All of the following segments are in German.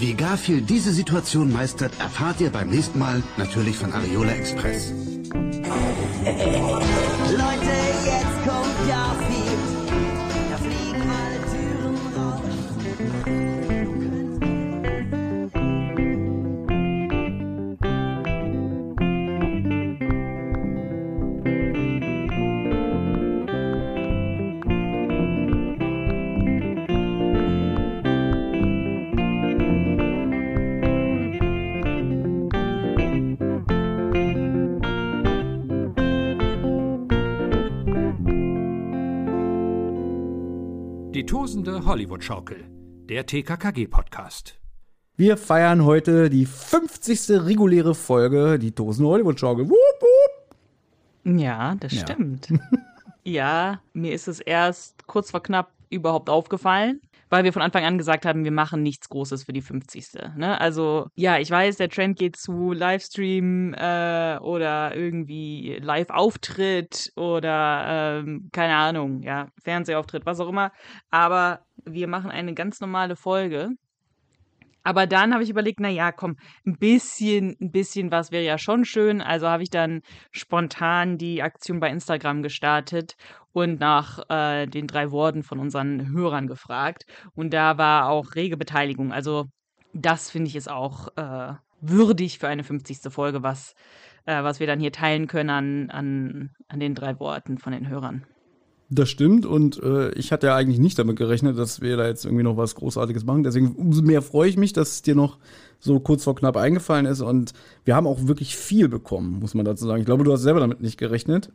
Wie Garfield diese Situation meistert, erfahrt ihr beim nächsten Mal natürlich von Ariola Express. Leute, Hollywood-Schaukel, der TKKG-Podcast. Wir feiern heute die 50. reguläre Folge, die Tosende Hollywood-Schaukel. Wupp, wupp. Ja, das Ja. stimmt. ja, mir ist es erst kurz vor knapp überhaupt aufgefallen, weil wir von Anfang an gesagt haben, wir machen nichts Großes für die 50. Ne? Also, ja, ich weiß, der Trend geht zu Livestream äh, oder irgendwie Live-Auftritt oder ähm, keine Ahnung, ja, Fernsehauftritt, was auch immer. Aber wir machen eine ganz normale Folge. Aber dann habe ich überlegt, na ja, komm, ein bisschen, ein bisschen was wäre ja schon schön. Also habe ich dann spontan die Aktion bei Instagram gestartet und nach äh, den drei Worten von unseren Hörern gefragt. Und da war auch rege Beteiligung. Also das finde ich ist auch äh, würdig für eine 50. Folge, was, äh, was wir dann hier teilen können an, an, an den drei Worten von den Hörern. Das stimmt und äh, ich hatte ja eigentlich nicht damit gerechnet, dass wir da jetzt irgendwie noch was Großartiges machen. Deswegen umso mehr freue ich mich, dass es dir noch so kurz vor knapp eingefallen ist und wir haben auch wirklich viel bekommen, muss man dazu sagen. Ich glaube, du hast selber damit nicht gerechnet.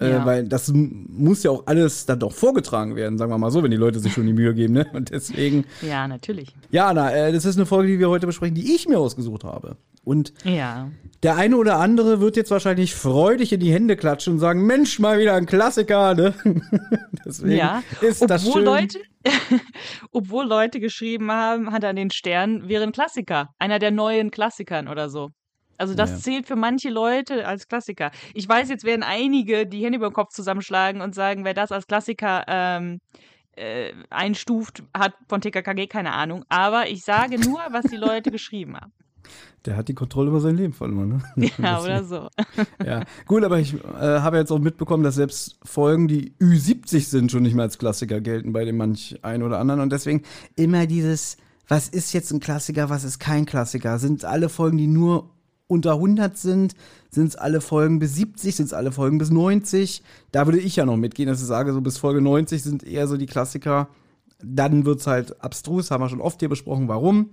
Äh, Ja. weil das muss ja auch alles dann doch vorgetragen werden, sagen wir mal so, wenn die Leute sich schon die Mühe geben. Ne? Und deswegen, Ja, natürlich. ja, Anna, äh, das ist eine Folge, die wir heute besprechen, die ich mir ausgesucht habe. Und Ja. der eine oder andere wird jetzt wahrscheinlich freudig in die Hände klatschen und sagen, Mensch, mal wieder ein Klassiker, ne? Deswegen Ja, ist das obwohl schön. Leute, obwohl Leute geschrieben haben, hat an den Sternen wäre ein Klassiker, einer der neuen Klassikern oder so. Also das Ja. zählt für manche Leute als Klassiker. Ich weiß, jetzt werden einige die Hände über den Kopf zusammenschlagen und sagen, wer das als Klassiker ähm, äh, einstuft, hat von TKKG keine Ahnung. Aber ich sage nur, was die Leute geschrieben haben. Der hat die Kontrolle über sein Leben verloren, ne? Ja, oder so. Ja, gut, aber ich äh, habe jetzt auch mitbekommen, dass selbst Folgen, die Ü70 sind, schon nicht mehr als Klassiker gelten bei dem manch einen oder anderen. Und deswegen immer dieses, was ist jetzt ein Klassiker, was ist kein Klassiker? Sind alle Folgen, die nur unter 100 sind? Sind es alle Folgen bis 70? Sind es alle Folgen bis 90? Da würde ich ja noch mitgehen, dass ich sage, so bis Folge 90 sind eher so die Klassiker. Dann wird es halt abstrus, haben wir schon oft hier besprochen, warum.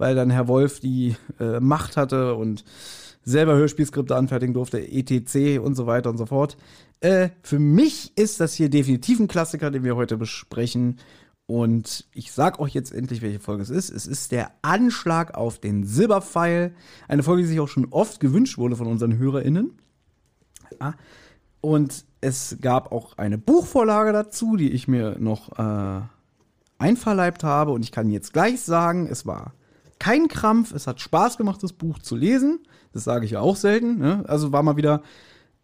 Weil dann Herr Wolf die äh, Macht hatte und selber Hörspielskripte anfertigen durfte, etc. und so weiter und so fort. Äh, für mich ist das hier definitiv ein Klassiker, den wir heute besprechen. Und ich sag euch jetzt endlich, welche Folge es ist. Es ist der Anschlag auf den Silberpfeil. Eine Folge, die sich auch schon oft gewünscht wurde von unseren HörerInnen. Ja. Und es gab auch eine Buchvorlage dazu, die ich mir noch äh, einverleibt habe. Und ich kann jetzt gleich sagen, es war kein Krampf. Es hat Spaß gemacht, das Buch zu lesen. Das sage ich ja auch selten. Ne? Also war mal wieder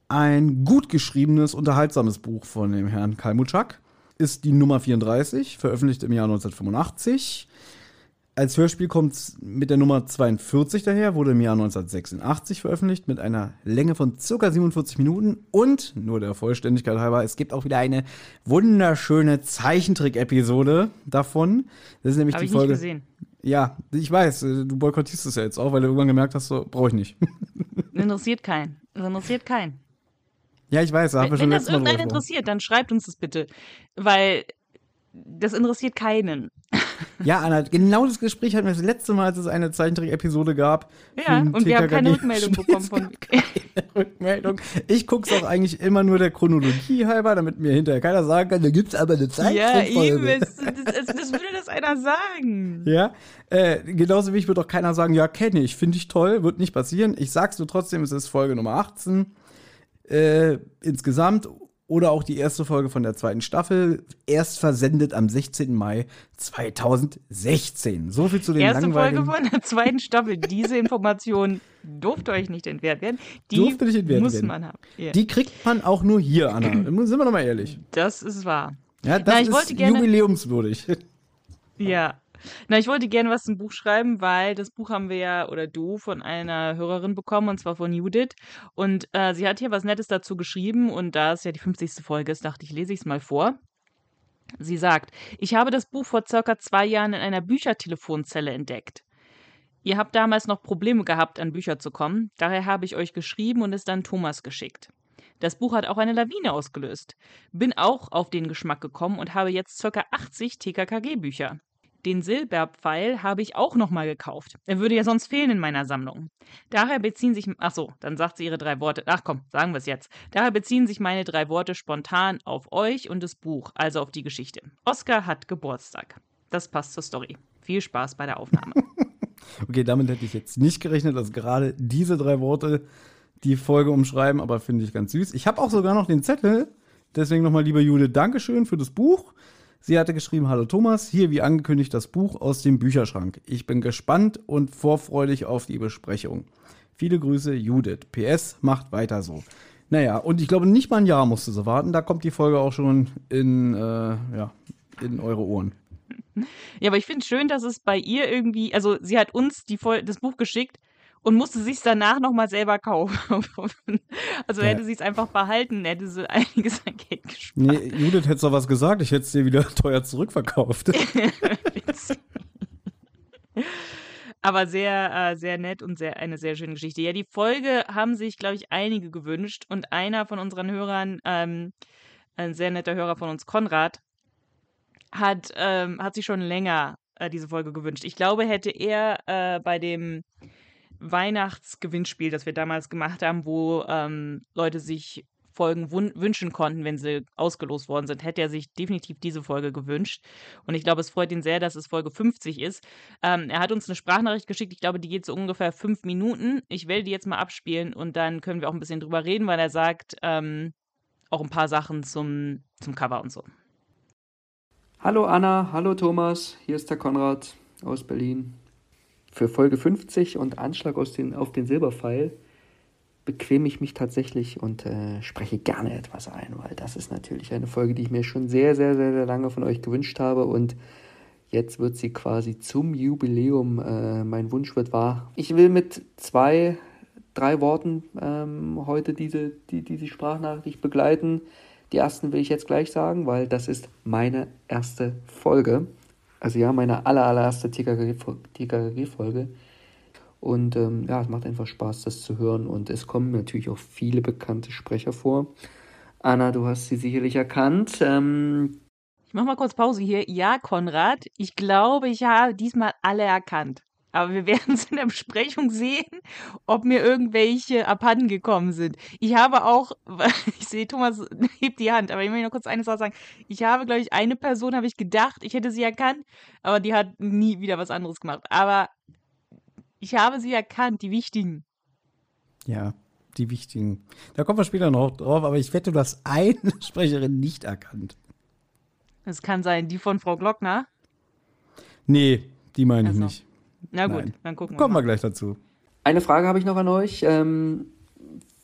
ein gut geschriebenes, unterhaltsames Buch von dem Herrn Kalmutschak. Ist die Nummer 34, veröffentlicht im Jahr 1985. Als Hörspiel kommt es mit der Nummer 42 daher, wurde im Jahr 1986 veröffentlicht mit einer Länge von circa 47 Minuten und, nur der Vollständigkeit halber, es gibt auch wieder eine wunderschöne Zeichentrick-Episode davon. Das ist nämlich Habe die ich nicht Folge. gesehen. Ja, ich weiß, äh, du boykottierst es ja jetzt auch, weil du irgendwann gemerkt hast, so, brauche ich nicht. Interessiert keinen. Das interessiert keinen. ja, ich weiß, da haben wir Wenn, schon wenn das irgendeinen interessiert, dann schreibt uns das bitte. Weil das interessiert keinen. Ja, Anna, genau das Gespräch hatten wir das letzte Mal, als es eine Zeichentrick-Episode gab. Ja, und wir haben keine. Rückmeldung bekommen von. Rückmeldung. Ich guck's auch eigentlich immer nur der Chronologie halber, damit mir hinterher keiner sagen kann, da gibt's aber eine ja, Zeichentrickfolge. eben. Es, das, das, das würde das einer sagen. Ja, äh, genauso wie ich würde auch keiner sagen, ja, kenne ich, finde ich toll, wird nicht passieren. Ich sag's nur trotzdem, es ist Folge Nummer 18 äh, insgesamt oder auch die erste Folge von der zweiten Staffel, erst versendet am 16. Mai 2016. So viel zu den Erste Folge langweiligen. von der zweiten Staffel. Diese Information durfte euch nicht entwehrt werden. Die Durfte nicht entwehrt muss werden. man haben. Ja, Die kriegt man auch nur hier, Anna. Sind wir doch mal ehrlich. das ist wahr. Ja, das Na, ist jubiläumswürdig. Ja, Na, ich wollte gerne was zum Buch schreiben, weil das Buch haben wir ja, oder du, von einer Hörerin bekommen, und zwar von Judith. Und äh, sie hat hier was Nettes dazu geschrieben, und da es ja die 50. Folge ist, dachte ich, lese ich es mal vor. Sie sagt, ich habe das Buch vor circa zwei Jahren in einer Büchertelefonzelle entdeckt. Ihr habt damals noch Probleme gehabt, an Bücher zu kommen, daher habe ich euch geschrieben und es dann Thomas geschickt. Das Buch hat auch eine Lawine ausgelöst. Bin auch auf den Geschmack gekommen und habe jetzt ca. 80 TKKG-Bücher. Den Silberpfeil habe ich auch nochmal gekauft. Er würde ja sonst fehlen in meiner Sammlung. Daher beziehen sich. Ach so, dann sagt sie ihre drei Worte. Ach komm, sagen wir es jetzt. Daher beziehen sich meine drei Worte spontan auf euch und das Buch, also auf die Geschichte. Oskar hat Geburtstag. Das passt zur Story. Viel Spaß bei der Aufnahme. Okay, damit hätte ich jetzt nicht gerechnet, dass gerade diese drei Worte die Folge umschreiben, aber finde ich ganz süß. Ich habe auch sogar noch den Zettel. Deswegen nochmal, liebe Jude, Dankeschön für das Buch. Sie hatte geschrieben, hallo Thomas, hier wie angekündigt das Buch aus dem Bücherschrank. Ich bin gespannt und vorfreudig auf die Besprechung. Viele Grüße, Judith. PS, macht weiter so. Naja, und ich glaube, nicht mal ein Jahr musste sie warten. Da kommt die Folge auch schon in, äh, ja, in eure Ohren. Ja, aber ich finde es schön, dass es bei ihr irgendwie, also sie hat uns die Vol das Buch geschickt und musste sich danach nochmal selber kaufen. Also Ja. hätte sie es einfach behalten, hätte sie einiges an Geld gespart. Nee, Judith hätte was gesagt, ich hätte es dir wieder teuer zurückverkauft. Aber sehr, äh, sehr nett und sehr, eine sehr schöne Geschichte. Ja, die Folge haben sich, glaube ich, einige gewünscht und einer von unseren Hörern, ähm, ein sehr netter Hörer von uns, Konrad, hat, ähm, hat sich schon länger äh, diese Folge gewünscht. Ich glaube, hätte er äh, bei dem Weihnachtsgewinnspiel, das wir damals gemacht haben, wo ähm, Leute sich Folgen wünschen konnten, wenn sie ausgelost worden sind, hätte er sich definitiv diese Folge gewünscht. Und ich glaube, es freut ihn sehr, dass es Folge 50 ist. Ähm, er hat uns eine Sprachnachricht geschickt. Ich glaube, die geht so ungefähr fünf Minuten. Ich werde die jetzt mal abspielen und dann können wir auch ein bisschen drüber reden, weil er sagt ähm, auch ein paar Sachen zum, zum Cover und so. Hallo Anna, hallo Thomas, hier ist der Konrad aus Berlin. Für Folge 50 und Anschlag aus den, auf den Silberpfeil bequeme ich mich tatsächlich und äh, spreche gerne etwas ein, weil das ist natürlich eine Folge, die ich mir schon sehr, sehr, sehr, sehr lange von euch gewünscht habe und jetzt wird sie quasi zum Jubiläum. Äh, mein Wunsch wird wahr. Ich will mit zwei, drei Worten ähm, heute diese, die, diese Sprachnachricht begleiten. Die ersten will ich jetzt gleich sagen, weil das ist meine erste Folge. Also ja, meine aller, allererste TKG-Folge. Und ähm, ja, es macht einfach Spaß, das zu hören. Und es kommen natürlich auch viele bekannte Sprecher vor. Anna, du hast sie sicherlich erkannt. Ähm, Ich mache mal kurz Pause hier. Ja, Konrad, ich glaube, ich habe diesmal alle erkannt. Aber wir werden es in der Besprechung sehen, ob mir irgendwelche abhanden gekommen sind. Ich habe auch, ich sehe, Thomas hebt die Hand, aber ich möchte noch kurz eine Sache sagen. Ich habe, glaube ich, eine Person habe ich gedacht, ich hätte sie erkannt, aber die hat nie wieder was anderes gemacht. Aber ich habe sie erkannt, die wichtigen. ja, die wichtigen. Da kommen wir später noch drauf, aber ich wette, du hast eine Sprecherin nicht erkannt. Das kann sein, die von Frau Glockner. Nee, die meine ich Ach so. nicht. Na gut, Nein. dann gucken wir Kommen mal. wir gleich dazu. Eine Frage habe ich noch an euch. Ähm,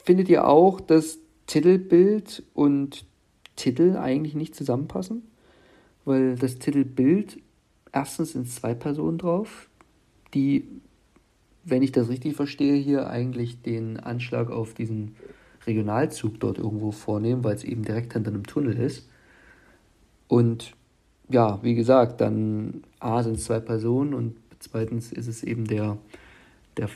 findet ihr auch, dass Titelbild und Titel eigentlich nicht zusammenpassen? Weil das Titelbild, erstens sind zwei Personen drauf, die, wenn ich das richtig verstehe, hier eigentlich den Anschlag auf diesen Regionalzug dort irgendwo vornehmen, weil es eben direkt hinter einem Tunnel ist. Und ja, wie gesagt, dann A sind es zwei Personen und zweitens ist es eben der, der,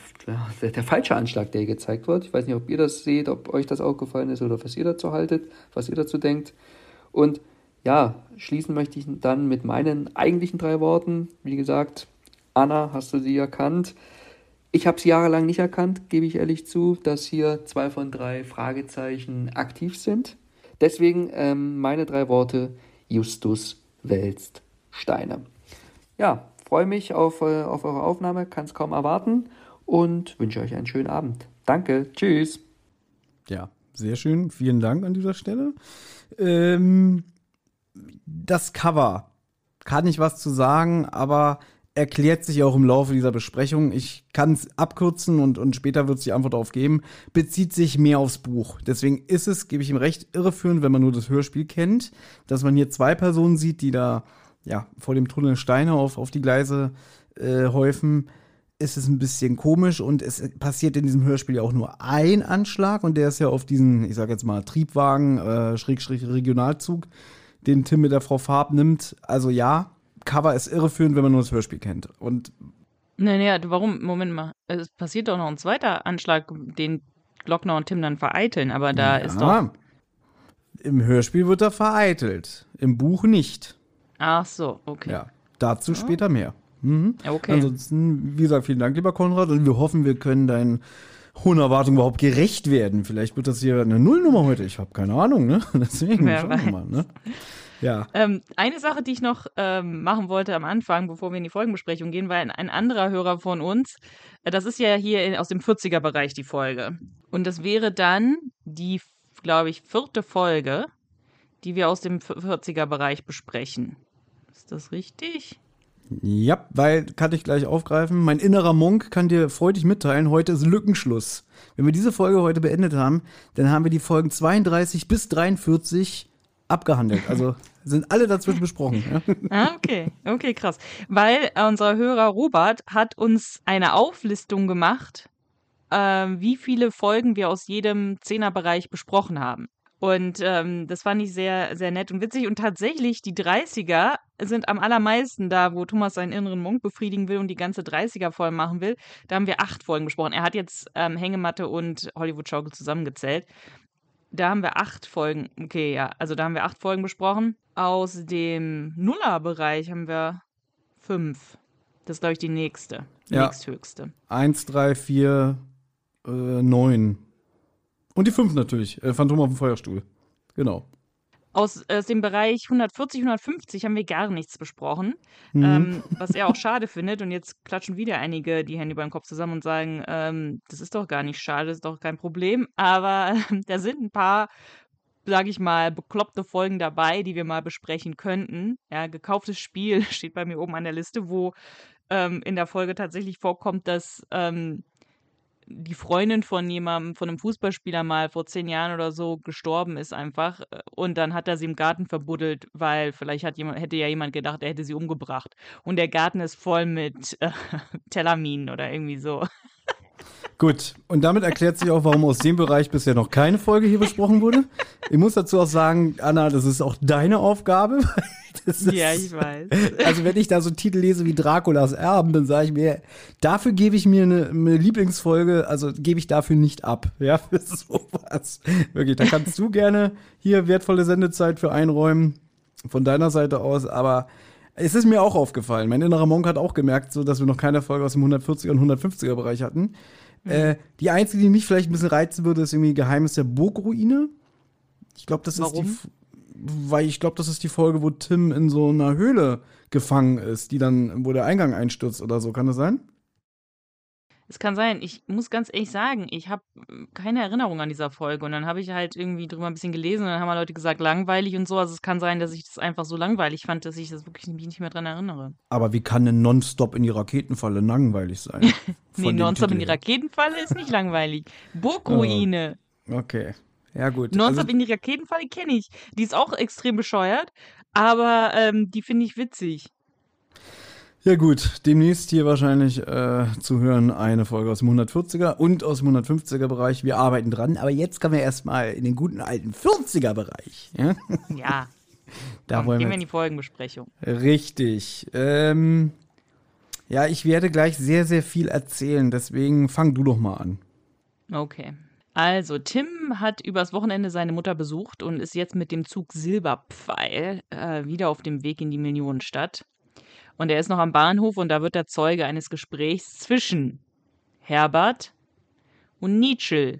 der, der falsche Anschlag, der hier gezeigt wird. Ich weiß nicht, ob ihr das seht, ob euch das aufgefallen ist oder was ihr dazu haltet, was ihr dazu denkt. Und ja, schließen möchte ich dann mit meinen eigentlichen drei Worten. Wie gesagt, Anna, hast du sie erkannt? Ich habe sie jahrelang nicht erkannt, gebe ich ehrlich zu, dass hier zwei von drei Fragezeichen aktiv sind. Deswegen ähm, meine drei Worte: Justus wälzt Steine. Ja, freue mich auf, äh, auf eure Aufnahme, kann es kaum erwarten und wünsche euch einen schönen Abend. Danke, tschüss. Ja, sehr schön. Vielen Dank an dieser Stelle. Ähm, das Cover kann ich was zu sagen, aber erklärt sich auch im Laufe dieser Besprechung. Ich kann es abkürzen und, und später wird es die Antwort darauf geben. Bezieht sich mehr aufs Buch. Deswegen ist es, gebe ich ihm recht, irreführend, wenn man nur das Hörspiel kennt, dass man hier zwei Personen sieht, die da ja, vor dem Tunnel Steine auf, auf die Gleise äh, häufen, ist es ein bisschen komisch und es passiert in diesem Hörspiel ja auch nur ein Anschlag und der ist ja auf diesen, ich sag jetzt mal, Triebwagen, äh, Schrägstrich Regionalzug, den Tim mit der Frau Farb nimmt. Also ja, Cover ist irreführend, wenn man nur das Hörspiel kennt. Und Nee, nee, warum? Moment mal. Es passiert doch noch ein zweiter Anschlag, den Glockner und Tim dann vereiteln, aber da ist doch. Im Hörspiel wird er vereitelt, im Buch nicht. Ach so, okay. Ja, dazu später mehr. Mhm. Okay. Ansonsten, wie gesagt, vielen Dank, lieber Konrad, und wir hoffen, wir können deinen hohen Erwartungen überhaupt gerecht werden. Vielleicht wird das hier eine Nullnummer heute. Ich habe keine Ahnung, ne? Deswegen Wer schauen wir mal, ne? Ja. Ähm, eine Sache, die ich noch ähm, machen wollte am Anfang, bevor wir in die Folgenbesprechung gehen, war ein, ein anderer Hörer von uns. Äh, Das ist ja hier in, aus dem 40er-Bereich die Folge. Und das wäre dann die, glaube ich, vierte Folge, die wir aus dem 40er-Bereich besprechen. Ist das richtig? Ja, weil kann ich gleich aufgreifen. Mein innerer Monk kann dir freudig mitteilen, heute ist Lückenschluss. Wenn wir diese Folge heute beendet haben, dann haben wir die Folgen 32 bis 43 abgehandelt. Also sind alle dazwischen besprochen. Ja? Ah, okay. Okay, krass. Weil äh, unser Hörer Robert hat uns eine Auflistung gemacht, ähm, wie viele Folgen wir aus jedem Zehnerbereich besprochen haben. Und ähm, das fand ich sehr, sehr nett und witzig. Und tatsächlich, die 30er sind am allermeisten da, wo Thomas seinen inneren Monk befriedigen will und die ganze 30er voll machen will. Da haben wir acht Folgen besprochen. Er hat jetzt ähm, Hängematte und Hollywood Schaukel zusammengezählt. Da haben wir acht Folgen, okay, ja, also da haben wir acht Folgen besprochen. Aus dem Nuller-Bereich haben wir fünf. Das ist, glaube ich, die nächste. Die Ja. nächsthöchste. Eins, drei, vier, äh, neun. Und die fünf natürlich. Äh, Phantom auf dem Feuerstuhl. Genau. Aus, aus dem Bereich 140, 150 haben wir gar nichts besprochen, Mhm. ähm, was er auch schade findet. Und jetzt klatschen wieder einige die Hände über den Kopf zusammen und sagen, ähm, das ist doch gar nicht schade, das ist doch kein Problem. Aber da sind ein paar, sage ich mal, bekloppte Folgen dabei, die wir mal besprechen könnten. Ja, gekauftes Spiel steht bei mir oben an der Liste, wo ähm, in der Folge tatsächlich vorkommt, dass ähm, die Freundin von jemandem, von einem Fußballspieler mal vor zehn Jahren oder so gestorben ist einfach. äh, Und dann hat er sie im Garten verbuddelt, weil vielleicht hat jemand, hätte ja jemand gedacht, er hätte sie umgebracht. Und der Garten ist voll mit äh, Telaminen oder irgendwie so. Gut, und damit erklärt sich auch, warum aus dem Bereich bisher noch keine Folge hier besprochen wurde. Ich muss dazu auch sagen, Anna, das ist auch deine Aufgabe. Ist, Ja, ich weiß. Also wenn ich da so Titel lese wie Draculas Erben, dann sage ich mir, dafür gebe ich mir eine, eine Lieblingsfolge, also gebe ich dafür nicht ab. Ja, für sowas. Wirklich, da kannst du gerne hier wertvolle Sendezeit für einräumen, von deiner Seite aus, aber es ist mir auch aufgefallen. Mein innerer Monk hat auch gemerkt, so dass wir noch keine Folge aus dem 140er und 150er Bereich hatten. Äh, die einzige, die mich vielleicht ein bisschen reizen würde, ist irgendwie Geheimnis der Burgruine. Ich glaube, das ist Warum? die, F- weil ich glaube, das ist die Folge, wo Tim in so einer Höhle gefangen ist, die dann, wo der Eingang einstürzt oder so. Kann das sein? Es kann sein. Ich muss ganz ehrlich sagen, ich habe keine Erinnerung an dieser Folge. Und dann habe ich halt irgendwie drüber ein bisschen gelesen und dann haben mal Leute gesagt, langweilig und so. Also es kann sein, dass ich das einfach so langweilig fand, dass ich das wirklich nicht mehr dran erinnere. Aber wie kann denn Nonstop in die Raketenfalle langweilig sein? Nee, Nonstop in die. Raketenfalle ist nicht langweilig. Burgruine. Okay. Ja, gut. Nonstop Also, in die Raketenfalle kenne ich. Die ist auch extrem bescheuert, aber ähm, die finde ich witzig. Ja, gut. Demnächst hier wahrscheinlich äh, zu hören eine Folge aus dem 140er und aus dem 150er Bereich. Wir arbeiten dran. Aber jetzt kommen wir erstmal in den guten alten 40er Bereich. Ja? Ja, Da komm, wollen gehen wir in die Folgenbesprechung. Richtig. Ähm, ja, ich werde gleich sehr, sehr viel erzählen. Deswegen fang du doch mal an. Okay. Also, Tim hat übers Wochenende seine Mutter besucht und ist jetzt mit dem Zug Silberpfeil äh, wieder auf dem Weg in die Millionenstadt. Und er ist noch am Bahnhof und da wird er Zeuge eines Gesprächs zwischen Herbert und Nietzsche.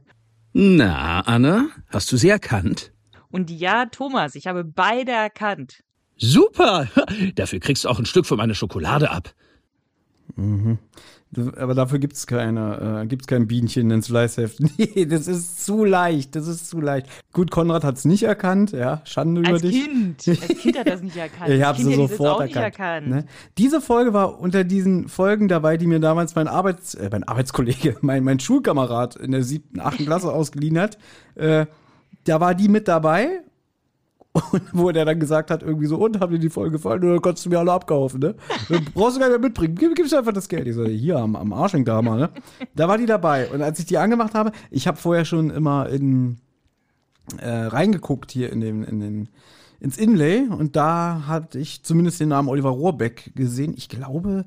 Na, Anna, hast du sie erkannt? Und ja, Thomas, ich habe beide erkannt. Super! Dafür kriegst du auch ein Stück von meiner Schokolade ab. Du, aber dafür gibt es keine, äh, gibt's kein Bienchen ins Fleißheft. Nee, das ist zu leicht. Das ist zu leicht. Gut, Konrad hat es nicht erkannt. Ja, Schande über Als dich. Kind. Als Kind hat das nicht erkannt. Ich habe sie sofort erkannt. erkannt. Ne? Diese Folge war unter diesen Folgen dabei, die mir damals mein Arbeits, äh, mein Arbeitskollege, mein, mein Schulkamerad in der siebten, achten Klasse ausgeliehen hat. Äh, da war die mit dabei. Und wo der dann gesagt hat, irgendwie so, und haben dir die Folge gefallen? Oder konntest du mir alle abkaufen, ne? Brauchst du gar nicht mehr mitbringen. Gib, gib's einfach das Geld. Ich so, hier am, am Arsch hängt da mal, ne? Da war die dabei. Und als ich die angemacht habe, ich habe vorher schon immer in äh, reingeguckt hier in den, in den, ins Inlay und da hatte ich zumindest den Namen Oliver Rohrbeck gesehen. Ich glaube,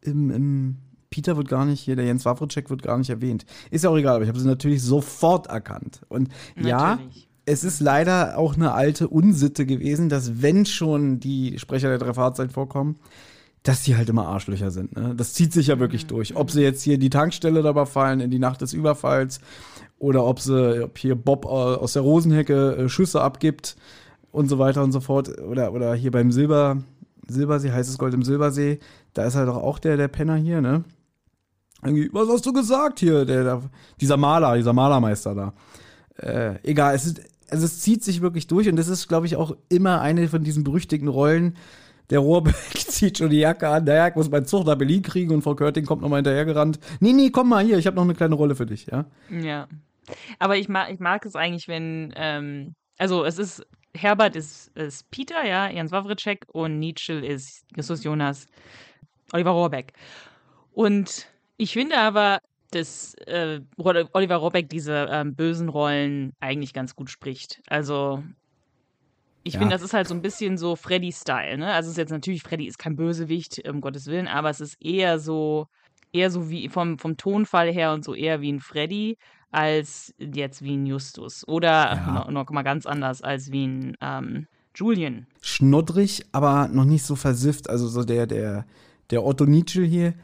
im, im Peter wird gar nicht hier, der Jens Wawritschek wird gar nicht erwähnt. Ist ja auch egal, aber ich habe sie natürlich sofort erkannt. Und ja, Natürlich. Es ist leider auch eine alte Unsitte gewesen, dass wenn schon die Sprecher der drei vorkommen, dass die halt immer Arschlöcher sind. Ne? Das zieht sich ja wirklich durch. Ob sie jetzt hier in die Tankstelle dabei fallen, in die Nacht des Überfalls, oder ob sie, ob hier Bob äh, aus der Rosenhecke äh, Schüsse abgibt und so weiter und so fort. Oder, oder hier beim Silber, Silbersee, heißes Gold im Silbersee, da ist halt doch auch der, der Penner hier, ne? Irgendwie, was hast du gesagt hier? Der, der, dieser Maler, dieser Malermeister da. Äh, egal, es ist, also es zieht sich wirklich durch und das ist, glaube ich, auch immer eine von diesen berüchtigten Rollen. Der Rohrbeck zieht schon die Jacke an, der Jacke muss meinen Zug nach Berlin kriegen und Frau Körting kommt nochmal hinterhergerannt. Nee, nee, komm mal hier, ich habe noch eine kleine Rolle für dich, ja? Ja. Aber ich mag, ich mag es eigentlich, wenn, ähm, also es ist, Herbert ist, ist Peter, ja, Jens Wawritschek und Nietzsche ist Jesus Jonas, Oliver Rohrbeck. Und ich finde aber, dass äh, Oliver Rohrbeck diese ähm, bösen Rollen eigentlich ganz gut spricht. Also ich Ja. finde, das ist halt so ein bisschen so Freddy-Style, ne? Also es ist jetzt natürlich, Freddy ist kein Bösewicht, um Gottes Willen, aber es ist eher so, eher so wie vom, vom Tonfall her und so eher wie ein Freddy als jetzt wie ein Justus. Oder noch, noch mal ganz anders als wie ein ähm, Julian. schnoddrig, aber noch nicht so versifft. Also so der, der, der Otto Nietzsche hier,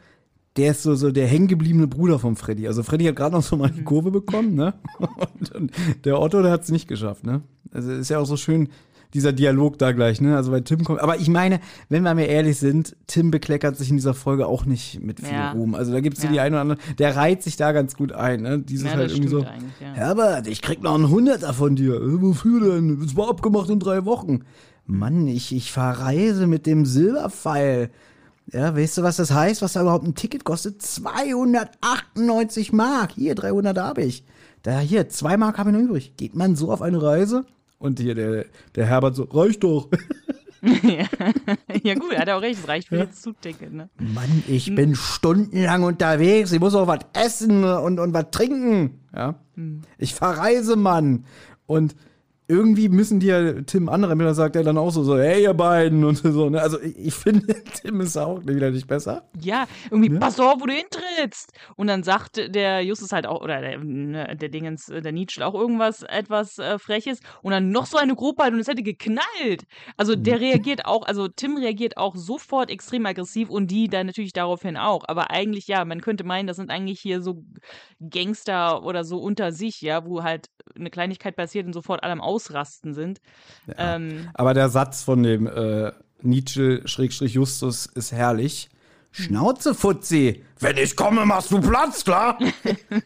der ist so, so der hängengebliebene Bruder von Freddy. Also Freddy hat gerade noch so mal die Kurve bekommen, ne? Und, der Otto, der hat es nicht geschafft, ne? Also ist ja auch so schön, dieser Dialog da gleich, ne? Also bei Tim kommt. Aber ich meine, wenn wir mir ehrlich sind, Tim bekleckert sich in dieser Folge auch nicht mit viel Ja. Ruhm. Also da gibt es so Ja. die eine oder andere, der reiht sich da ganz gut ein, ne? Dieses Ja, halt irgendwie so. ja. Herbert, ich krieg noch einen Hunderter von dir. Äh, Wofür denn? Es war abgemacht in drei Wochen. Mann, ich, ich verreise mit dem Silberpfeil. Ja, weißt du, was das heißt? Was da überhaupt ein Ticket kostet? 298 Mark. Hier, 300 habe ich. Da, hier, zwei Mark habe ich noch übrig. Geht man so auf eine Reise? Und hier der, der Herbert so, reicht doch. ja gut, er hat auch recht, es reicht für das Zugticket, ne? Mann, ich bin stundenlang unterwegs. Ich muss auch was essen und, und was trinken. Ja. Ich verreise, Mann. Und irgendwie müssen die ja Tim andere da sagt er dann auch so, so, hey, ihr beiden und so. Ne? Also ich, ich finde, Tim ist auch wieder nicht besser. Ja, irgendwie, pass auf, wo du hintrittst. Und dann sagt der Justus halt auch, oder der, ne, der Dingens, der Nietzsche auch irgendwas etwas äh, Freches. Und dann noch so eine Grobheit und es hätte geknallt. Also der reagiert auch, also Tim reagiert auch sofort extrem aggressiv und die dann natürlich daraufhin auch. Aber eigentlich, ja, man könnte meinen, das sind eigentlich hier so Gangster oder so unter sich, ja, wo halt eine Kleinigkeit passiert und sofort alle am Ausrasten sind. Ähm, Aber der Satz von dem äh, Nietzsche-Justus ist herrlich. Schnauze, Fuzzi! Wenn ich komme, machst du Platz, klar?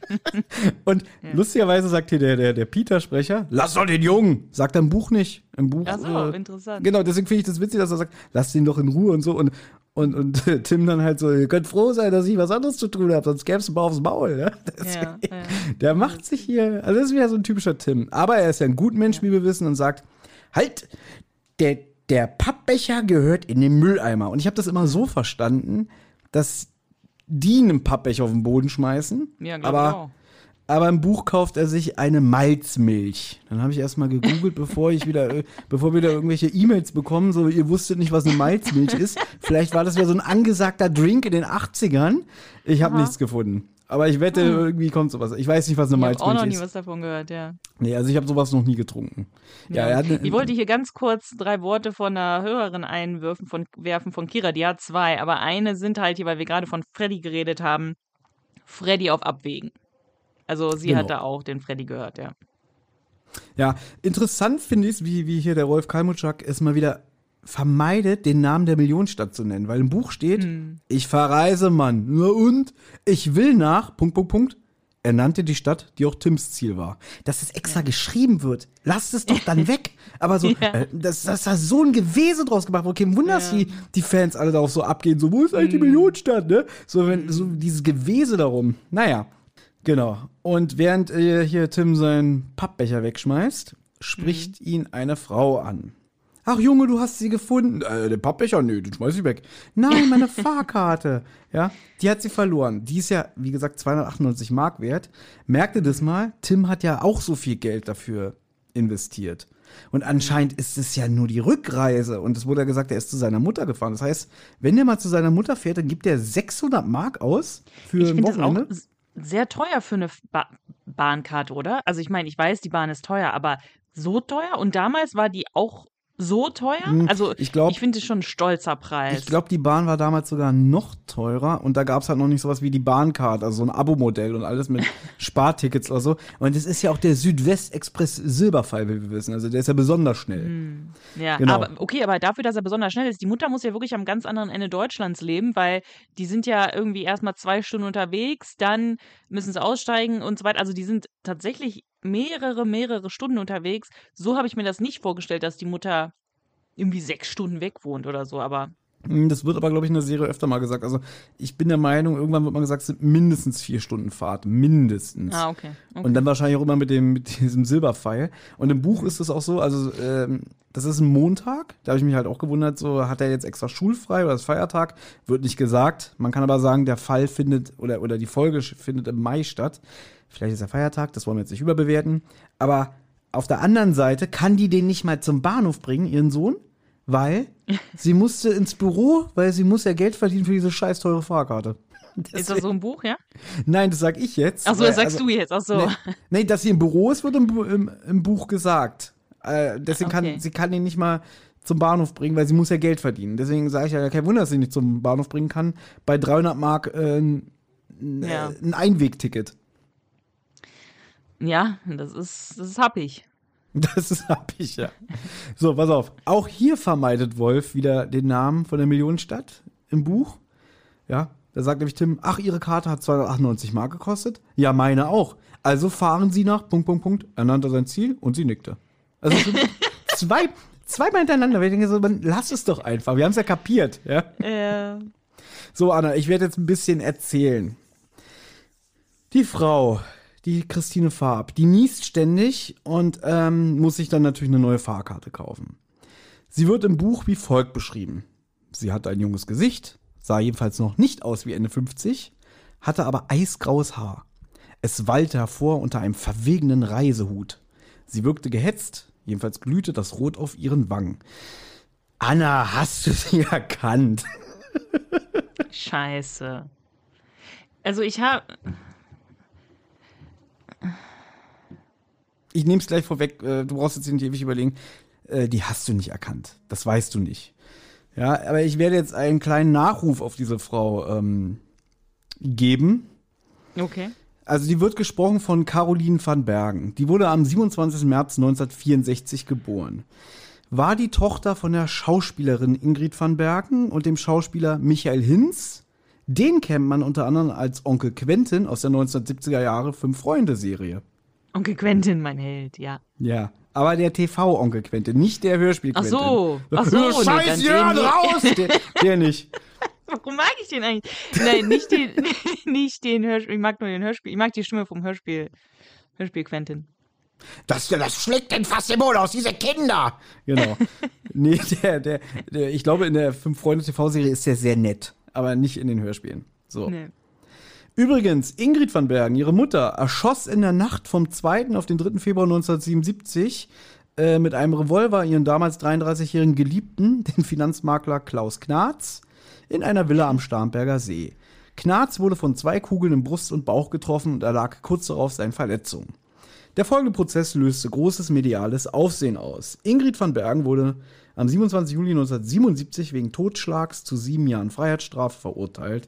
Und lustigerweise sagt hier der, der, der Peter-Sprecher, lass doch den Jungen! Sagt er im Buch nicht. Im Buch. Ach so, interessant. Genau, deswegen finde ich das witzig, dass er sagt, lass den doch in Ruhe und so. Und, und, und Tim dann halt so, ihr könnt froh sein, dass ich was anderes zu tun habe, sonst gäbe es ein paar aufs Maul. Ja? Deswegen, Ja, ja. Der macht sich hier, also das ist wieder so ein typischer Tim. Aber er ist ja ein guter Mensch, wie wir wissen, und sagt, halt, der, der Pappbecher gehört in den Mülleimer. Und ich habe das immer so verstanden, dass die einen Pappbecher auf den Boden schmeißen. Ja, aber, auch. Aber im Buch kauft er sich eine Malzmilch. Dann habe ich erstmal gegoogelt, bevor ich wieder, äh, bevor wir da irgendwelche E-Mails bekommen, so ihr wusstet nicht, was eine Malzmilch ist. Vielleicht war das ja so ein angesagter Drink in den 80ern. Ich habe nichts gefunden. Aber ich wette, irgendwie kommt sowas. Ich weiß nicht, was eine Hm. ich habe auch noch Malzmilch nie ist. was davon gehört, ja. Nee, also ich habe sowas noch nie getrunken. Ja, hat eine, Ich wollte hier ganz kurz drei Worte von einer Hörerin einwerfen, von, werfen von Kira. Die hat zwei, aber eine sind halt hier, weil wir gerade von Freddy geredet haben, Freddy auf Abwägen. Also sie Genau. hat da auch den Freddy gehört, ja. Ja, interessant finde ich es, wie, wie hier der Rolf Kalmutschak es mal wieder vermeidet, den Namen der Millionenstadt zu nennen, weil im Buch steht, ich verreise, Mann. Und? Ich will nach, Punkt, Punkt, Punkt. Er nannte die Stadt, die auch Tims Ziel war. Dass es extra geschrieben wird, lasst es doch dann weg. Aber so, Ja. äh, dass, dass da so ein Gewese draus gemacht wurde. Okay, Wunder, dass die, die Fans alle darauf so abgehen. So, wo ist eigentlich die Millionenstadt, ne? So, wenn, so dieses Gewese darum. Naja, genau. Und während äh, hier Tim seinen Pappbecher wegschmeißt, spricht ihn eine Frau an. Ach Junge, du hast sie gefunden. Äh, der Pappbecher, nö, den schmeiß ich weg. Nein, meine Fahrkarte. Ja, die hat sie verloren. Die ist ja, wie gesagt, 298 Mark wert. Merkte das mal, Tim hat ja auch so viel Geld dafür investiert. Und anscheinend ist es ja nur die Rückreise. Und es wurde ja gesagt, er ist zu seiner Mutter gefahren. Das heißt, wenn der mal zu seiner Mutter fährt, dann gibt er 600 Mark aus für Ich ein finde das auch Wochenende. Sehr teuer für eine ba Bahnkarte, oder? Also ich meine, ich weiß, die Bahn ist teuer, aber so teuer? Und damals war die auch so teuer? Hm, Also ich glaub- ich finde es schon ein stolzer Preis. Ich glaube, die Bahn war damals sogar noch teurer und da gab es halt noch nicht sowas wie die Bahncard, also so ein Abo-Modell und alles mit Spartickets oder so. Und das ist ja auch der Südwest-Express Silberfall, wie wir wissen. Also der ist ja besonders schnell. Ja, Genau. aber okay, aber dafür, dass er besonders schnell ist, die Mutter muss ja wirklich am ganz anderen Ende Deutschlands leben, weil die sind ja irgendwie erstmal zwei Stunden unterwegs, dann müssen sie aussteigen und so weiter. Also die sind tatsächlich mehrere, mehrere Stunden unterwegs. So habe ich mir das nicht vorgestellt, dass die Mutter irgendwie sechs Stunden weg wohnt oder so, aber Hm, Das wird aber, glaube ich, in der Serie öfter mal gesagt. Also ich bin der Meinung, irgendwann wird man gesagt, es sind mindestens vier Stunden Fahrt. Mindestens. ah, okay. okay. Und dann wahrscheinlich auch immer mit dem mit diesem Silberpfeil. Und im Buch ist es auch so, also ähm, das ist ein Montag. Da habe ich mich halt auch gewundert, so hat er jetzt extra schulfrei oder ist Feiertag? Wird nicht gesagt. Man kann aber sagen, der Fall findet oder oder die Folge findet im Mai statt. Vielleicht ist der Feiertag, das wollen wir jetzt nicht überbewerten. Aber auf der anderen Seite kann die den nicht mal zum Bahnhof bringen, ihren Sohn, weil sie musste ins Büro, weil sie muss ja Geld verdienen für diese scheiß teure Fahrkarte. ist das so ein Buch, ja? Nein, das sag ich jetzt. Ach so, das sagst also- du jetzt. Ach so. Nee, nee, dass sie im Büro ist, wird im, im, im Buch gesagt. Äh, deswegen Okay. kann sie kann ihn nicht mal zum Bahnhof bringen, weil sie muss ja Geld verdienen. Deswegen sage ich ja, kein Wunder, dass sie nicht zum Bahnhof bringen kann. Bei 300 Mark äh, ein, Ja. ein Einwegticket. Ja, das ist, das ist happig. Das ist ich ja. So, pass auf. Auch hier vermeidet Wolf wieder den Namen von der Millionenstadt im Buch. Ja, da sagt nämlich Tim, ach, ihre Karte hat 298 Mark gekostet. Ja, meine auch. Also fahren Sie nach Punkt, Punkt, Punkt. Er nannte sein Ziel und sie nickte. Also zwei, zweimal hintereinander. Ich denke so, man, lass es doch einfach. Wir haben es ja kapiert. Ja? Äh, So, Anna, ich werde jetzt ein bisschen erzählen. Die Frau, die Christine Farb, die niest ständig und ähm, muss sich dann natürlich eine neue Fahrkarte kaufen. Sie wird im Buch wie folgt beschrieben. Sie hatte ein junges Gesicht, sah jedenfalls noch nicht aus wie Ende 50, hatte aber eisgraues Haar. Es wallte hervor unter einem verwegenen Reisehut. Sie wirkte gehetzt, jedenfalls glühte das Rot auf ihren Wangen. Anna, hast du sie erkannt? scheiße. Also ich habe. Ich nehme es gleich vorweg, äh, du brauchst jetzt nicht ewig überlegen, äh, die hast du nicht erkannt. Das weißt du nicht. Ja, aber ich werde jetzt einen kleinen Nachruf auf diese Frau ähm, geben. Okay. Also die wird gesprochen von Caroline van Bergen. Die wurde am 27. März 1964 geboren. War die Tochter von der Schauspielerin Ingrid van Bergen und dem Schauspieler Michael Hinz. Den kennt man unter anderem als Onkel Quentin aus der 1970er Jahre Fünf-Freunde-Serie. Onkel Quentin, mein Held, ja. Ja, aber der TV-Onkel Quentin, nicht der Hörspiel Ach Quentin. so, ach so, nee, Scheiß dann Jörn, raus! Der, der nicht. Warum mag ich den eigentlich? Nein, nicht den, nicht den Hörspiel. Ich mag nur den Hörspiel. Ich mag die Stimme vom Hörspiel. Hörspiel Quentin. Das, das schlägt den fast im Mund aus, diese Kinder! Genau. nee, der, der, der, ich glaube, in der Fünf-Freunde-TV-Serie ist der sehr nett, aber nicht in den Hörspielen. So. Nee. Übrigens, Ingrid van Bergen, ihre Mutter, erschoss in der Nacht vom 2. auf den 3. Februar 1977 äh, mit einem Revolver ihren damals 33-jährigen Geliebten, den Finanzmakler Klaus Knarz, in einer Villa am Starnberger See. Knarz wurde von zwei Kugeln im Brust und Bauch getroffen und erlag kurz darauf seinen Verletzungen. Der folgende Prozess löste großes mediales Aufsehen aus. Ingrid van Bergen wurde am 27. Juli 1977 wegen Totschlags zu sieben Jahren Freiheitsstrafe verurteilt.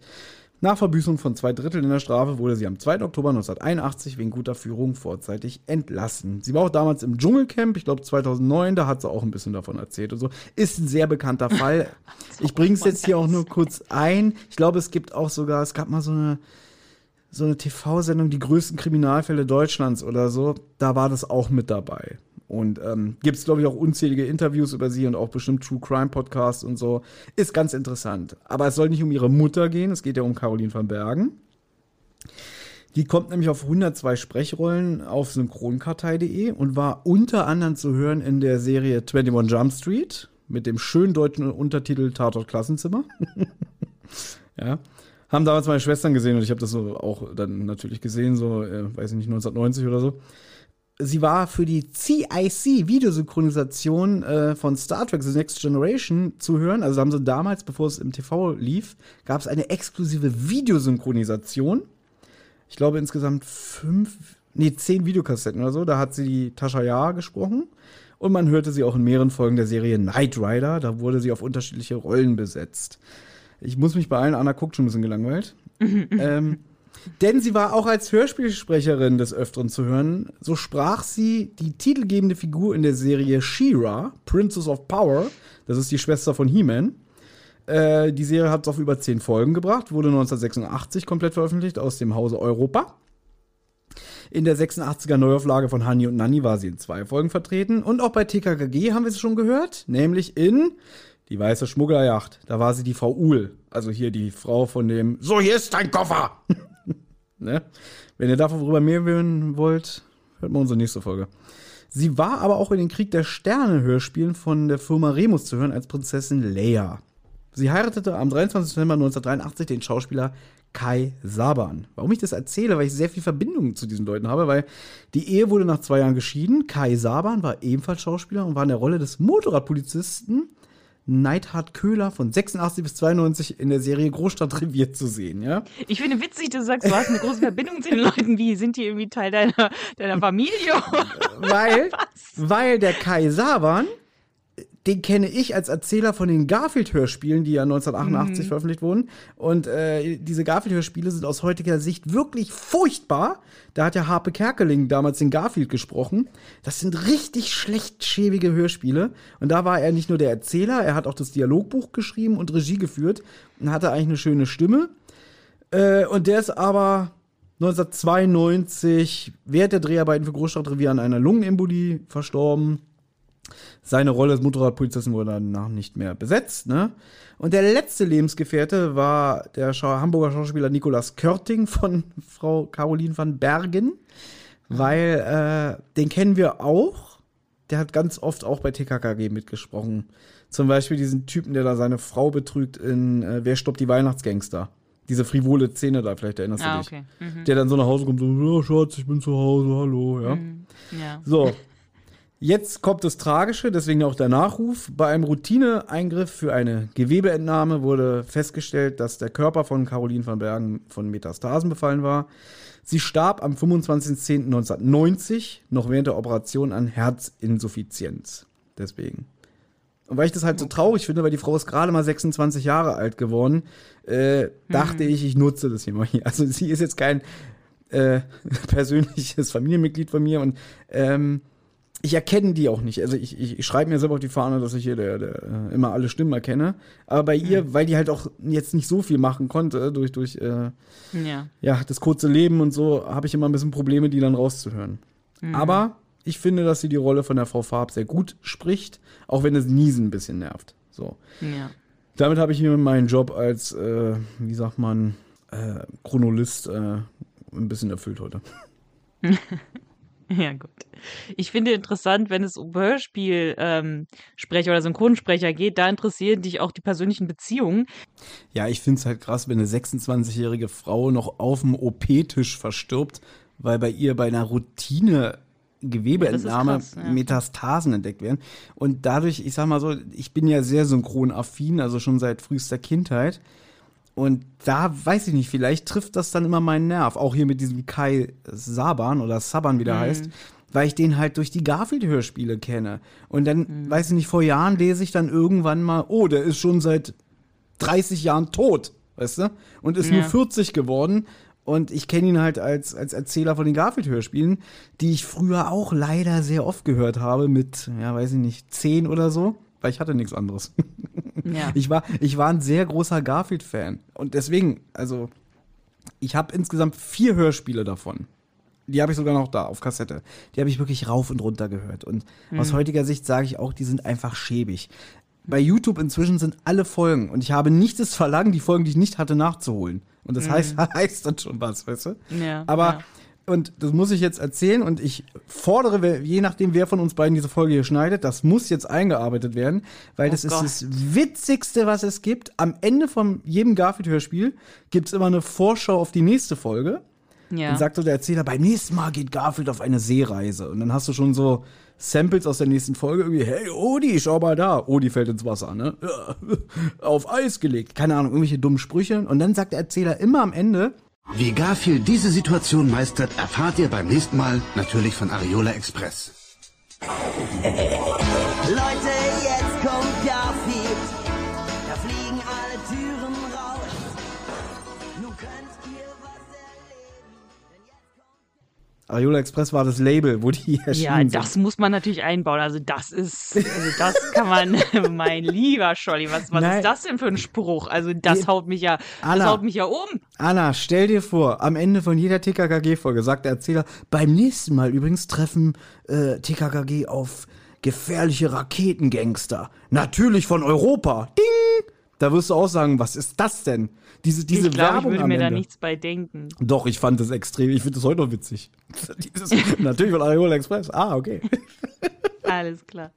Nach Verbüßung von zwei Dritteln in der Strafe wurde sie am 2. Oktober 1981 wegen guter Führung vorzeitig entlassen. Sie war auch damals im Dschungelcamp, ich glaube 2009, da hat sie auch ein bisschen davon erzählt und so. Ist ein sehr bekannter Fall. ich bringe es jetzt hier auch nur kurz ein. Ich glaube, es gibt auch sogar, es gab mal so eine so eine TV-Sendung, die größten Kriminalfälle Deutschlands oder so, da war das auch mit dabei. Und ähm, gibt es, glaube ich, auch unzählige Interviews über sie und auch bestimmt True Crime Podcasts und so. Ist ganz interessant. Aber es soll nicht um ihre Mutter gehen, es geht ja um Caroline van Bergen. Die kommt nämlich auf 102 Sprechrollen auf synchronkartei.de und war unter anderem zu hören in der Serie 21 Jump Street mit dem schönen deutschen Untertitel Tatort Klassenzimmer. ja. Haben damals meine Schwestern gesehen und ich habe das so auch dann natürlich gesehen, so, äh, weiß ich nicht, 1990 oder so. Sie war für die CIC-Videosynchronisation äh, von Star Trek The Next Generation zu hören. Also haben sie damals, bevor es im TV lief, gab es eine exklusive Videosynchronisation. Ich glaube insgesamt fünf, nee, zehn Videokassetten oder so. Da hat sie die Tascha Yar gesprochen. Und man hörte sie auch in mehreren Folgen der Serie Knight Rider. Da wurde sie auf unterschiedliche Rollen besetzt. Ich muss mich bei allen, Anna guckt schon ein bisschen gelangweilt. ähm, denn sie war auch als Hörspielsprecherin des Öfteren zu hören. So sprach sie die titelgebende Figur in der Serie She-Ra, Princess of Power. Das ist die Schwester von He-Man. Äh, die Serie hat es auf über zehn Folgen gebracht, wurde 1986 komplett veröffentlicht aus dem Hause Europa. In der 86er Neuauflage von Hani und Nanni war sie in zwei Folgen vertreten. Und auch bei TKKG haben wir es schon gehört, nämlich in Die Weiße Schmugglerjacht. Da war sie die Frau Uhl, also hier die Frau von dem So, hier ist dein Koffer! ne? Wenn ihr darüber mehr hören wollt, hört mal unsere nächste Folge. Sie war aber auch in den Krieg der Sterne Hörspielen von der Firma Remus zu hören als Prinzessin Leia. Sie heiratete am 23. November 1983 den Schauspieler Kai Saban. Warum ich das erzähle, weil ich sehr viel Verbindung zu diesen Leuten habe, weil die Ehe wurde nach zwei Jahren geschieden. Kai Saban war ebenfalls Schauspieler und war in der Rolle des Motorradpolizisten Neidhard Köhler von 86 bis 92 in der Serie Großstadtrevier zu sehen, ja? Ich finde witzig, dass du sagst, du hast eine große Verbindung zu den Leuten. Wie sind die irgendwie Teil deiner, deiner Familie? weil, weil der Kai Saban, den kenne ich als Erzähler von den Garfield-Hörspielen, die ja 1988 veröffentlicht wurden. Und äh, diese Garfield-Hörspiele sind aus heutiger Sicht wirklich furchtbar. Da hat ja Harpe Kerkeling damals den Garfield gesprochen. Das sind richtig schlecht schäbige Hörspiele. Und da war er nicht nur der Erzähler, er hat auch das Dialogbuch geschrieben und Regie geführt und hatte eigentlich eine schöne Stimme. Äh, und der ist aber 1992 während der Dreharbeiten für Großstadtrevier an einer Lungenembolie verstorben. Seine Rolle als Motorradpolizistin wurde danach nicht mehr besetzt. Ne? Und der letzte Lebensgefährte war der Schau Hamburger Schauspieler Nikolaus Körting von Frau Caroline van Bergen, weil äh, den kennen wir auch. Der hat ganz oft auch bei TKKG mitgesprochen. Zum Beispiel diesen Typen, der da seine Frau betrügt in äh, Wer stoppt die Weihnachtsgangster? Diese frivole Szene da, vielleicht erinnerst du Ah, dich. okay. Mhm. Der dann so nach Hause kommt, so, ja, Schatz, ich bin zu Hause, hallo, ja. Ja. So. Jetzt kommt das Tragische, deswegen auch der Nachruf. Bei einem Routineeingriff für eine Gewebeentnahme wurde festgestellt, dass der Körper von Caroline van Bergen von Metastasen befallen war. Sie starb am 25.10.1990, noch während der Operation an Herzinsuffizienz. Deswegen. Und weil ich das halt so traurig finde, weil die Frau ist gerade mal 26 Jahre alt geworden, äh, dachte ich, ich nutze das hier mal hier. Also sie ist jetzt kein äh, persönliches Familienmitglied von mir und ähm, ich erkenne die auch nicht. Also ich, ich, ich schreibe mir selber auf die Fahne, dass ich hier der, der, äh, immer alle Stimmen erkenne. Aber bei ihr, weil die halt auch jetzt nicht so viel machen konnte, durch, durch äh, Ja. ja, das kurze Leben und so, habe ich immer ein bisschen Probleme, die dann rauszuhören. Aber ich finde, dass sie die Rolle von der Frau Farb sehr gut spricht, auch wenn das Niesen ein bisschen nervt. So. Ja. Damit habe ich mir meinen Job als, äh, wie sagt man, äh, Chronolist äh, ein bisschen erfüllt heute. Ja, gut. Ich finde interessant, wenn es um Hörspielsprecher ähm, Sprecher oder Synchronsprecher geht, da interessieren dich auch die persönlichen Beziehungen. Ja, ich finde es halt krass, wenn eine 26-jährige Frau noch auf dem OP-Tisch verstirbt, weil bei ihr bei einer Routine Gewebeentnahme Ja, krass, ja. Metastasen entdeckt werden. Und dadurch, ich sag mal so, ich bin ja sehr synchronaffin, also schon seit frühester Kindheit. Und da weiß ich nicht, vielleicht trifft das dann immer meinen Nerv. Auch hier mit diesem Kai Saban oder Saban, wie der heißt, weil ich den halt durch die Garfield-Hörspiele kenne. Und dann, weiß ich nicht, vor Jahren lese ich dann irgendwann mal, oh, der ist schon seit 30 Jahren tot, weißt du? Und ist nur Ja. 40 geworden. Und ich kenne ihn halt als, als Erzähler von den Garfield-Hörspielen, die ich früher auch leider sehr oft gehört habe, mit, ja, weiß ich nicht, 10 oder so, weil ich hatte nichts anderes. Ja. Ich war, ich war ein sehr großer Garfield-Fan. Und deswegen, also, ich habe insgesamt vier Hörspiele davon. Die habe ich sogar noch da auf Kassette. Die habe ich wirklich rauf und runter gehört. Und aus heutiger Sicht sage ich auch, die sind einfach schäbig. Bei YouTube inzwischen sind alle Folgen und ich habe nicht das Verlangen, die Folgen, die ich nicht hatte, nachzuholen. Und das heißt, heißt dann schon was, weißt du? Ja, Aber, ja. Und das muss ich jetzt erzählen und ich fordere, je nachdem, wer von uns beiden diese Folge hier schneidet, das muss jetzt eingearbeitet werden, weil das ist Oh Gott. das Witzigste, was es gibt. Am Ende von jedem Garfield-Hörspiel gibt es immer eine Vorschau auf die nächste Folge. Ja. Dann sagt so der Erzähler, beim nächsten Mal geht Garfield auf eine Seereise. Und dann hast du schon so Samples aus der nächsten Folge, irgendwie, hey Odi, schau mal da. Odi fällt ins Wasser, ne? Auf Eis gelegt. Keine Ahnung, irgendwelche dummen Sprüche. Und dann sagt der Erzähler immer am Ende, Wie Garfield diese Situation meistert, erfahrt ihr beim nächsten Mal natürlich von Ariola Express. Leute, jetzt kommt Ariola Express war das Label, wo die erschienen Ja, sind. das muss man natürlich einbauen. Also das ist, also das kann man, mein lieber Scholli, was, was Nein. ist das denn für ein Spruch? Also das Die- haut mich ja, das Anna. haut mich ja um. Anna, stell dir vor, am Ende von jeder TKKG-Folge sagt der Erzähler, beim nächsten Mal übrigens treffen äh, TKKG auf gefährliche Raketengangster. Natürlich von Europa. Ding! Da wirst du auch sagen, was ist das denn? Diese, diese ich glaube, ich Werbung würde am mir da nichts bei denken. Doch, ich fand das extrem. Ich finde das heute noch witzig. Dieses, natürlich von Ariola Express. Ah, okay. Alles klar.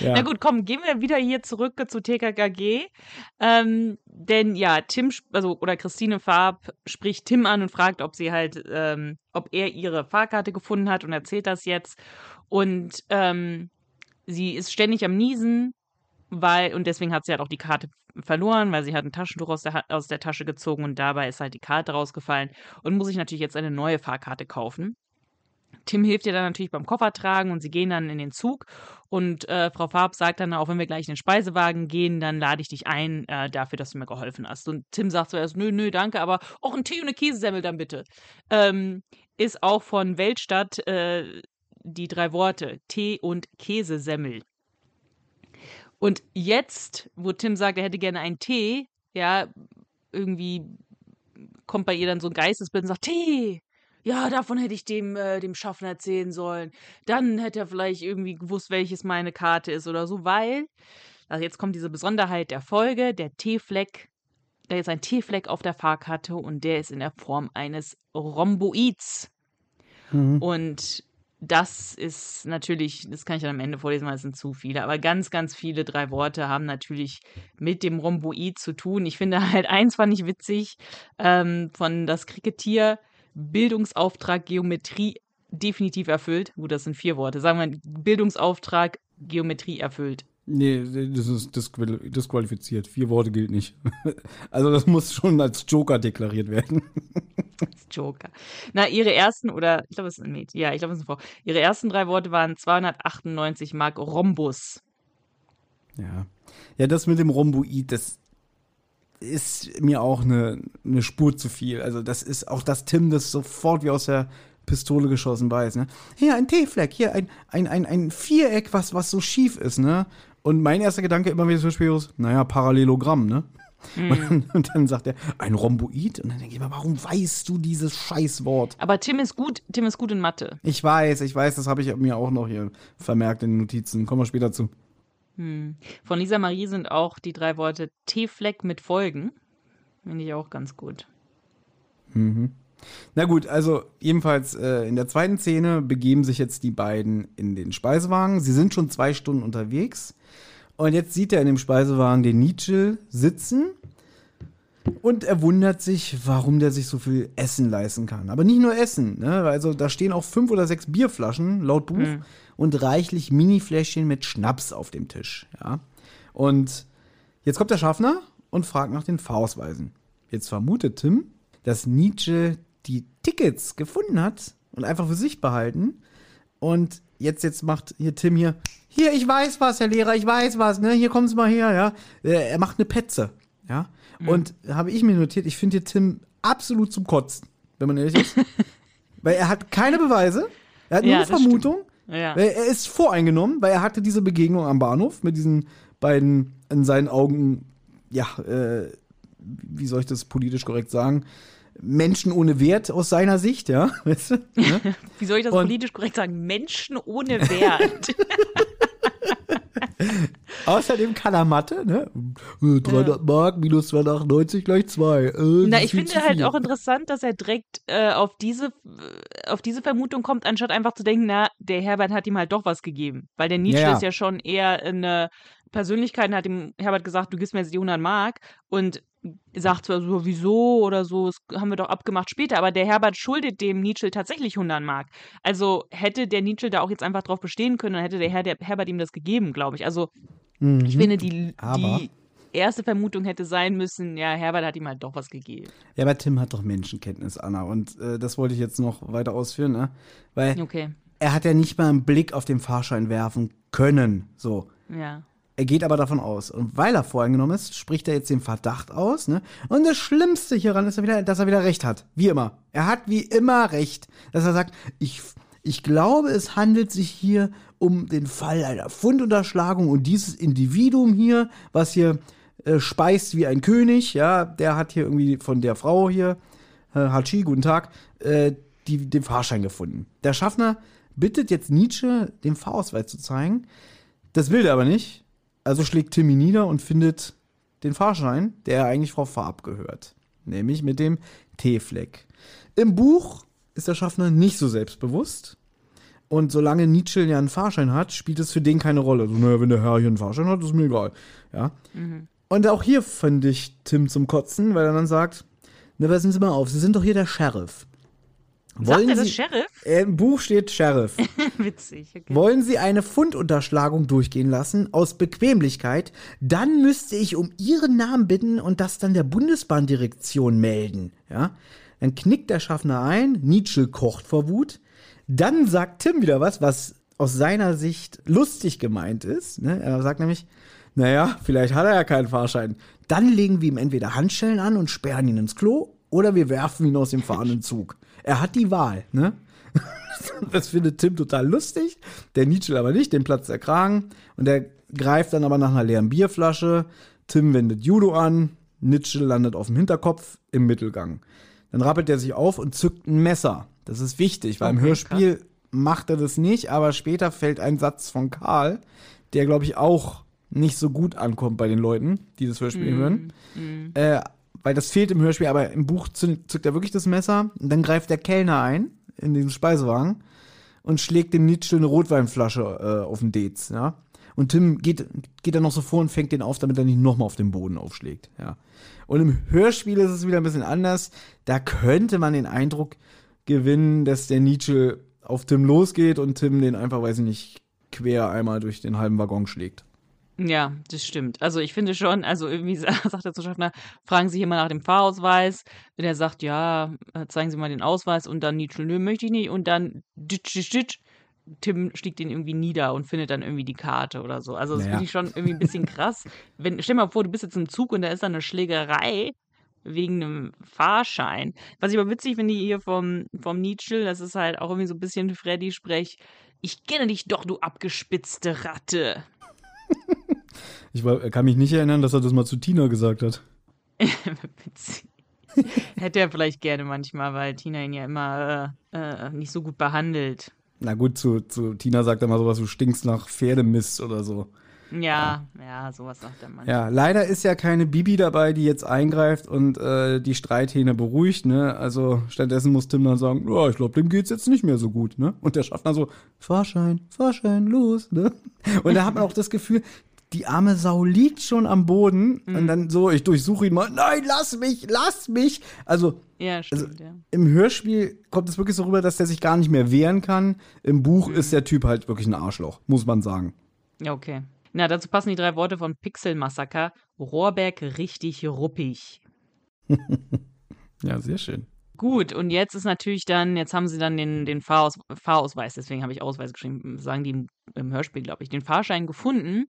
Ja. Na gut, komm, gehen wir wieder hier zurück zu TKKG. Ähm, denn ja, Tim, also oder Christine Farb spricht Tim an und fragt, ob sie halt, ähm, ob er ihre Fahrkarte gefunden hat und erzählt das jetzt. Und ähm, sie ist ständig am Niesen, weil, und deswegen hat sie halt auch die Karte verloren, weil sie hat ein Taschentuch aus der, aus der Tasche gezogen und dabei ist halt die Karte rausgefallen und muss sich natürlich jetzt eine neue Fahrkarte kaufen. Tim hilft ihr dann natürlich beim Koffertragen und sie gehen dann in den Zug. Und äh, Frau Farb sagt dann, auch wenn wir gleich in den Speisewagen gehen, dann lade ich dich ein äh, dafür, dass du mir geholfen hast. Und Tim sagt zuerst, nö, nö, danke, aber auch ein Tee und eine Käsesemmel dann bitte. Ähm, ist auch von Weltstadt äh, die drei Worte Tee und Käsesemmel. Und jetzt, wo Tim sagt, er hätte gerne einen Tee, ja, irgendwie kommt bei ihr dann so ein Geistesbild und sagt, Tee, ja, davon hätte ich dem, äh, dem Schaffner erzählen sollen. Dann hätte er vielleicht irgendwie gewusst, welches meine Karte ist oder so, weil, also jetzt kommt diese Besonderheit der Folge, der T-Fleck, da ist ein T-Fleck auf der Fahrkarte und der ist in der Form eines Rhomboids. Und das ist natürlich, das kann ich dann am Ende vorlesen, weil es sind zu viele, aber ganz, ganz viele drei Worte haben natürlich mit dem Rhomboid zu tun. Ich finde halt eins fand ich witzig, ähm, von das Kricketier Bildungsauftrag Geometrie definitiv erfüllt. Gut, das sind vier Worte. Sagen wir Bildungsauftrag Geometrie erfüllt. Nee, das ist disqual disqualifiziert. Vier Worte gilt nicht. Also das muss schon als Joker deklariert werden. Das Joker. Na, ihre ersten, oder ich glaube, es ist ein Mädchen. Ja, ich glaube, es ist eine Frau. Ihre ersten drei Worte waren 298 Mark Rhombus. Ja. Ja, das mit dem Rhomboid, das ist mir auch eine, eine Spur zu viel. Also das ist auch, dass Tim das sofort wie aus der Pistole geschossen weiß, ne? Hier, ein T-Fleck, hier, ein, ein, ein, ein Viereck, was, was so schief ist, ne? Und mein erster Gedanke immer wieder so spiellos, naja, Parallelogramm, ne? Und, dann, und dann sagt er, ein Rhomboid? Und dann denke ich mir, warum weißt du dieses Scheißwort? Aber Tim ist gut, Tim ist gut in Mathe. Ich weiß, ich weiß, das habe ich mir auch noch hier vermerkt in den Notizen. Kommen wir später zu. Von Lisa Marie sind auch die drei Worte T-Fleck mit Folgen. Finde ich auch ganz gut. Na gut, also jedenfalls äh, in der zweiten Szene begeben sich jetzt die beiden in den Speisewagen. Sie sind schon zwei Stunden unterwegs. Und jetzt sieht er in dem Speisewagen den Nietzsche sitzen. Und er wundert sich, warum der sich so viel Essen leisten kann. Aber nicht nur Essen, ne? Also da stehen auch fünf oder sechs Bierflaschen, laut Buch, und reichlich Minifläschchen mit Schnaps auf dem Tisch. Ja? Und jetzt kommt der Schaffner und fragt nach den Fahrausweisen. Jetzt vermutet Tim, dass Nietzsche die Tickets gefunden hat und einfach für sich behalten. Und jetzt, jetzt macht hier Tim hier, hier, ich weiß was, Herr Lehrer, ich weiß was, ne, hier kommen Sie mal her, ja. Äh, Er macht eine Petze, ja. Und habe ich mir notiert, ich finde hier Tim absolut zum Kotzen, wenn man ehrlich ist. weil er hat keine Beweise, er hat nur Ja, eine. Vermutung. Ja. Er ist voreingenommen, weil er hatte diese Begegnung am Bahnhof mit diesen beiden in seinen Augen, ja, äh, wie soll ich das politisch korrekt sagen, Menschen ohne Wert aus seiner Sicht, ja. Weißt du? Ne? Wie soll ich das Und- politisch korrekt sagen? Menschen ohne Wert. Außerdem kann er Mathe, ne? Äh, 300 Mark minus 298 gleich 2. Äh, Na, ich finde halt auch interessant, dass er direkt äh, auf, diese, äh, auf diese Vermutung kommt, anstatt einfach zu denken, na, der Herbert hat ihm halt doch was gegeben. Weil der Nietzsche Ja, ja. ist ja schon eher eine Persönlichkeit und hat dem Herbert gesagt, du gibst mir jetzt die 100 Mark und sagt zwar so, wieso oder so, das haben wir doch abgemacht später, aber der Herbert schuldet dem Nietzsche tatsächlich 100 Mark. Also hätte der Nietzsche da auch jetzt einfach drauf bestehen können, dann hätte der, Herr, der Herbert ihm das gegeben, glaube ich. Also Mhm. ich finde, die, die erste Vermutung hätte sein müssen, ja, Herbert hat ihm halt doch was gegeben. Ja, aber Tim hat doch Menschenkenntnis, Anna. Und äh, das wollte ich jetzt noch weiter ausführen, ne? Weil Okay, er hat ja nicht mal einen Blick auf den Fahrschein werfen können. So. ja. Er geht aber davon aus. Und weil er voreingenommen ist, spricht er jetzt den Verdacht aus. Ne? Und das Schlimmste hieran ist, dass er wieder recht hat. Wie immer. Er hat wie immer recht. Dass er sagt, ich, ich glaube, es handelt sich hier um den Fall einer Fundunterschlagung und dieses Individuum hier, was hier äh, speist wie ein König, ja, der hat hier irgendwie von der Frau hier, äh, Hachi, guten Tag, äh, die, den Fahrschein gefunden. Der Schaffner bittet jetzt Nietzsche, den Fahrausweis zu zeigen. Das will er aber nicht. Also schlägt Timmy nieder und findet den Fahrschein, der eigentlich Frau Farb gehört. Nämlich mit dem T-Fleck. Im Buch ist der Schaffner nicht so selbstbewusst. Und solange Nietzsche ja einen Fahrschein hat, spielt es für den keine Rolle. Also, naja, wenn der Herr hier einen Fahrschein hat, ist mir egal. Ja. Und auch hier fand ich Tim zum Kotzen, weil er dann sagt: Na, passen Sie mal auf, Sie sind doch hier der Sheriff. Sagt er das Sheriff? äh, Im Buch steht Sheriff. Witzig. Okay. Wollen Sie eine Fundunterschlagung durchgehen lassen aus Bequemlichkeit, dann müsste ich um Ihren Namen bitten und das dann der Bundesbahndirektion melden. Ja? Dann knickt der Schaffner ein, Nietzsche kocht vor Wut. Dann sagt Tim wieder was, was aus seiner Sicht lustig gemeint ist. Ne? Er sagt nämlich, naja, vielleicht hat er ja keinen Fahrschein. Dann legen wir ihm entweder Handschellen an und sperren ihn ins Klo oder wir werfen ihn aus dem fahrenden Zug. Er hat die Wahl, ne? Das findet Tim total lustig, der Nietzsche aber nicht, den platzt der Kragen und der greift dann aber nach einer leeren Bierflasche. Tim wendet Judo an, Nietzsche landet auf dem Hinterkopf im Mittelgang. Dann rappelt er sich auf und zückt ein Messer. Das ist wichtig, weil im Okay, Hörspiel macht er das nicht, aber später fällt ein Satz von Karl, der glaube ich auch nicht so gut ankommt bei den Leuten, die das Hörspiel hören. Äh, weil das fehlt im Hörspiel, aber im Buch zückt er wirklich das Messer und dann greift der Kellner ein in diesen Speisewagen und schlägt dem Nietzsche eine Rotweinflasche äh, auf den Dez, ja. Und Tim geht, geht dann noch so vor und fängt den auf, damit er nicht nochmal auf den Boden aufschlägt, ja. Und im Hörspiel ist es wieder ein bisschen anders. Da könnte man den Eindruck gewinnen, dass der Nietzsche auf Tim losgeht und Tim den einfach, weiß ich nicht, quer einmal durch den halben Waggon schlägt. Ja, das stimmt. Also ich finde schon, also irgendwie sagt der Zuschaffner, fragen Sie hier mal nach dem Fahrausweis. Wenn er sagt, ja, äh, zeigen Sie mal den Ausweis und dann Nietzsche, nö, möchte ich nicht. Und dann ditsch, ditsch, ditsch. Tim schlägt ihn irgendwie nieder und findet dann irgendwie die Karte oder so. Also das Naja. finde ich schon irgendwie ein bisschen krass. Wenn, stell dir mal vor, du bist jetzt im Zug und da ist dann eine Schlägerei wegen einem Fahrschein. Was ich aber witzig finde hier vom, vom Nietzsche, das ist halt auch irgendwie so ein bisschen Freddy-Sprech. Ich kenne dich doch, du abgespitzte Ratte. Ich war, kann mich nicht erinnern, dass er das mal zu Tina gesagt hat. Witzig. Hätte er vielleicht gerne manchmal, weil Tina ihn ja immer äh, äh, nicht so gut behandelt. Na gut, zu, zu Tina sagt er mal sowas, du stinkst nach Pferdemist oder so. Ja, ja, sowas sagt er manchmal. Ja, leider ist ja keine Bibi dabei, die jetzt eingreift und äh, die Streithähne beruhigt, ne? Also stattdessen muss Tim dann sagen, ja, ich glaube, dem geht's jetzt nicht mehr so gut, ne? Und der Schaffner so, Fahrschein, Fahrschein, los, ne? Und da hat man auch das Gefühl, die arme Sau liegt schon am Boden und dann so, ich durchsuche ihn mal, nein, lass mich, lass mich. Also Ja, stimmt, ja. im Hörspiel kommt es wirklich so rüber, dass der sich gar nicht mehr wehren kann. Im Buch ist der Typ halt wirklich ein Arschloch, muss man sagen. Ja, okay. Na, dazu passen die drei Worte von Pixel Massaker. Rohrberg richtig ruppig. Ja, sehr schön. Gut, und jetzt ist natürlich dann, jetzt haben sie dann den, den Fahraus, Fahrausweis, deswegen habe ich Ausweis geschrieben, sagen die im, im Hörspiel, glaube ich, den Fahrschein gefunden.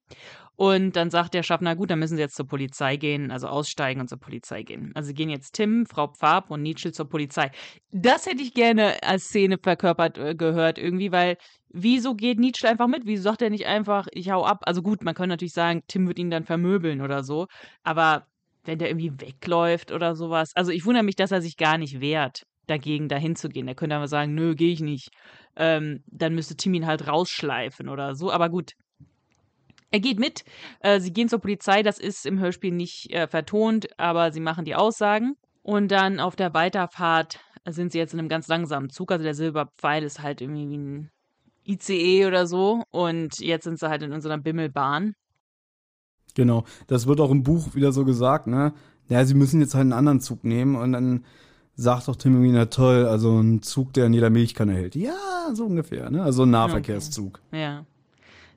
Und dann sagt der Schaffner, gut, dann müssen sie jetzt zur Polizei gehen, also aussteigen und zur Polizei gehen. Also gehen jetzt Tim, Frau Pfab und Nietzsche zur Polizei. Das hätte ich gerne als Szene verkörpert äh, gehört irgendwie, weil wieso geht Nietzsche einfach mit? Wieso sagt er nicht einfach, ich hau ab? Also gut, man könnte natürlich sagen, Tim wird ihn dann vermöbeln oder so, aber wenn der irgendwie wegläuft oder sowas. Also ich wundere mich, dass er sich gar nicht wehrt, dagegen dahin zu gehen. Er könnte aber sagen, nö, gehe ich nicht. Ähm, dann müsste Tim ihn halt rausschleifen oder so. Aber gut, Er geht mit. Äh, sie gehen zur Polizei. Das ist im Hörspiel nicht äh, vertont, aber sie machen die Aussagen. Und dann auf der Weiterfahrt sind sie jetzt in einem ganz langsamen Zug. Also der Silberpfeil ist halt irgendwie wie ein ICE oder so. Und jetzt sind sie halt in unserer Bimmelbahn. Genau. Das wird auch im Buch wieder so gesagt, ne? Ja, sie müssen jetzt halt einen anderen Zug nehmen und dann sagt doch Tim irgendwie, na toll, also ein Zug, der in jeder Milchkanne hält. Ja, so ungefähr, ne? Also ein Nahverkehrszug. Ja.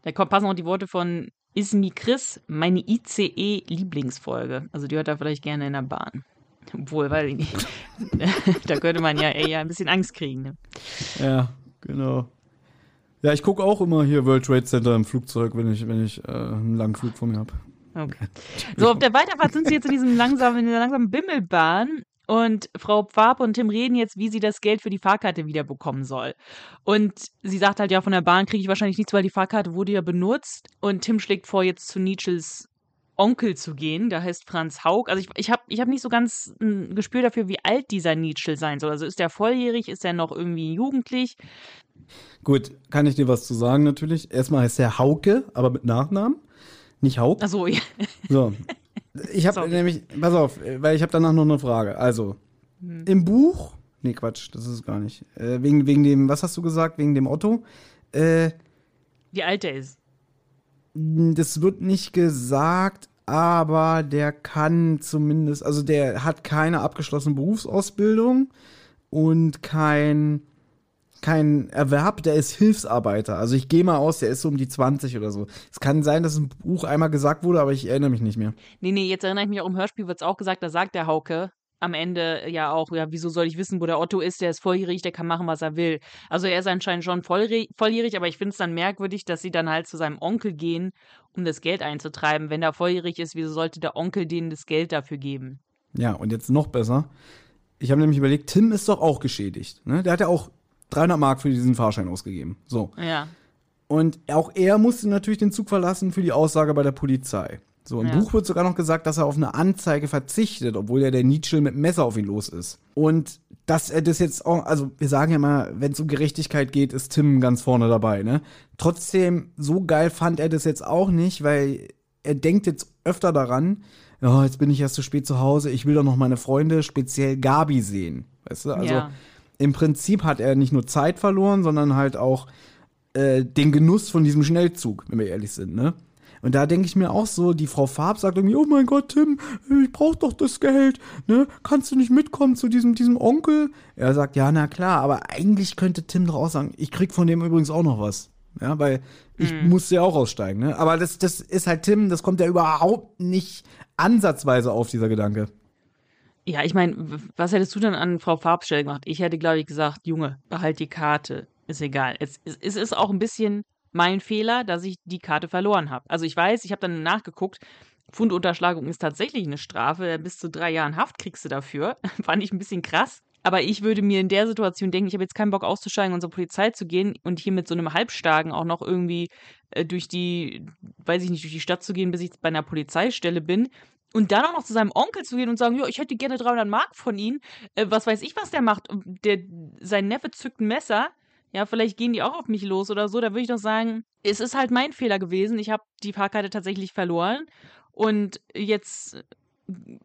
Da passen auch die Worte von Ismi Chris, meine ICE-Lieblingsfolge. Also die hört er vielleicht gerne in der Bahn. Obwohl, weil da könnte man ja eher ein bisschen Angst kriegen. Ne? Ja, genau. Ja, ich gucke auch immer hier World Trade Center im Flugzeug, wenn ich, wenn ich äh, einen langen Flug vor mir habe. Okay. So, auf der Weiterfahrt sind sie jetzt in diesem langsamen, in der langsamen Bimmelbahn und Frau Pfab und Tim reden jetzt, wie sie das Geld für die Fahrkarte wiederbekommen soll. Und sie sagt halt, ja, von der Bahn kriege ich wahrscheinlich nichts, weil die Fahrkarte wurde ja benutzt. Und Tim schlägt vor, jetzt zu Nietzsches Onkel zu gehen, der heißt Franz Haug. Also ich, ich habe ich hab nicht so ganz ein Gespür dafür, wie alt dieser Nietzsche sein soll. Also ist der volljährig, ist er noch irgendwie jugendlich? Gut, kann ich dir was zu sagen natürlich. Erstmal heißt er Hauke, aber mit Nachnamen, nicht Haug. Ach so, ja. So. Ich habe nämlich, pass auf, weil ich habe danach noch eine Frage. Also, im Buch, nee, Quatsch, das ist es gar nicht. Äh, wegen, wegen dem, was hast du gesagt, wegen dem Otto? Äh, Wie alt er ist. das wird nicht gesagt, aber der kann zumindest, also der hat keine abgeschlossene Berufsausbildung und kein, kein Erwerb, der ist Hilfsarbeiter. Also ich gehe mal aus, der ist so um die 20 oder so. Es kann sein, dass im Buch einmal gesagt wurde, aber ich erinnere mich nicht mehr. Nee, nee, jetzt erinnere ich mich auch im Hörspiel, wird es auch gesagt, da sagt der Hauke am Ende ja auch, ja, wieso soll ich wissen, wo der Otto ist, der ist volljährig, der kann machen, was er will. Also er ist anscheinend schon volljährig, aber ich finde es dann merkwürdig, dass sie dann halt zu seinem Onkel gehen, um das Geld einzutreiben. Wenn der volljährig ist, wieso sollte der Onkel denen das Geld dafür geben? Ja, und jetzt noch besser. Ich habe nämlich überlegt, Tim ist doch auch geschädigt. Ne? Der hat ja auch 300 Mark für diesen Fahrschein ausgegeben. So. Ja. Und auch er musste natürlich den Zug verlassen für die Aussage bei der Polizei. So, im Ja. Buch wird sogar noch gesagt, dass er auf eine Anzeige verzichtet, obwohl ja der Nietzsche mit Messer auf ihn los ist. Und dass er das jetzt auch, also wir sagen ja mal, wenn es um Gerechtigkeit geht, ist Tim ganz vorne dabei, ne? Trotzdem, so geil fand er das jetzt auch nicht, weil er denkt jetzt öfter daran, ja, jetzt bin ich erst zu spät zu Hause, ich will doch noch meine Freunde, speziell Gabi sehen. Weißt du, also Ja. Im Prinzip hat er nicht nur Zeit verloren, sondern halt auch äh, den Genuss von diesem Schnellzug, wenn wir ehrlich sind, ne? Und da denke ich mir auch so, die Frau Farb sagt irgendwie, oh mein Gott, Tim, ich brauch doch das Geld, ne? Kannst du nicht mitkommen zu diesem, diesem Onkel? Er sagt, ja, na klar, aber eigentlich könnte Tim doch auch sagen, ich krieg von dem übrigens auch noch was. Ja, weil ich musste ja auch aussteigen, ne? Aber das, das ist halt Tim, das kommt ja überhaupt nicht ansatzweise auf, dieser Gedanke. Ja, ich meine, was hättest du denn an Frau Farbstelle gemacht? Ich hätte, glaube ich, gesagt, Junge, behalt die Karte. Ist egal. Es, es, es ist auch ein bisschen mein Fehler, dass ich die Karte verloren habe. Also ich weiß, ich habe dann nachgeguckt, Fundunterschlagung ist tatsächlich eine Strafe. Bis zu drei Jahren Haft kriegst du dafür. Fand ich ein bisschen krass. Aber ich würde mir in der Situation denken, ich habe jetzt keinen Bock auszusteigen und zur Polizei zu gehen und hier mit so einem Halbstarken auch noch irgendwie äh, durch die, weiß ich nicht, durch die Stadt zu gehen, bis ich bei einer Polizeistelle bin. Und dann auch noch zu seinem Onkel zu gehen und sagen, ja, ich hätte gerne 300 Mark von ihm. Äh, was weiß ich, was der macht. Der, sein Neffe zückt ein Messer. Ja, vielleicht gehen die auch auf mich los oder so. Da würde ich doch sagen, es ist halt mein Fehler gewesen. Ich habe die Fahrkarte tatsächlich verloren. Und jetzt,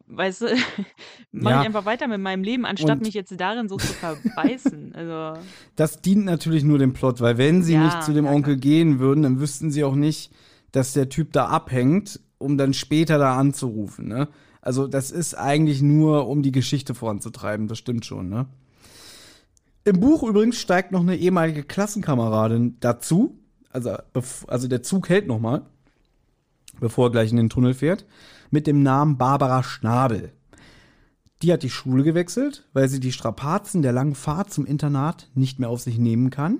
weißt du, mache Ja. ich einfach weiter mit meinem Leben, anstatt Und- mich jetzt darin so zu verbeißen. Also, Das dient natürlich nur dem Plot, weil wenn sie Ja, nicht zu dem ja, Onkel gehen würden, dann wüssten sie auch nicht, dass der Typ da abhängt, um dann später da anzurufen. Ne? Also das ist eigentlich nur, um die Geschichte voranzutreiben, das stimmt schon. Ne? Im Buch übrigens steigt noch eine ehemalige Klassenkameradin dazu. Also, also der Zug hält noch mal, bevor er gleich in den Tunnel fährt, mit dem Namen Barbara Schnabel. Die hat die Schule gewechselt, weil sie die Strapazen der langen Fahrt zum Internat nicht mehr auf sich nehmen kann,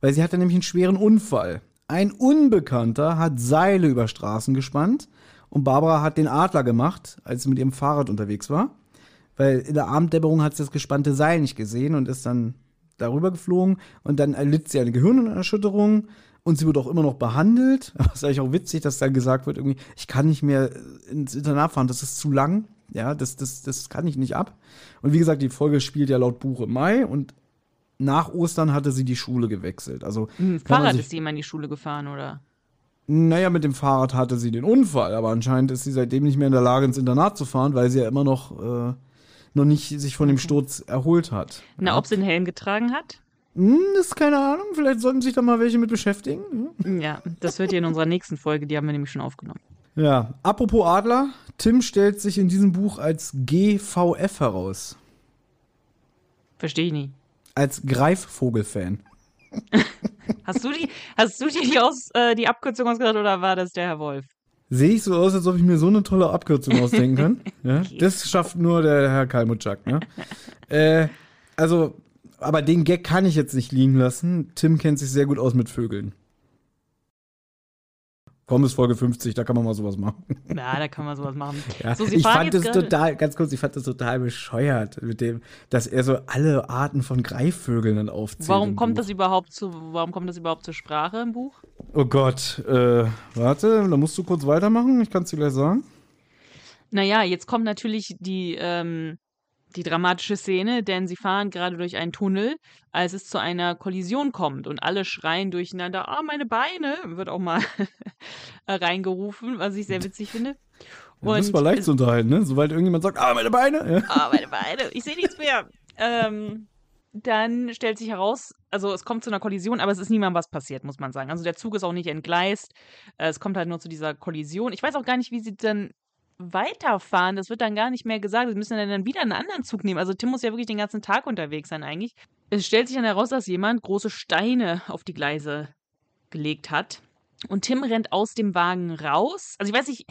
weil sie hatte nämlich einen schweren Unfall. Ein Unbekannter hat Seile über Straßen gespannt und Barbara hat den Adler gemacht, als sie mit ihrem Fahrrad unterwegs war, weil in der Abenddämmerung hat sie das gespannte Seil nicht gesehen und ist dann darüber geflogen und dann erlitt sie eine Gehirnerschütterung und sie wird auch immer noch behandelt. Aber es ist eigentlich auch witzig, dass dann gesagt wird, irgendwie, ich kann nicht mehr ins Internat fahren, das ist zu lang. Ja, das, das, das kann ich nicht ab. Und wie gesagt, die Folge spielt ja laut Buch im Mai und nach Ostern hatte sie die Schule gewechselt. Also man Fahrrad sich- ist die immer in die Schule gefahren, oder? Naja, mit dem Fahrrad hatte sie den Unfall, aber anscheinend ist sie seitdem nicht mehr in der Lage, ins Internat zu fahren, weil sie ja immer noch, äh, noch nicht sich von dem Sturz erholt hat. Na, ja. ob sie einen Helm getragen hat? Hm, das ist keine Ahnung, vielleicht sollten sich da mal welche mit beschäftigen. Ja, das wird ja in unserer nächsten Folge, die haben wir nämlich schon aufgenommen. Ja, apropos Adler, Tim stellt sich in diesem Buch als GVF heraus. Verstehe ich nie. Als Greifvogel-Fan. Hast du die, hast du dir die, aus, äh, die Abkürzung ausgedacht oder war das der Herr Wolf? Sehe ich so aus, als ob ich mir so eine tolle Abkürzung ausdenken kann? Ja? Das schafft nur der Herr Kalmutschak. Ne? äh, also, aber den Gag kann ich jetzt nicht liegen lassen. Tim kennt sich sehr gut aus mit Vögeln. Komm, ist Folge 50, da kann man mal sowas machen. Na, da kann man sowas machen. Ja, So, ich fand das total, ganz kurz, ich fand das total bescheuert, mit dem, dass er so alle Arten von Greifvögeln dann aufzählt. Warum kommt Buch. das überhaupt zu, warum kommt das überhaupt zur Sprache im Buch? Oh Gott, äh, warte, da musst du kurz weitermachen, ich kann es dir gleich sagen. Naja, jetzt kommt natürlich die, ähm, die dramatische Szene, denn sie fahren gerade durch einen Tunnel, als es zu einer Kollision kommt und alle schreien durcheinander, ah, meine Beine, wird auch mal reingerufen, was ich sehr witzig finde. Ja, das war leicht zu unterhalten, ne? Sobald irgendjemand sagt, ah, meine Beine. Ja. Ah, meine Beine, ich sehe nichts mehr. Ähm, dann stellt sich heraus, also es kommt zu einer Kollision, aber es ist niemandem was passiert, muss man sagen. Also der Zug ist auch nicht entgleist. Äh, Es kommt halt nur zu dieser Kollision. Ich weiß auch gar nicht, wie sie dann weiterfahren. Das wird dann gar nicht mehr gesagt. Sie müssen dann wieder einen anderen Zug nehmen. Also Tim muss ja wirklich den ganzen Tag unterwegs sein eigentlich. Es stellt sich dann heraus, dass jemand große Steine auf die Gleise gelegt hat. Und Tim rennt aus dem Wagen raus. Also ich weiß nicht,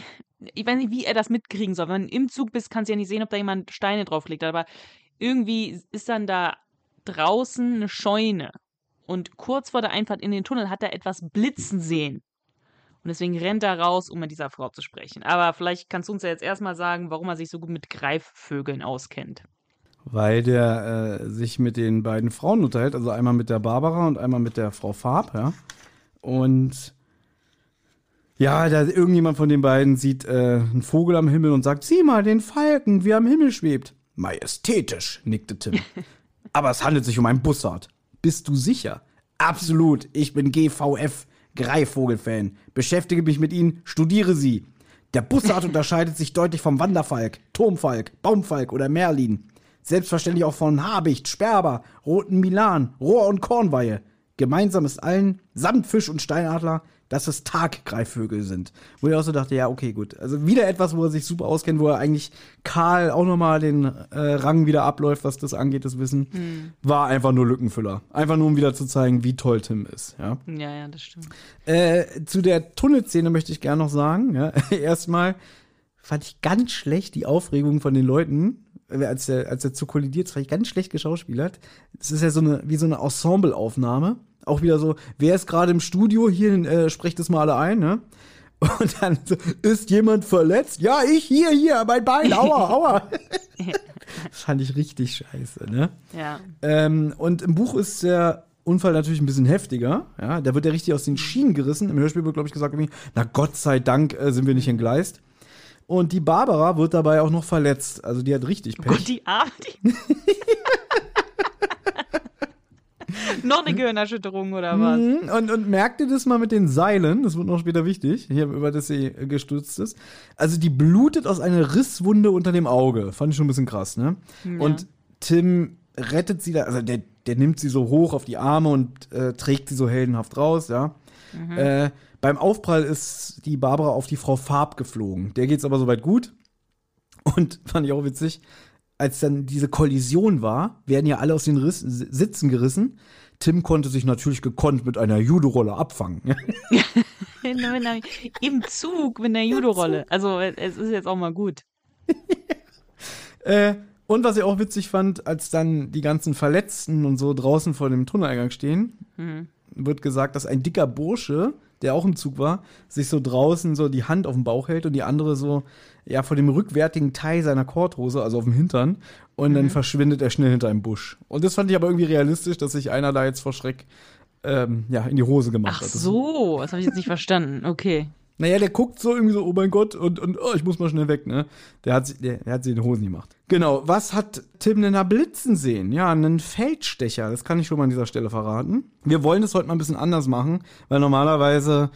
ich weiß nicht, wie er das mitkriegen soll. Wenn du im Zug bist, kannst du ja nicht sehen, ob da jemand Steine drauflegt. Aber irgendwie ist dann da draußen eine Scheune. Und kurz vor der Einfahrt in den Tunnel hat er etwas blitzen sehen. Und deswegen rennt er raus, um mit dieser Frau zu sprechen. Aber vielleicht kannst du uns ja jetzt erstmal sagen, warum er sich so gut mit Greifvögeln auskennt. Weil der äh, sich mit den beiden Frauen unterhält, also einmal mit der Barbara und einmal mit der Frau Farb, ja. Und ja, da irgendjemand von den beiden sieht äh, einen Vogel am Himmel und sagt, sieh mal, den Falken, wie er am Himmel schwebt. Majestätisch, nickte Tim. Aber es handelt sich um einen Bussard. Bist du sicher? Absolut, ich bin GVF, Greifvogel-Fan. Beschäftige mich mit ihnen, studiere sie. Der Bussard unterscheidet sich deutlich vom Wanderfalk, Turmfalk, Baumfalk oder Merlin. Selbstverständlich auch von Habicht, Sperber, roten Milan, Rohr- und Kornweihe. Gemeinsam ist allen, samt Fisch und Steinadler, dass es Taggreifvögel sind. Wo ich auch so dachte, ja, okay, gut. Also wieder etwas, wo er sich super auskennt, wo er eigentlich Karl auch nochmal den äh, Rang wieder abläuft, was das angeht, das Wissen. War einfach nur Lückenfüller. Einfach nur, um wieder zu zeigen, wie toll Tim ist, ja. Ja, ja, das stimmt. Äh, zu der Tunnelszene möchte ich gerne noch sagen. Ja. Erstmal fand ich ganz schlecht die Aufregung von den Leuten, als der, als der Zug kollidiert, das fand ich ganz schlecht geschauspielert. Es ist ja so eine, wie so eine Ensembleaufnahme. Auch wieder so, wer ist gerade im Studio? Hier, äh, sprecht das mal alle ein, ne? Und dann so, ist jemand verletzt? Ja, ich, hier, hier, mein Bein, aua, aua. das fand ich richtig scheiße, ne? Ja. Ähm, und im Buch ist der Unfall natürlich ein bisschen heftiger. Ja, da wird er richtig aus den Schienen gerissen. Im Hörspiel wird, glaube ich, gesagt, na Gott sei Dank äh, sind wir nicht entgleist. Und die Barbara wird dabei auch noch verletzt. Also die hat richtig Pech. Gott, die Arme, die. Noch eine Gehirnerschütterung oder was? Mhm, Und, und merkt ihr das mal mit den Seilen? Das wird noch später wichtig, hier, über das sie gestürzt ist. Also die blutet aus einer Risswunde unter dem Auge. Fand ich schon ein bisschen krass, ne? Und Tim rettet sie da, also der, der nimmt sie so hoch auf die Arme und äh, trägt sie so heldenhaft raus, ja. Äh, beim Aufprall ist die Barbara auf die Frau Farb geflogen. Der geht's aber soweit gut. Und fand ich auch witzig, als dann diese Kollision war, werden ja alle aus den Riss, Sitzen gerissen. Tim konnte sich natürlich gekonnt mit einer Judorolle abfangen. Im Zug mit einer Judo-Rolle. Also, es ist jetzt auch mal gut. äh, und was ich auch witzig fand, als dann die ganzen Verletzten und so draußen vor dem Tunneleingang stehen, wird gesagt, dass ein dicker Bursche, der auch im Zug war, sich so draußen so die Hand auf den Bauch hält und die andere so, ja, vor dem rückwärtigen Teil seiner Korthose, also auf dem Hintern, und dann verschwindet er schnell hinter einem Busch. Und das fand ich aber irgendwie realistisch, dass sich einer da jetzt vor Schreck ähm, ja, in die Hose gemacht Ach hat. Das- so, das habe ich jetzt nicht verstanden. Okay. Naja, der guckt so irgendwie so, oh mein Gott, und, und oh, ich muss mal schnell weg, ne? Der hat, der, der hat sie in die Hosen gemacht. Genau, was hat Tim denn da blitzen sehen? Ja, einen Feldstecher, das kann ich schon mal an dieser Stelle verraten. Wir wollen das heute mal ein bisschen anders machen, weil normalerweise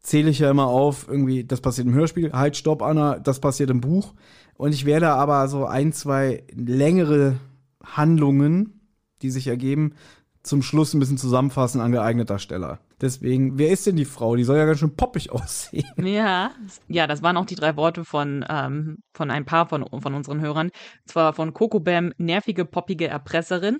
zähle ich ja immer auf, irgendwie, das passiert im Hörspiel, halt, stopp, Anna, das passiert im Buch. Und ich werde aber so ein, zwei längere Handlungen, die sich ergeben, zum Schluss ein bisschen zusammenfassen an geeigneter Stelle. Deswegen, wer ist denn die Frau? Die soll ja ganz schön poppig aussehen. Ja, ja, das waren auch die drei Worte von, ähm, von ein paar von, von unseren Hörern. Zwar von Coco Bam, nervige, poppige Erpresserin.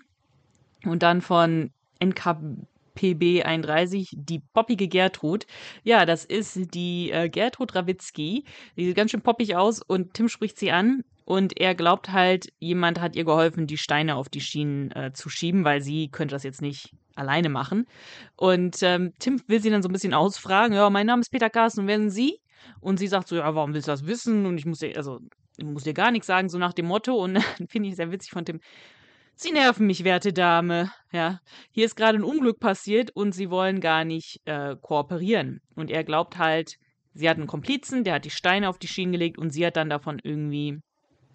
Und dann von NKPB 31, die poppige Gertrud. Ja, das ist die äh, Gertrud Rawitzki. Die sieht ganz schön poppig aus und Tim spricht sie an. Und er glaubt halt, jemand hat ihr geholfen, die Steine auf die Schienen äh, zu schieben, weil sie könnte das jetzt nicht alleine machen. Und ähm, Tim will sie dann so ein bisschen ausfragen, ja, mein Name ist Peter Carsten und wer sind Sie? Und sie sagt so, ja, warum willst du das wissen? Und ich muss dir, also, ich muss dir gar nichts sagen, so nach dem Motto. Und dann finde ich sehr witzig von Tim. Sie nerven mich, werte Dame. Ja, hier ist gerade ein Unglück passiert und sie wollen gar nicht äh, kooperieren. Und er glaubt halt, sie hat einen Komplizen, der hat die Steine auf die Schienen gelegt und sie hat dann davon irgendwie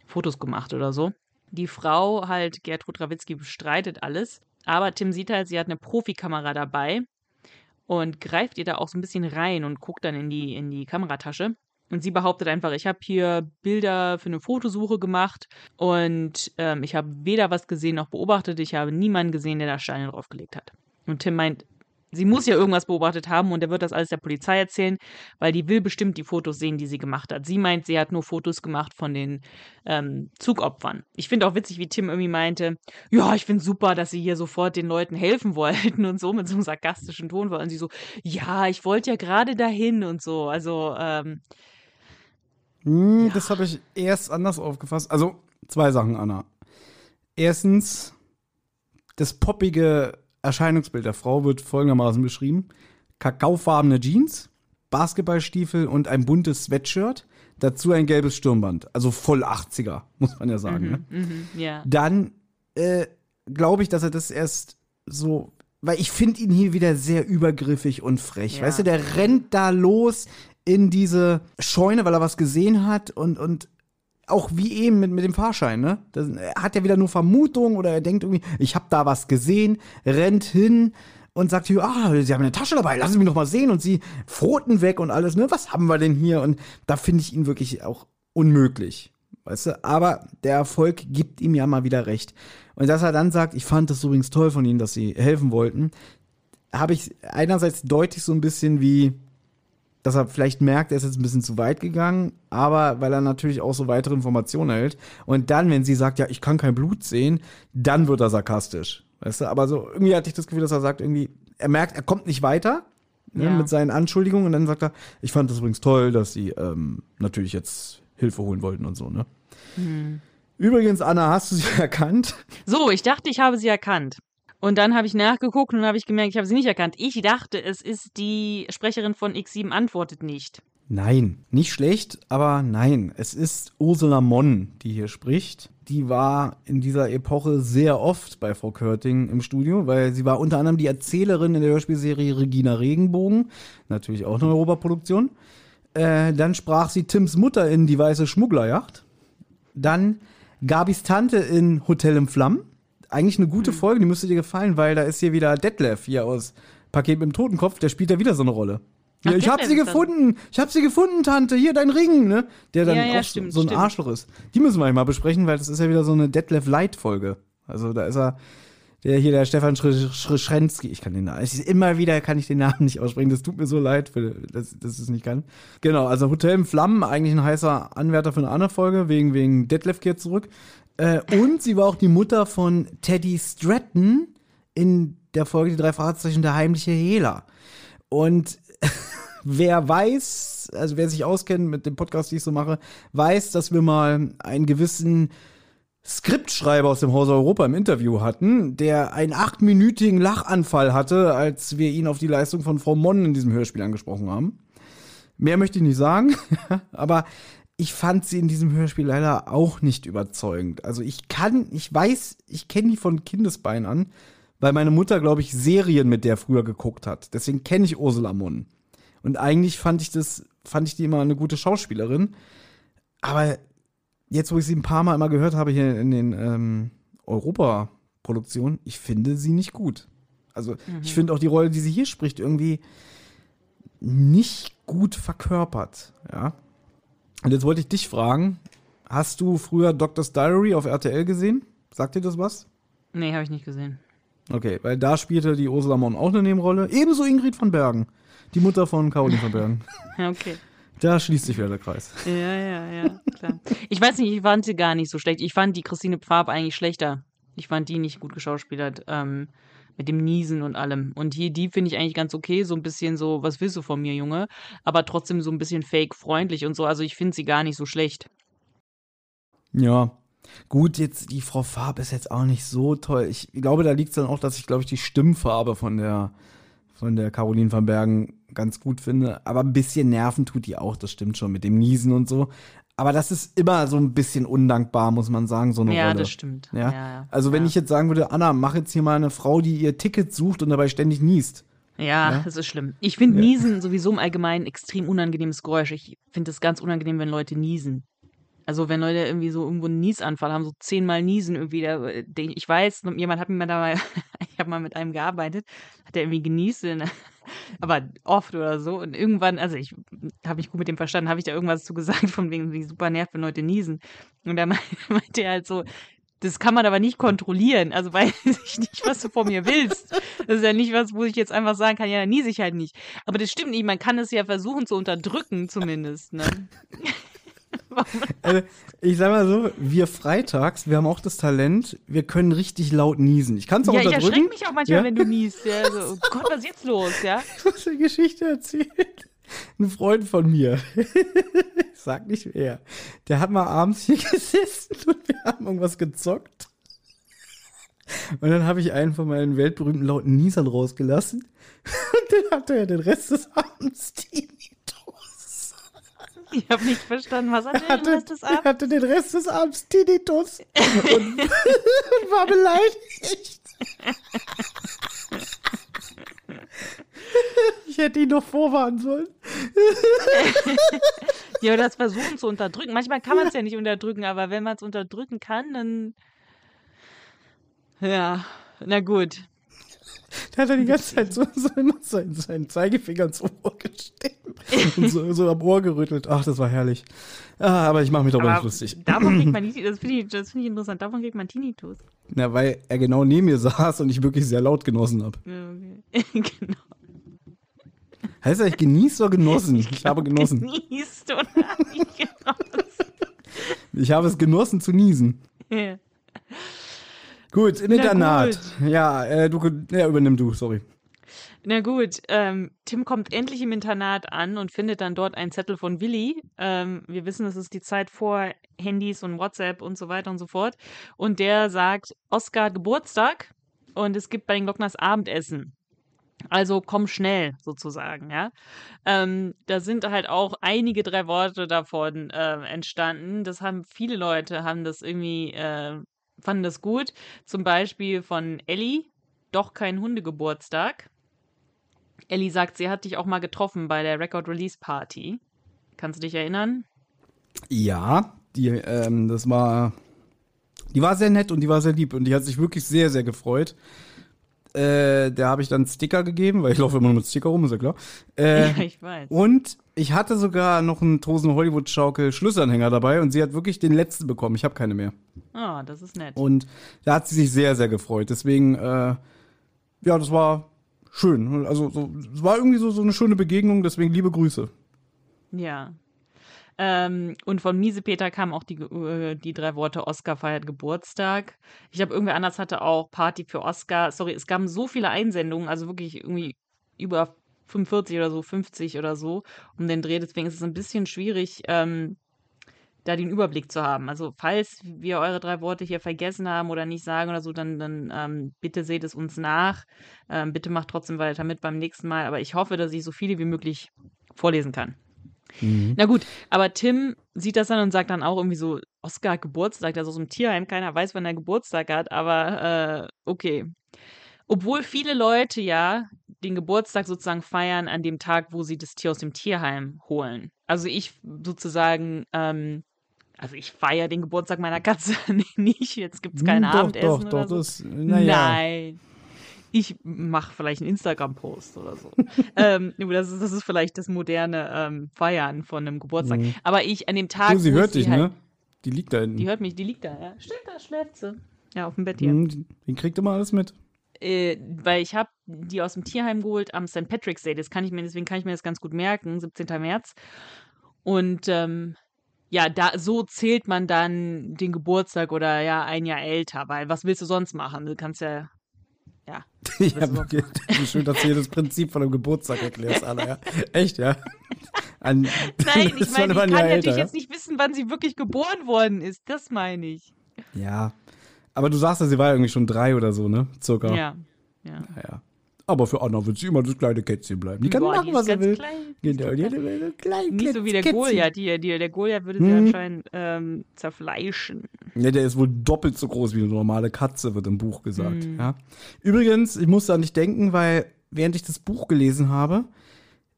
Fotos gemacht oder so. Die Frau halt, Gertrud Rawitzki, bestreitet alles. Aber Tim sieht halt, sie hat eine Profikamera dabei und greift ihr da auch so ein bisschen rein und guckt dann in die, in die Kameratasche. Und sie behauptet einfach, ich habe hier Bilder für eine Fotosuche gemacht und ähm, ich habe weder was gesehen noch beobachtet. Ich habe niemanden gesehen, der da Steine draufgelegt hat. Und Tim meint, sie muss ja irgendwas beobachtet haben und er wird das alles der Polizei erzählen, weil die will bestimmt die Fotos sehen, die sie gemacht hat. Sie meint, sie hat nur Fotos gemacht von den ähm, Zugopfern. Ich finde auch witzig, wie Tim irgendwie meinte, ja, ich finde super, dass sie hier sofort den Leuten helfen wollten und so mit so einem sarkastischen Ton war. Und sie so, ja, ich wollte ja gerade dahin und so. Also, ähm, Hm, Das habe ich erst anders aufgefasst. Also zwei Sachen, Anna. Erstens, das poppige Erscheinungsbild der Frau wird folgendermaßen beschrieben: Kakaofarbene Jeans, Basketballstiefel und ein buntes Sweatshirt. Dazu ein gelbes Stirnband. Also voll 80er, muss man ja sagen. Ne? mhm, ja. dann äh, glaube ich, dass er das erst so, weil ich finde ihn hier wieder sehr übergriffig und frech. Ja. Weißt du, der rennt da los in diese Scheune, weil er was gesehen hat und, und auch wie eben mit, mit dem Fahrschein, ne? Das, er hat ja wieder nur Vermutung oder er denkt irgendwie, ich habe da was gesehen, rennt hin und sagt ah, sie haben eine Tasche dabei, lassen Sie mich noch mal sehen und sie Pfoten weg und alles, ne? Was haben wir denn hier? Und da finde ich ihn wirklich auch unmöglich. Weißt du, aber der Erfolg gibt ihm ja mal wieder recht. Und dass er dann sagt, ich fand das übrigens toll von Ihnen, dass Sie helfen wollten, habe ich einerseits deutlich so ein bisschen wie, dass er vielleicht merkt, er ist jetzt ein bisschen zu weit gegangen, aber weil er natürlich auch so weitere Informationen erhält. Und dann, wenn sie sagt, ja, ich kann kein Blut sehen, dann wird er sarkastisch. Weißt du, aber so irgendwie hatte ich das Gefühl, dass er sagt, irgendwie, er merkt, er kommt nicht weiter ne, Ja. mit seinen Anschuldigungen und dann sagt er, ich fand das übrigens toll, dass sie ähm, natürlich jetzt Hilfe holen wollten und so, ne? Übrigens, Anna, hast du sie erkannt? So, ich dachte, ich habe sie erkannt. Und dann habe ich nachgeguckt und habe ich gemerkt, ich habe sie nicht erkannt. Ich dachte, es ist die Sprecherin von X7 antwortet nicht. Nein, nicht schlecht, aber nein. Es ist Ursula Monn, die hier spricht. Die war in dieser Epoche sehr oft bei Frau Körting im Studio, weil sie war unter anderem die Erzählerin in der Hörspielserie Regina Regenbogen, natürlich auch eine Europaproduktion. Äh, dann sprach sie Tims Mutter in Die Weiße Schmugglerjacht. Dann Gabis Tante in Hotel im Flammen. Eigentlich eine gute Folge, die müsste dir gefallen, weil da ist hier wieder Detlef hier aus Paket mit dem Totenkopf, der spielt da wieder so eine Rolle. Ja, Ach, ich hab sie ist das. gefunden, ich hab sie gefunden, Tante, hier dein Ring, ne? Der dann Ja, ja, auch stimmt, so ein stimmt. Arschloch ist. Die müssen wir eigentlich mal besprechen, weil das ist ja wieder so eine Detlef Light Folge. Also da ist er, der hier, der Stefan Sch- Sch- Schrenzky, ich kann den Namen, immer wieder kann ich den Namen nicht aussprechen, das tut mir so leid, für, dass, dass ich es nicht kann. Genau, also Hotel im Flammen, eigentlich ein heißer Anwärter für eine andere Folge, wegen, wegen Detlef kehrt zurück. Äh, und sie war auch die Mutter von Teddy Stratton in der Folge Die drei Fahrzeichen der heimliche Hehler. Und wer weiß, also wer sich auskennt mit dem Podcast, den ich so mache, weiß, dass wir mal einen gewissen Skriptschreiber aus dem Haus Europa im Interview hatten, der einen achtminütigen Lachanfall hatte, als wir ihn auf die Leistung von Frau Monn in diesem Hörspiel angesprochen haben. Mehr möchte ich nicht sagen, aber ich fand sie in diesem Hörspiel leider auch nicht überzeugend. Also ich kann, ich weiß, ich kenne die von Kindesbein an, weil meine Mutter, glaube ich, Serien mit der früher geguckt hat. Deswegen kenne ich Ursula Munn. Und eigentlich fand ich das, fand ich die immer eine gute Schauspielerin. Aber jetzt, wo ich sie ein paar Mal immer gehört habe hier in den ähm, Europa-Produktionen, ich finde sie nicht gut. Also ich finde auch die Rolle, die sie hier spricht, irgendwie nicht gut verkörpert, ja. Und jetzt wollte ich dich fragen, hast du früher Doctor's Diary auf RTL gesehen? Sagt dir das was? Nee, habe ich nicht gesehen. Okay, weil da spielte die Ursula Mon auch eine Nebenrolle. Ebenso Ingrid von Bergen, die Mutter von Caroline von Bergen. Ja, okay. Da schließt sich wieder der Kreis. Ja, ja, ja, klar. Ich weiß nicht, ich fand sie gar nicht so schlecht. Ich fand die Christine Pfab eigentlich schlechter. Ich fand die nicht gut geschauspielert. Ähm, mit dem Niesen und allem. Und hier die finde ich eigentlich ganz okay. So ein bisschen so, was willst du von mir, Junge? Aber trotzdem so ein bisschen fake freundlich und so. Also ich finde sie gar nicht so schlecht. Ja. Gut, jetzt die Frau Farb ist jetzt auch nicht so toll. Ich glaube, da liegt es dann auch, dass ich, glaube ich, die Stimmfarbe von der, von der Caroline van Bergen ganz gut finde. Aber ein bisschen Nerven tut die auch, das stimmt schon, mit dem Niesen und so. Aber das ist immer so ein bisschen undankbar, muss man sagen, so eine Ja, Rolle. das stimmt. Ja? Ja, ja. Also wenn Ja. ich jetzt sagen würde, Anna, mach jetzt hier mal eine Frau, die ihr Ticket sucht und dabei ständig niest. Ja, Ja? das ist schlimm. Ich finde Niesen sowieso im Allgemeinen ein extrem unangenehmes Geräusch. Ich finde es ganz unangenehm, wenn Leute niesen. Also wenn Leute irgendwie so irgendwo einen Niesanfall haben, so zehnmal niesen irgendwie. Da, den- ich weiß, jemand hat mir da mal, ich habe mal mit einem gearbeitet, hat der irgendwie genießt, aber oft oder so. Und irgendwann, also ich habe mich gut mit dem verstanden, habe ich da irgendwas zu gesagt, von wegen, wie super nervt, wenn Leute niesen. Und da meinte meinte er halt so, das kann man aber nicht kontrollieren. Also weiß ich nicht, was du von mir willst. Das ist ja nicht was, wo ich jetzt einfach sagen kann, ja, dann niese ich halt nicht. Aber das stimmt nicht. Man kann es ja versuchen zu unterdrücken, zumindest. Ne? Also, ich sag mal so, wir freitags, wir haben auch das Talent, wir können richtig laut niesen. Ich kann es auch Ja, ich unterdrücken. erschrecke mich auch manchmal, Ja? wenn du niest. Ja, so, oh Gott, was ist jetzt los? Ja? Ich muss eine Geschichte erzählen. Ein Freund von mir, ich sag nicht wer, der hat mal abends hier gesessen und wir haben irgendwas gezockt. Und dann habe ich einen von meinen weltberühmten lauten Niesern rausgelassen. Und dann hatte er den Rest des Abends Tinnitus. Ich habe nicht verstanden, was hat Er der hatte, Rest des er Abends? hatte den Rest des Abends Tinnitus und, und war beleidigt. Ich hätte ihn noch vorwarnen sollen. Ja, das versuchen zu unterdrücken. Manchmal kann man es ja nicht unterdrücken, aber wenn man es unterdrücken kann, dann. Ja, na gut. Da hat er die ganze Zeit so, so immer seinen, seinen Zeigefinger ins Ohr gesteckt und so, so am Ohr gerüttelt. Ach, das war herrlich. Ah, aber ich mache mich doch nicht lustig. davon kriegt man das finde ich, das finde ich interessant, davon kriegt man Tinnitus. Na, weil er genau neben mir saß und ich wirklich sehr laut genossen habe. Okay. genau. Heißt er, ich genießt oder genossen? Ich habe genossen. Genießt oder nicht genossen. Ich habe es genossen zu niesen. Ja. Gut, im Na Internat. Ja, äh, du, ja, übernimm du, sorry. Na gut, ähm, Tim kommt endlich im Internat an und findet dann dort einen Zettel von Willi. Ähm, wir wissen, es ist die Zeit vor Handys und WhatsApp und so weiter und so fort. Und der sagt, Oskar hat Geburtstag und es gibt bei den Glockners Abendessen. Also komm schnell, sozusagen, ja. Ähm, da sind halt auch einige drei Worte davon äh, entstanden. Das haben viele Leute, haben das irgendwie, äh, fanden das gut. Zum Beispiel von Ellie, doch kein Hundegeburtstag. Ellie sagt, sie hat dich auch mal getroffen bei der Record Release Party. Kannst du dich erinnern? Ja, die, ähm, das war, die war sehr nett und die war sehr lieb und die hat sich wirklich sehr, sehr gefreut. Äh, der habe ich dann Sticker gegeben, weil ich laufe immer nur mit Sticker rum, ist ja klar. Äh, ja, ich weiß. Und ich hatte sogar noch einen Tosen Hollywood Schaukel Schlüsselanhänger dabei und sie hat wirklich den letzten bekommen. Ich habe keine mehr. Ah, das ist nett. Und da hat sie sich sehr, sehr gefreut. Deswegen, äh, ja, das war schön. Also, so, es war irgendwie so, so eine schöne Begegnung. Deswegen liebe Grüße. Ja. Ähm, und von Miesepeter kamen auch die, äh, die drei Worte Oscar feiert Geburtstag. Ich glaube, irgendwer anders hatte auch Party für Oscar. Sorry, es gaben so viele Einsendungen, also wirklich irgendwie über 45 oder so, 50 oder so um den Dreh. Deswegen ist es ein bisschen schwierig, ähm, da den Überblick zu haben. Also falls wir eure drei Worte hier vergessen haben oder nicht sagen oder so, dann, dann ähm, bitte seht es uns nach. Ähm, bitte macht trotzdem weiter mit beim nächsten Mal. Aber ich hoffe, dass ich so viele wie möglich vorlesen kann. Na gut, aber Tim sieht das dann und sagt dann auch irgendwie so, Oscar Geburtstag, der ist aus dem Tierheim, keiner weiß, wann er Geburtstag hat, aber äh, okay. Obwohl viele Leute ja den Geburtstag sozusagen feiern an dem Tag, wo sie das Tier aus dem Tierheim holen. Also ich sozusagen, ähm, also ich feiere den Geburtstag meiner Katze nicht, jetzt gibt es kein Hm, doch, Abendessen doch, oder doch, so. das, naja. Nein. Ich mache vielleicht einen Instagram-Post oder so. ähm, das, ist, das ist vielleicht das moderne ähm, Feiern von einem Geburtstag. Aber ich an dem Tag. Du, sie hört ich dich, halt, ne? Die liegt da hinten. Die hört mich, die liegt da, ja. Stimmt, da schläft sie. Ja, auf dem Bett hier. Hm, die, die kriegt immer alles mit. Äh, weil ich habe die aus dem Tierheim geholt am St. Patrick's Day. Das kann ich mir, deswegen kann ich mir das ganz gut merken, 17. März. Und ähm, ja, da so zählt man dann den Geburtstag oder ja ein Jahr älter, weil was willst du sonst machen? Du kannst ja ja. Ja, okay. Schön, dass du hier das Prinzip von einem Geburtstag erklärst, Anna, ja. Echt, ja? An, Nein, ich meine, ich kann Jahr natürlich älter, jetzt nicht wissen, wann sie wirklich geboren worden ist. Das meine ich. Ja. Aber du sagst ja, sie war irgendwie schon drei oder so, ne? Circa. Ja. Ja. Naja. Aber für Anna wird sie immer das kleine Kätzchen bleiben. Die kann Boah, machen, was sie will. klein. Genau, die hat immer so ein kleines Nicht so wie der Kätzchen. Goliath. Die, die, der Goliath würde sie Hm. anscheinend ähm, zerfleischen. Ja, der ist wohl doppelt so groß wie eine normale Katze, wird im Buch gesagt. Hm. Ja. Übrigens, ich musste an dich denken, weil während ich das Buch gelesen habe,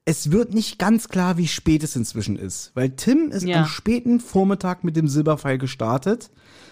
es wird nicht ganz klar, wie spät es inzwischen ist. Weil Tim ist Ja. am späten Vormittag mit dem Silberpfeil gestartet.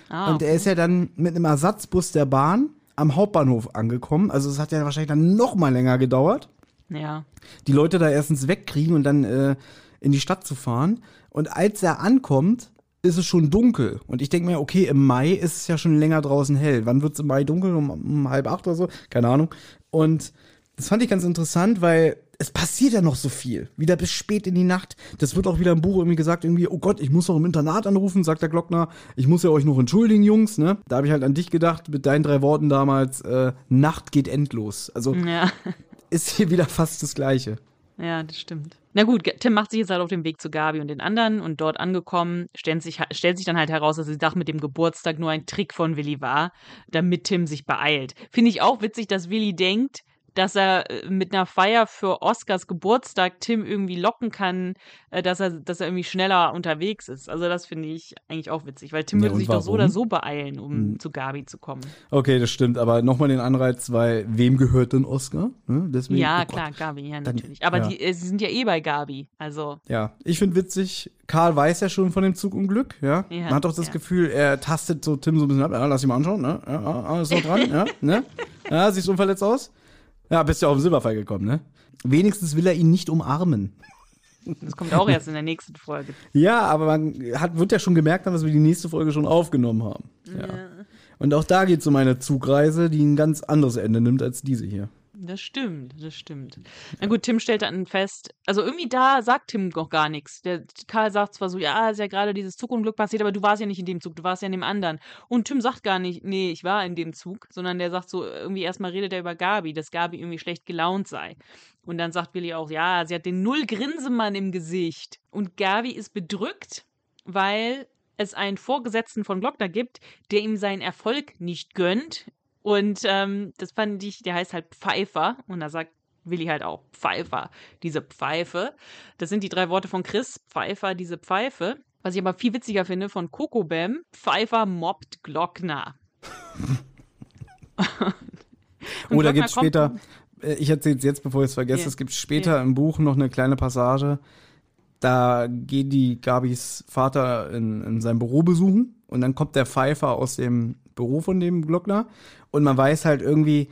Ah, und er ist ja dann mit einem Ersatzbus der Bahn am Hauptbahnhof angekommen. Also es hat ja wahrscheinlich dann noch mal länger gedauert ja. die Leute da erstens wegkriegen und dann äh, in die Stadt zu fahren. Und als er ankommt, ist es schon dunkel. Und ich denke mir, okay, im Mai ist es ja schon länger draußen hell. Wann wird es im Mai dunkel? Um, um halb acht oder so? Keine Ahnung. Und das fand ich ganz interessant, weil es passiert ja noch so viel. Wieder bis spät in die Nacht. Das wird auch wieder im Buch irgendwie gesagt, irgendwie, oh Gott, ich muss doch im Internat anrufen, sagt der Glockner. Ich muss ja euch noch entschuldigen, Jungs, ne? Da habe ich halt an dich gedacht, mit deinen drei Worten damals, äh, Nacht geht endlos. Also Ja. ist hier wieder fast das Gleiche. Ja, das stimmt. Na gut, Tim macht sich jetzt halt auf den Weg zu Gabi und den anderen und dort angekommen stellt sich, stellt sich dann halt heraus, dass die Sache mit dem Geburtstag nur ein Trick von Willi war, damit Tim sich beeilt. Finde ich auch witzig, dass Willi denkt, dass er äh, mit einer Feier für Oscars Geburtstag Tim irgendwie locken kann, äh, dass er, dass er irgendwie schneller unterwegs ist. Also das finde ich eigentlich auch witzig, weil Tim Ja, würde sich doch so warum? oder so beeilen, um Hm. zu Gabi zu kommen. Okay, das stimmt, aber nochmal den Anreiz, weil wem gehört denn Oscar? Ne? Deswegen, ja, oh klar, Gabi, ja, Dann- natürlich. Aber ja. die, äh, sie sind ja eh bei Gabi. Also, Ja, ich finde witzig, Karl weiß ja schon von dem Zugunglück, ja. Ja, Man hat doch das ja. Gefühl, er tastet so Tim so ein bisschen ab. Ja, lass ihn mal anschauen, ne? Ja, ah, ah, ist noch dran, ja, ne? Ja, siehst unverletzt aus? Ja, bist ja auf den Silberpfeil gekommen, ne? Wenigstens will er ihn nicht umarmen. das kommt auch erst in der nächsten Folge. Ja, aber man hat, wird ja schon gemerkt haben, dass wir die nächste Folge schon aufgenommen haben. Ja. Und auch da geht es um eine Zugreise, die ein ganz anderes Ende nimmt als diese hier. Das stimmt, das stimmt. Na gut, Tim stellt dann fest, also irgendwie da sagt Tim noch gar nichts. Der Karl sagt zwar so, ja, ist ja gerade dieses Zugunglück passiert, aber du warst ja nicht in dem Zug, du warst ja in dem anderen. Und Tim sagt gar nicht, nee, ich war in dem Zug, sondern der sagt so, irgendwie erstmal redet er über Gabi, dass Gabi irgendwie schlecht gelaunt sei. Und dann sagt Willi auch, ja, sie hat den null Grinsemann im Gesicht. Und Gabi ist bedrückt, weil es einen Vorgesetzten von Glockner gibt, der ihm seinen Erfolg nicht gönnt. Und ähm, das fand ich, der heißt halt Pfeifer. Und da sagt Willi halt auch Pfeifer, diese Pfeife. Das sind die drei Worte von Chris, Pfeifer, diese Pfeife. Was ich aber viel witziger finde von Coco Bam, Pfeifer mobbt Glockner. Oh, da gibt es später, äh, ich erzähle es jetzt, bevor ich es vergesse, Ja. es gibt später im Buch noch eine kleine Passage, da geht die Gabis Vater in, in sein Büro besuchen und dann kommt der Pfeifer aus dem Büro von dem Glockner und man weiß halt irgendwie,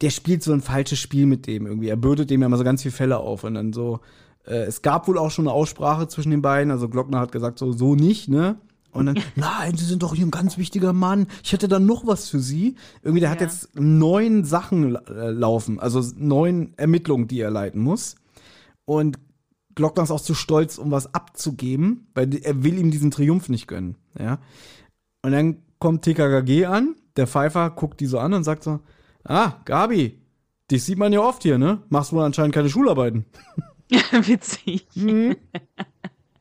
der spielt so ein falsches Spiel mit dem irgendwie. Er bürdet dem ja mal so ganz viele Fälle auf und dann so, äh, es gab wohl auch schon eine Aussprache zwischen den beiden, also Glockner hat gesagt so, so nicht, ne? Und dann, nein, Sie sind doch hier ein ganz wichtiger Mann. Ich hätte dann noch was für Sie. Irgendwie, der hat Ja. jetzt neun Sachen äh, laufen, also neun Ermittlungen, die er leiten muss. Und Glockner ist auch zu stolz, um was abzugeben, weil er will ihm diesen Triumph nicht gönnen. Ja. Und dann kommt TKKG an, der Pfeifer guckt die so an und sagt so, ah, Gabi, dich sieht man ja oft hier, ne? Machst wohl anscheinend keine Schularbeiten. Witzig. Mhm.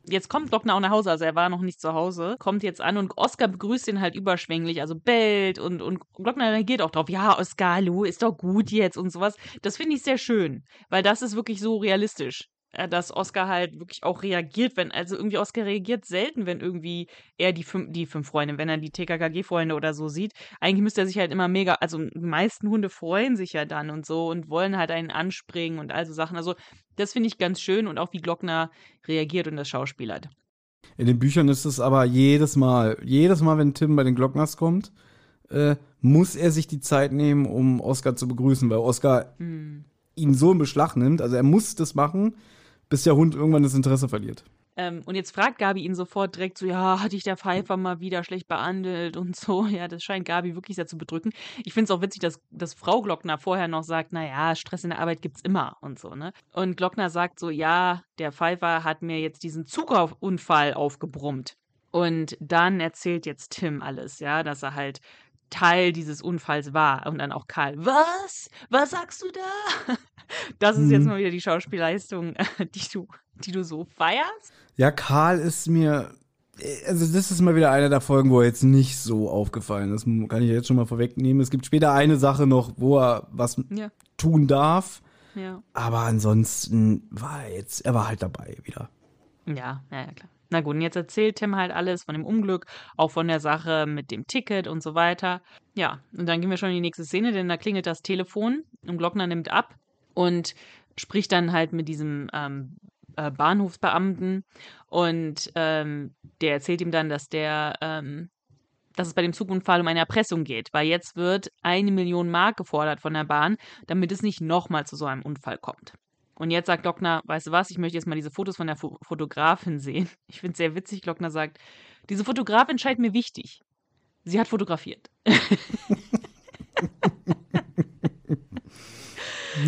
Jetzt kommt Glockner auch nach Hause, also er war noch nicht zu Hause, kommt jetzt an und Oskar begrüßt ihn halt überschwänglich, also bellt und, und Glockner reagiert auch drauf, ja, Oskar, hallo, ist doch gut jetzt und sowas. Das finde ich sehr schön, weil das ist wirklich so realistisch, dass Oskar halt wirklich auch reagiert, wenn, also irgendwie Oskar reagiert selten, wenn irgendwie er die fünf, die fünf Freunde, wenn er die TKKG-Freunde oder so sieht. Eigentlich müsste er sich halt immer mega, also die meisten Hunde freuen sich ja dann und so und wollen halt einen anspringen und all so Sachen. Also das finde ich ganz schön und auch wie Glockner reagiert und das schauspielert. In den Büchern ist es aber jedes Mal, jedes Mal, wenn Tim bei den Glockners kommt, äh, muss er sich die Zeit nehmen, um Oscar zu begrüßen, weil Oscar ihn so in Beschlag nimmt. Also er muss das machen, bis der Hund irgendwann das Interesse verliert. Ähm, und jetzt fragt Gabi ihn sofort direkt so, ja, hat dich der Pfeifer mal wieder schlecht behandelt und so. Ja, das scheint Gabi wirklich sehr zu bedrücken. Ich finde es auch witzig, dass, dass Frau Glockner vorher noch sagt, naja, Stress in der Arbeit gibt's immer und so, ne? Und Glockner sagt so, ja, der Pfeifer hat mir jetzt diesen Zugunfall aufgebrummt. Und dann erzählt jetzt Tim alles, ja, dass er halt Teil dieses Unfalls war. Und dann auch Karl, was? Was sagst du da? Das ist jetzt mal wieder die Schauspielleistung, die du, die du so feierst. Ja, Karl ist mir. Also, das ist mal wieder eine der Folgen, wo er jetzt nicht so aufgefallen ist. Kann ich jetzt schon mal vorwegnehmen. Es gibt später eine Sache noch, wo er was Ja, tun darf. ja. Aber ansonsten war er jetzt, er war halt dabei wieder. Ja, ja, ja, klar. Na gut, und jetzt erzählt Tim halt alles von dem Unglück, auch von der Sache mit dem Ticket und so weiter. Ja, und dann gehen wir schon in die nächste Szene, denn da klingelt das Telefon und Glockner nimmt ab und spricht dann halt mit diesem ähm, äh, Bahnhofsbeamten und ähm, der erzählt ihm dann, dass der, ähm, dass es bei dem Zugunfall um eine Erpressung geht, weil jetzt wird eine Million Mark gefordert von der Bahn, damit es nicht nochmal zu so einem Unfall kommt. Und jetzt sagt Glockner, weißt du was, ich möchte jetzt mal diese Fotos von der Fo Fotografin sehen. Ich finde es sehr witzig, Glockner sagt, diese Fotografin scheint mir wichtig. Sie hat fotografiert.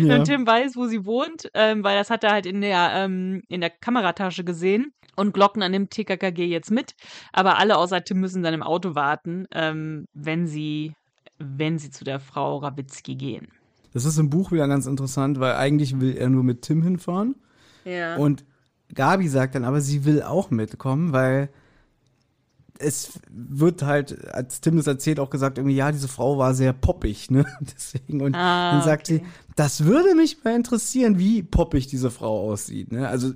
Ja. Und Tim weiß, wo sie wohnt, ähm, weil das hat er halt in der, ähm, in der Kameratasche gesehen. Und Glockner nimmt TKKG jetzt mit, aber alle außer Tim müssen dann im Auto warten, ähm, wenn sie, wenn sie zu der Frau Rabitzky gehen. Das ist im Buch wieder ganz interessant, weil eigentlich will er nur mit Tim hinfahren. Ja. Und Gabi sagt dann aber, sie will auch mitkommen, weil es wird halt, als Tim das erzählt, auch gesagt, irgendwie, ja, diese Frau war sehr poppig, ne? Deswegen. Und Ah, dann sagt okay. sie, das würde mich mal interessieren, wie poppig diese Frau aussieht, ne? Also,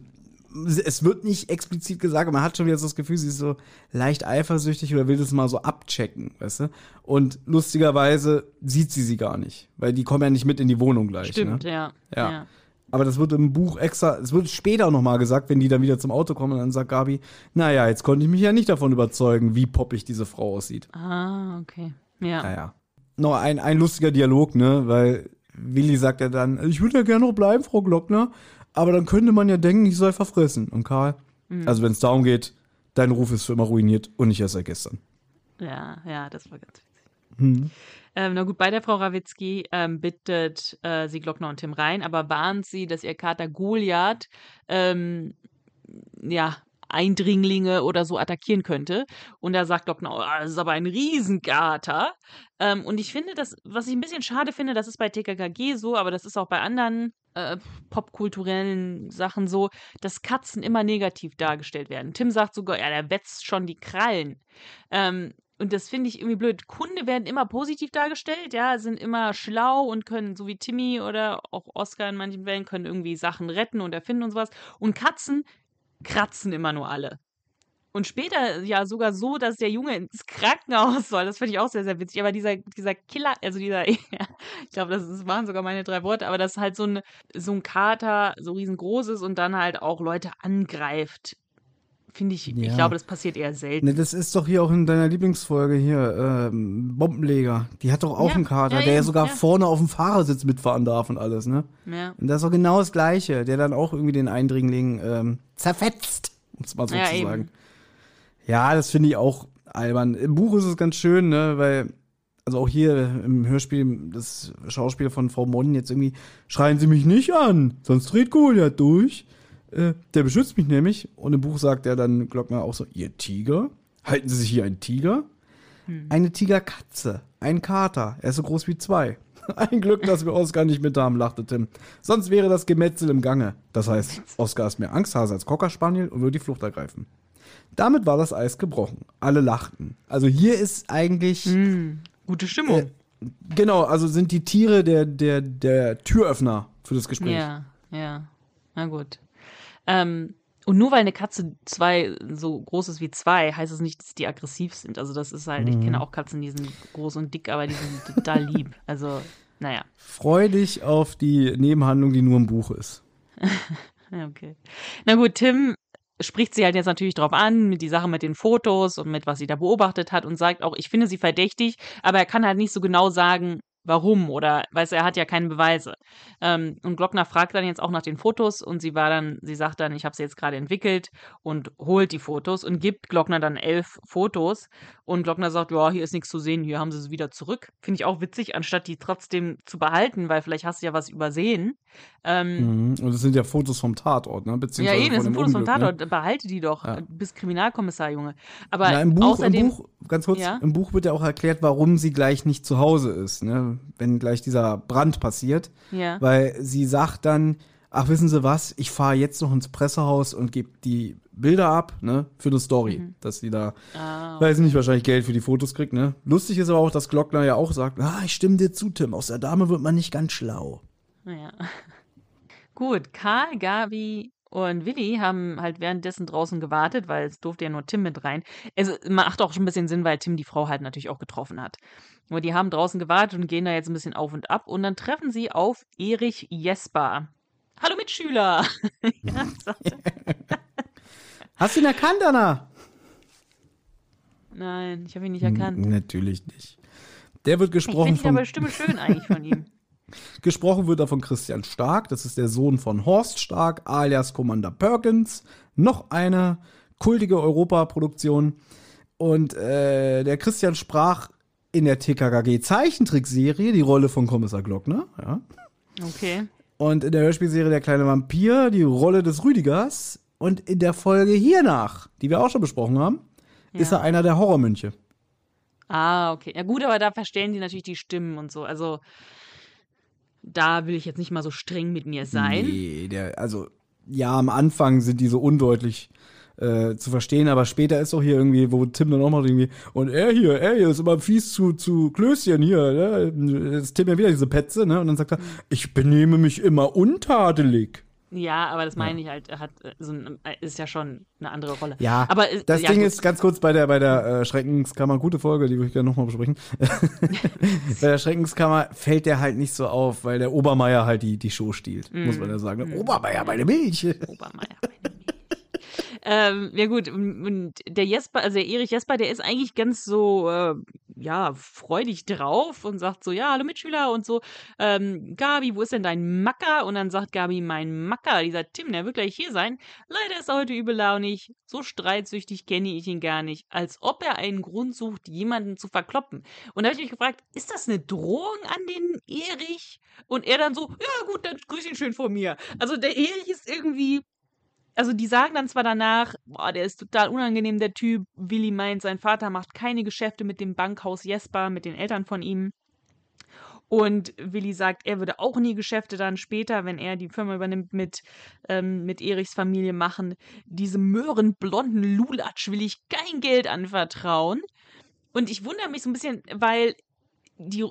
es wird nicht explizit gesagt, aber man hat schon wieder so das Gefühl, sie ist so leicht eifersüchtig oder will das mal so abchecken, weißt du? Und lustigerweise sieht sie sie gar nicht, weil die kommen ja nicht mit in die Wohnung gleich. Stimmt, ne? ja. Ja. ja. Aber das wird im Buch extra, es wird später noch mal gesagt, wenn die dann wieder zum Auto kommen, und dann sagt Gabi, naja, jetzt konnte ich mich ja nicht davon überzeugen, wie poppig diese Frau aussieht. Ah, okay. Ja. Naja. Noch ein, ein lustiger Dialog, ne, weil Willi sagt ja dann, ich würde ja gerne noch bleiben, Frau Glockner, aber dann könnte man ja denken, ich sei verfressen. Und Karl, also wenn es darum geht, dein Ruf ist für immer ruiniert und nicht erst seit gestern. Ja, ja, das war ganz witzig. Ähm, na gut, bei der Frau Rawitzki ähm, bittet äh, sie Glockner und Tim rein, aber warnt sie, dass ihr Kater Goliath ähm, ja, Eindringlinge oder so attackieren könnte. Und da sagt Glockner, oh, das ist aber ein Riesenkater. Ähm, und ich finde, das, was ich ein bisschen schade finde, das ist bei TKKG so, aber das ist auch bei anderen äh, popkulturellen Sachen so, dass Katzen immer negativ dargestellt werden. Tim sagt sogar, ja, der wetzt schon die Krallen. Ähm, und das finde ich irgendwie blöd. Hunde werden immer positiv dargestellt, ja, sind immer schlau und können, so wie Timmy oder auch Oscar in manchen Fällen, können irgendwie Sachen retten und erfinden und sowas. Und Katzen kratzen immer nur alle. Und später ja sogar so, dass der Junge ins Krankenhaus soll. Das finde ich auch sehr, sehr witzig. Aber dieser, dieser Killer, also dieser, ich glaube, das, das waren sogar meine drei Worte, aber dass halt so ein, so ein Kater so riesengroß ist und dann halt auch Leute angreift, finde ich, ich Ja. glaube, das passiert eher selten. Ne, das ist doch hier auch in deiner Lieblingsfolge hier, ähm, Bombenleger. Die hat doch auch Ja, einen Kater, ja, der ja sogar ja. vorne auf dem Fahrersitz mitfahren darf und alles, ne? Ja. Und das ist doch genau das Gleiche, der dann auch irgendwie den Eindringling ähm, zerfetzt, um es mal so Ja, zu eben. sagen. Ja, das finde ich auch albern. Im Buch ist es ganz schön, ne, weil, also auch hier im Hörspiel, das Schauspiel von Frau Mon jetzt irgendwie, schreien Sie mich nicht an, sonst dreht Goliath durch. Äh, der beschützt mich nämlich. Und im Buch sagt er dann Glockner auch so, Ihr Tiger? Halten Sie sich hier einen Tiger? Eine Tigerkatze, ein Kater, er ist so groß wie zwei. Ein Glück, dass wir Oskar nicht mit haben, lachte Tim. Sonst wäre das Gemetzel im Gange. Das heißt, Oskar ist mehr Angsthase als Cocker Spaniel und würde die Flucht ergreifen. Damit war das Eis gebrochen. Alle lachten. Also hier ist eigentlich, Gute Stimmung. genau, also sind die Tiere der, der, der Türöffner für das Gespräch. Ja, ja. Na gut. Ähm, und nur weil eine Katze zwei so groß ist wie zwei, heißt es nicht, dass die aggressiv sind. Also das ist halt, ich kenne auch Katzen, die sind groß und dick, aber die sind total lieb. Also, naja. Freu dich auf die Nebenhandlung, die nur im Buch ist. Okay. Na gut, Tim spricht sie halt jetzt natürlich drauf an, mit die Sache mit den Fotos und mit was sie da beobachtet hat und sagt auch, ich finde sie verdächtig, aber er kann halt nicht so genau sagen, warum oder weiß er hat ja keine Beweise. Ähm, und Glockner fragt dann jetzt auch nach den Fotos und sie war dann, sie sagt dann, ich habe sie jetzt gerade entwickelt und holt die Fotos und gibt Glockner dann elf Fotos und Glockner sagt, ja, hier ist nichts zu sehen, hier haben sie sie wieder zurück. Finde ich auch witzig, anstatt die trotzdem zu behalten, weil vielleicht hast du ja was übersehen. Ähm, Mhm. Und es sind ja Fotos vom Tatort, ne? ja, Beziehungsweise eben, das von sind Fotos vom Unglück, Tatort, Ne? behalte die doch. Ja. Du bist Kriminalkommissar, Junge. Aber Na, im Buch, außerdem, im Buch, ganz kurz, Ja? im Buch wird ja auch erklärt, warum sie gleich nicht zu Hause ist, ne? Wenn gleich dieser Brand passiert. Ja. Weil sie sagt dann, ach, wissen Sie was, ich fahre jetzt noch ins Pressehaus und gebe die Bilder ab, ne, für eine Story, Mhm. dass sie da, Ah, weiß nicht, wahrscheinlich Geld für die Fotos kriegt, ne. Lustig ist aber auch, dass Glockner ja auch sagt, ah, ich stimme dir zu, Tim, aus der Dame wird man nicht ganz schlau. Naja. Gut, Karl, Gabi und Willi haben halt währenddessen draußen gewartet, weil es durfte ja nur Tim mit rein. Es macht auch schon ein bisschen Sinn, weil Tim die Frau halt natürlich auch getroffen hat. Nur die haben draußen gewartet und gehen da jetzt ein bisschen auf und ab und dann treffen sie auf Erich Jesper. Hallo Mitschüler! ja, er. Hast du ihn erkannt, Anna? Nein, ich habe ihn nicht erkannt. Natürlich nicht. Der wird Ich gesprochen finde ihn von aber Stimme schön eigentlich von ihm. Gesprochen wird er von Christian Stark, das ist der Sohn von Horst Stark, alias Commander Perkins. Noch eine kultige Europaproduktion. Und äh, der Christian sprach in der TKKG Zeichentrickserie die Rolle von Kommissar Glockner. Ja. Okay. Und in der Hörspielserie Der kleine Vampir die Rolle des Rüdigers. Und in der Folge hiernach, die wir auch schon besprochen haben, ist Ja. er einer der Horrormönche. Ah, okay. Ja gut, aber da verstellen die natürlich die Stimmen und so. Also da will ich jetzt nicht mal so streng mit mir sein. Nee, der, also, ja, am Anfang sind die so undeutlich äh, zu verstehen, aber später ist doch hier irgendwie, wo Tim dann auch mal irgendwie, und er hier, er hier ist immer fies zu, zu Klößchen hier, ne? Jetzt Tim ja wieder diese Petze, ne? Und dann sagt er, ich benehme mich immer untadelig. Ja, aber das meine ich halt, er hat äh, so ein, äh, ist ja schon eine andere Rolle. Ja, aber das ja, Ding gut. ist ganz kurz bei der, bei der äh, Schreckenskammer, gute Folge, die würde ich gerne nochmal besprechen. bei der Schreckenskammer fällt der halt nicht so auf, weil der Obermeier halt die, die Show stiehlt, muss man ja sagen. Mm. Obermeier, meine Milch. Obermeier. meine Milch. Ähm, ja gut, und der Jesper, also der Erich Jesper, der ist eigentlich ganz so, äh, ja, freudig drauf und sagt so, ja, hallo Mitschüler und so, ähm, Gabi, wo ist denn dein Macker? Und dann sagt Gabi, mein Macker, dieser Tim, der wird gleich hier sein. Leider ist er heute übellaunig, so streitsüchtig kenne ich ihn gar nicht, als ob er einen Grund sucht, jemanden zu verkloppen. Und da habe ich mich gefragt, ist das eine Drohung an den Erich? Und er dann so, ja gut, dann grüß ihn schön von mir. Also der Erich ist irgendwie also die sagen dann zwar danach, boah, der ist total unangenehm, der Typ. Willi meint, sein Vater macht keine Geschäfte mit dem Bankhaus Jesper, mit den Eltern von ihm. Und Willi sagt, er würde auch nie Geschäfte dann später, wenn er die Firma übernimmt, mit, ähm, mit Erichs Familie machen. Diesem möhrenblonden Lulatsch will ich kein Geld anvertrauen. Und ich wundere mich so ein bisschen, weil die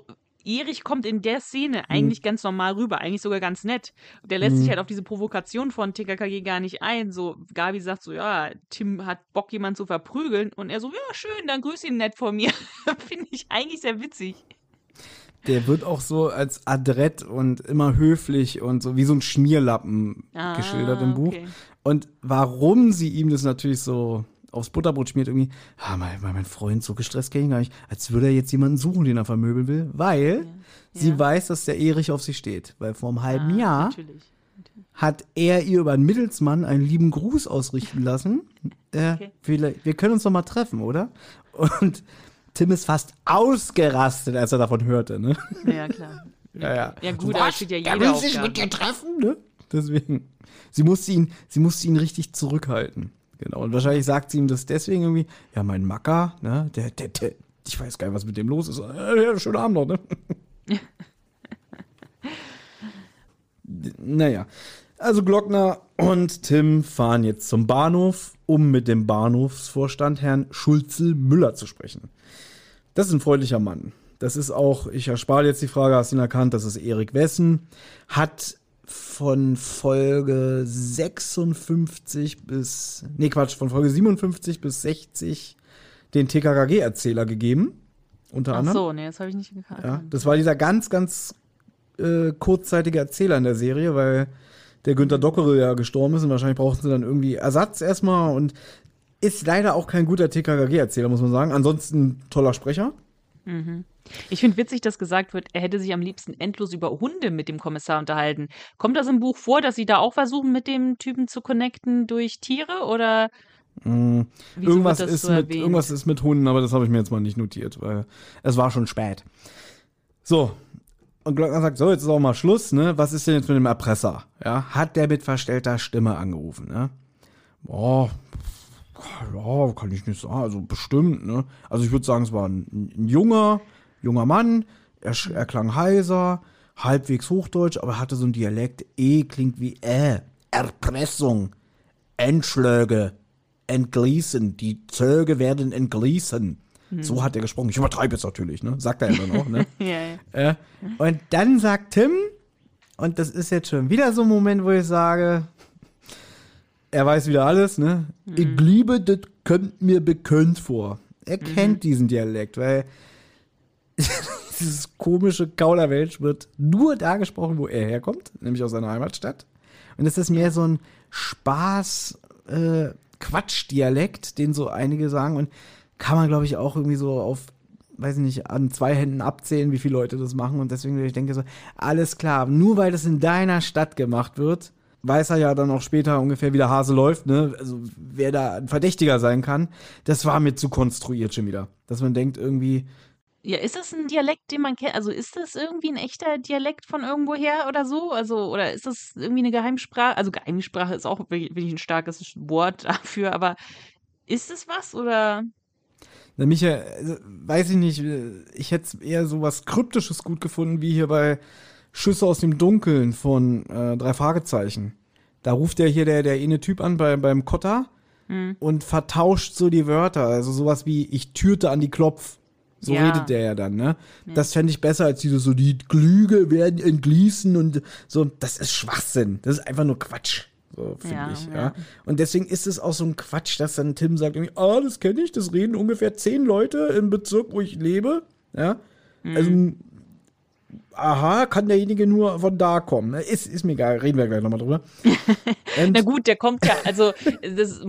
Erich kommt in der Szene eigentlich ganz normal rüber, eigentlich sogar ganz nett. Der lässt sich halt auf diese Provokation von TKKG gar nicht ein. So, Gabi sagt so, ja, Tim hat Bock, jemanden zu verprügeln. Und er so, ja, schön, dann grüß ihn nett von mir. Finde ich eigentlich sehr witzig. Der wird auch so als adrett und immer höflich und so wie so ein Schmierlappen Ah, geschildert im Buch. okay. Und warum sie ihm das natürlich so aufs Butterbrot schmiert, irgendwie, ah, mein, mein Freund, so gestresst kenne ich gar nicht, als würde er jetzt jemanden suchen, den er vermöbeln will, weil sie Ja. weiß, dass der Erich auf sie steht. Weil vor einem halben Ah, Jahr Natürlich. hat er ihr über einen Mittelsmann einen lieben Gruß ausrichten lassen. Äh, Okay. vielleicht, wir können uns doch mal treffen, oder? Und Tim ist fast ausgerastet, als er davon hörte, ne? Ja, klar. Ja, ja. Ja, gut, aber steht ja Er jeder will sich mit dir treffen, ne? Deswegen. Sie musste ihn, sie musste ihn richtig zurückhalten. Genau. Und wahrscheinlich sagt sie ihm das deswegen irgendwie, ja, mein Macker, ne, der, der, der, ich weiß gar nicht, was mit dem los ist. Ja, schönen Abend noch, ne? naja. Also Glockner und Tim fahren jetzt zum Bahnhof, um mit dem Bahnhofsvorstand Herrn Schulzel Müller zu sprechen. Das ist ein freundlicher Mann. Das ist auch, ich erspare jetzt die Frage, hast du ihn erkannt, das ist Erik Wessen, hat von Folge 56 bis, nee Quatsch, von Folge 57 bis 60 den TKKG-Erzähler gegeben. Unter Ach anderem. so, nee, das habe ich nicht gekannt. Ja, das war dieser ganz, ganz äh, kurzzeitige Erzähler in der Serie, weil der Günter Dockere ja gestorben ist und wahrscheinlich brauchten sie dann irgendwie Ersatz erstmal und ist leider auch kein guter TKKG-Erzähler, muss man sagen. Ansonsten toller Sprecher. Ich finde witzig, dass gesagt wird, er hätte sich am liebsten endlos über Hunde mit dem Kommissar unterhalten. Kommt das im Buch vor, dass sie da auch versuchen, mit dem Typen zu connecten durch Tiere oder Mm, irgendwas ist so mit, irgendwas ist mit Hunden, aber das habe ich mir jetzt mal nicht notiert, weil es war schon spät. So. Und Glockner sagt, so, jetzt ist auch mal Schluss, ne? Was ist denn jetzt mit dem Erpresser? Ja, hat der mit verstellter Stimme angerufen, ne? Boah, ja, kann ich nicht sagen, also bestimmt, ne? Also ich würde sagen, es war ein, ein junger, junger Mann, er, er klang heiser, halbwegs Hochdeutsch, aber hatte so einen Dialekt, E klingt wie Ä, Erpressung, Entschläge, entgließen, die Zöge werden entgließen. So hat er gesprochen. Ich übertreibe jetzt natürlich, ne? Sagt er ja dann auch, ne? Ja. äh, und dann sagt Tim, und das ist jetzt schon wieder so ein Moment, wo ich sage, er weiß wieder alles, ne? Ich liebe, das kommt mir bekannt vor. Er kennt diesen Dialekt, weil dieses komische Kauderwelsch wird nur da gesprochen, wo er herkommt, nämlich aus seiner Heimatstadt. Und es ist mehr so ein Spaß, äh, Quatschdialekt, den so einige sagen und kann man, glaube ich, auch irgendwie so auf, weiß ich nicht, an zwei Händen abzählen, wie viele Leute das machen. Und deswegen, ich denke so, alles klar, nur weil das in deiner Stadt gemacht wird, weiß er ja dann auch später ungefähr, wie der Hase läuft, ne? Also wer da ein Verdächtiger sein kann, das war mir zu konstruiert schon wieder. Dass man denkt, irgendwie, Ja, ist das ein Dialekt, den man kennt? Also ist das irgendwie ein echter Dialekt von irgendwoher oder so? Also, oder ist das irgendwie eine Geheimsprache? Also Geheimsprache ist auch wirklich ein starkes Wort dafür, aber ist es was oder? Na, Micha, also, weiß ich nicht, äh, ich hätte eher so was Kryptisches gut gefunden, wie hier bei Schüsse aus dem Dunkeln von äh, drei Fragezeichen. Da ruft der hier der, der eine Typ an bei, beim Kotter und vertauscht so die Wörter. Also sowas wie, ich türte an die Klopf. So Ja. redet der ja dann, ne? Das fände ich besser als diese so, die Glüge werden entgließen und so. Das ist Schwachsinn. Das ist einfach nur Quatsch. So, finde Ja, ich, ja. ja. Und deswegen ist es auch so ein Quatsch, dass dann Tim sagt ah, das kenne ich, das reden ungefähr zehn Leute im Bezirk, wo ich lebe. Ja. Also, aha, kann derjenige nur von da kommen. Ist, ist mir egal, reden wir gleich nochmal drüber. Na gut, der kommt ja, also das,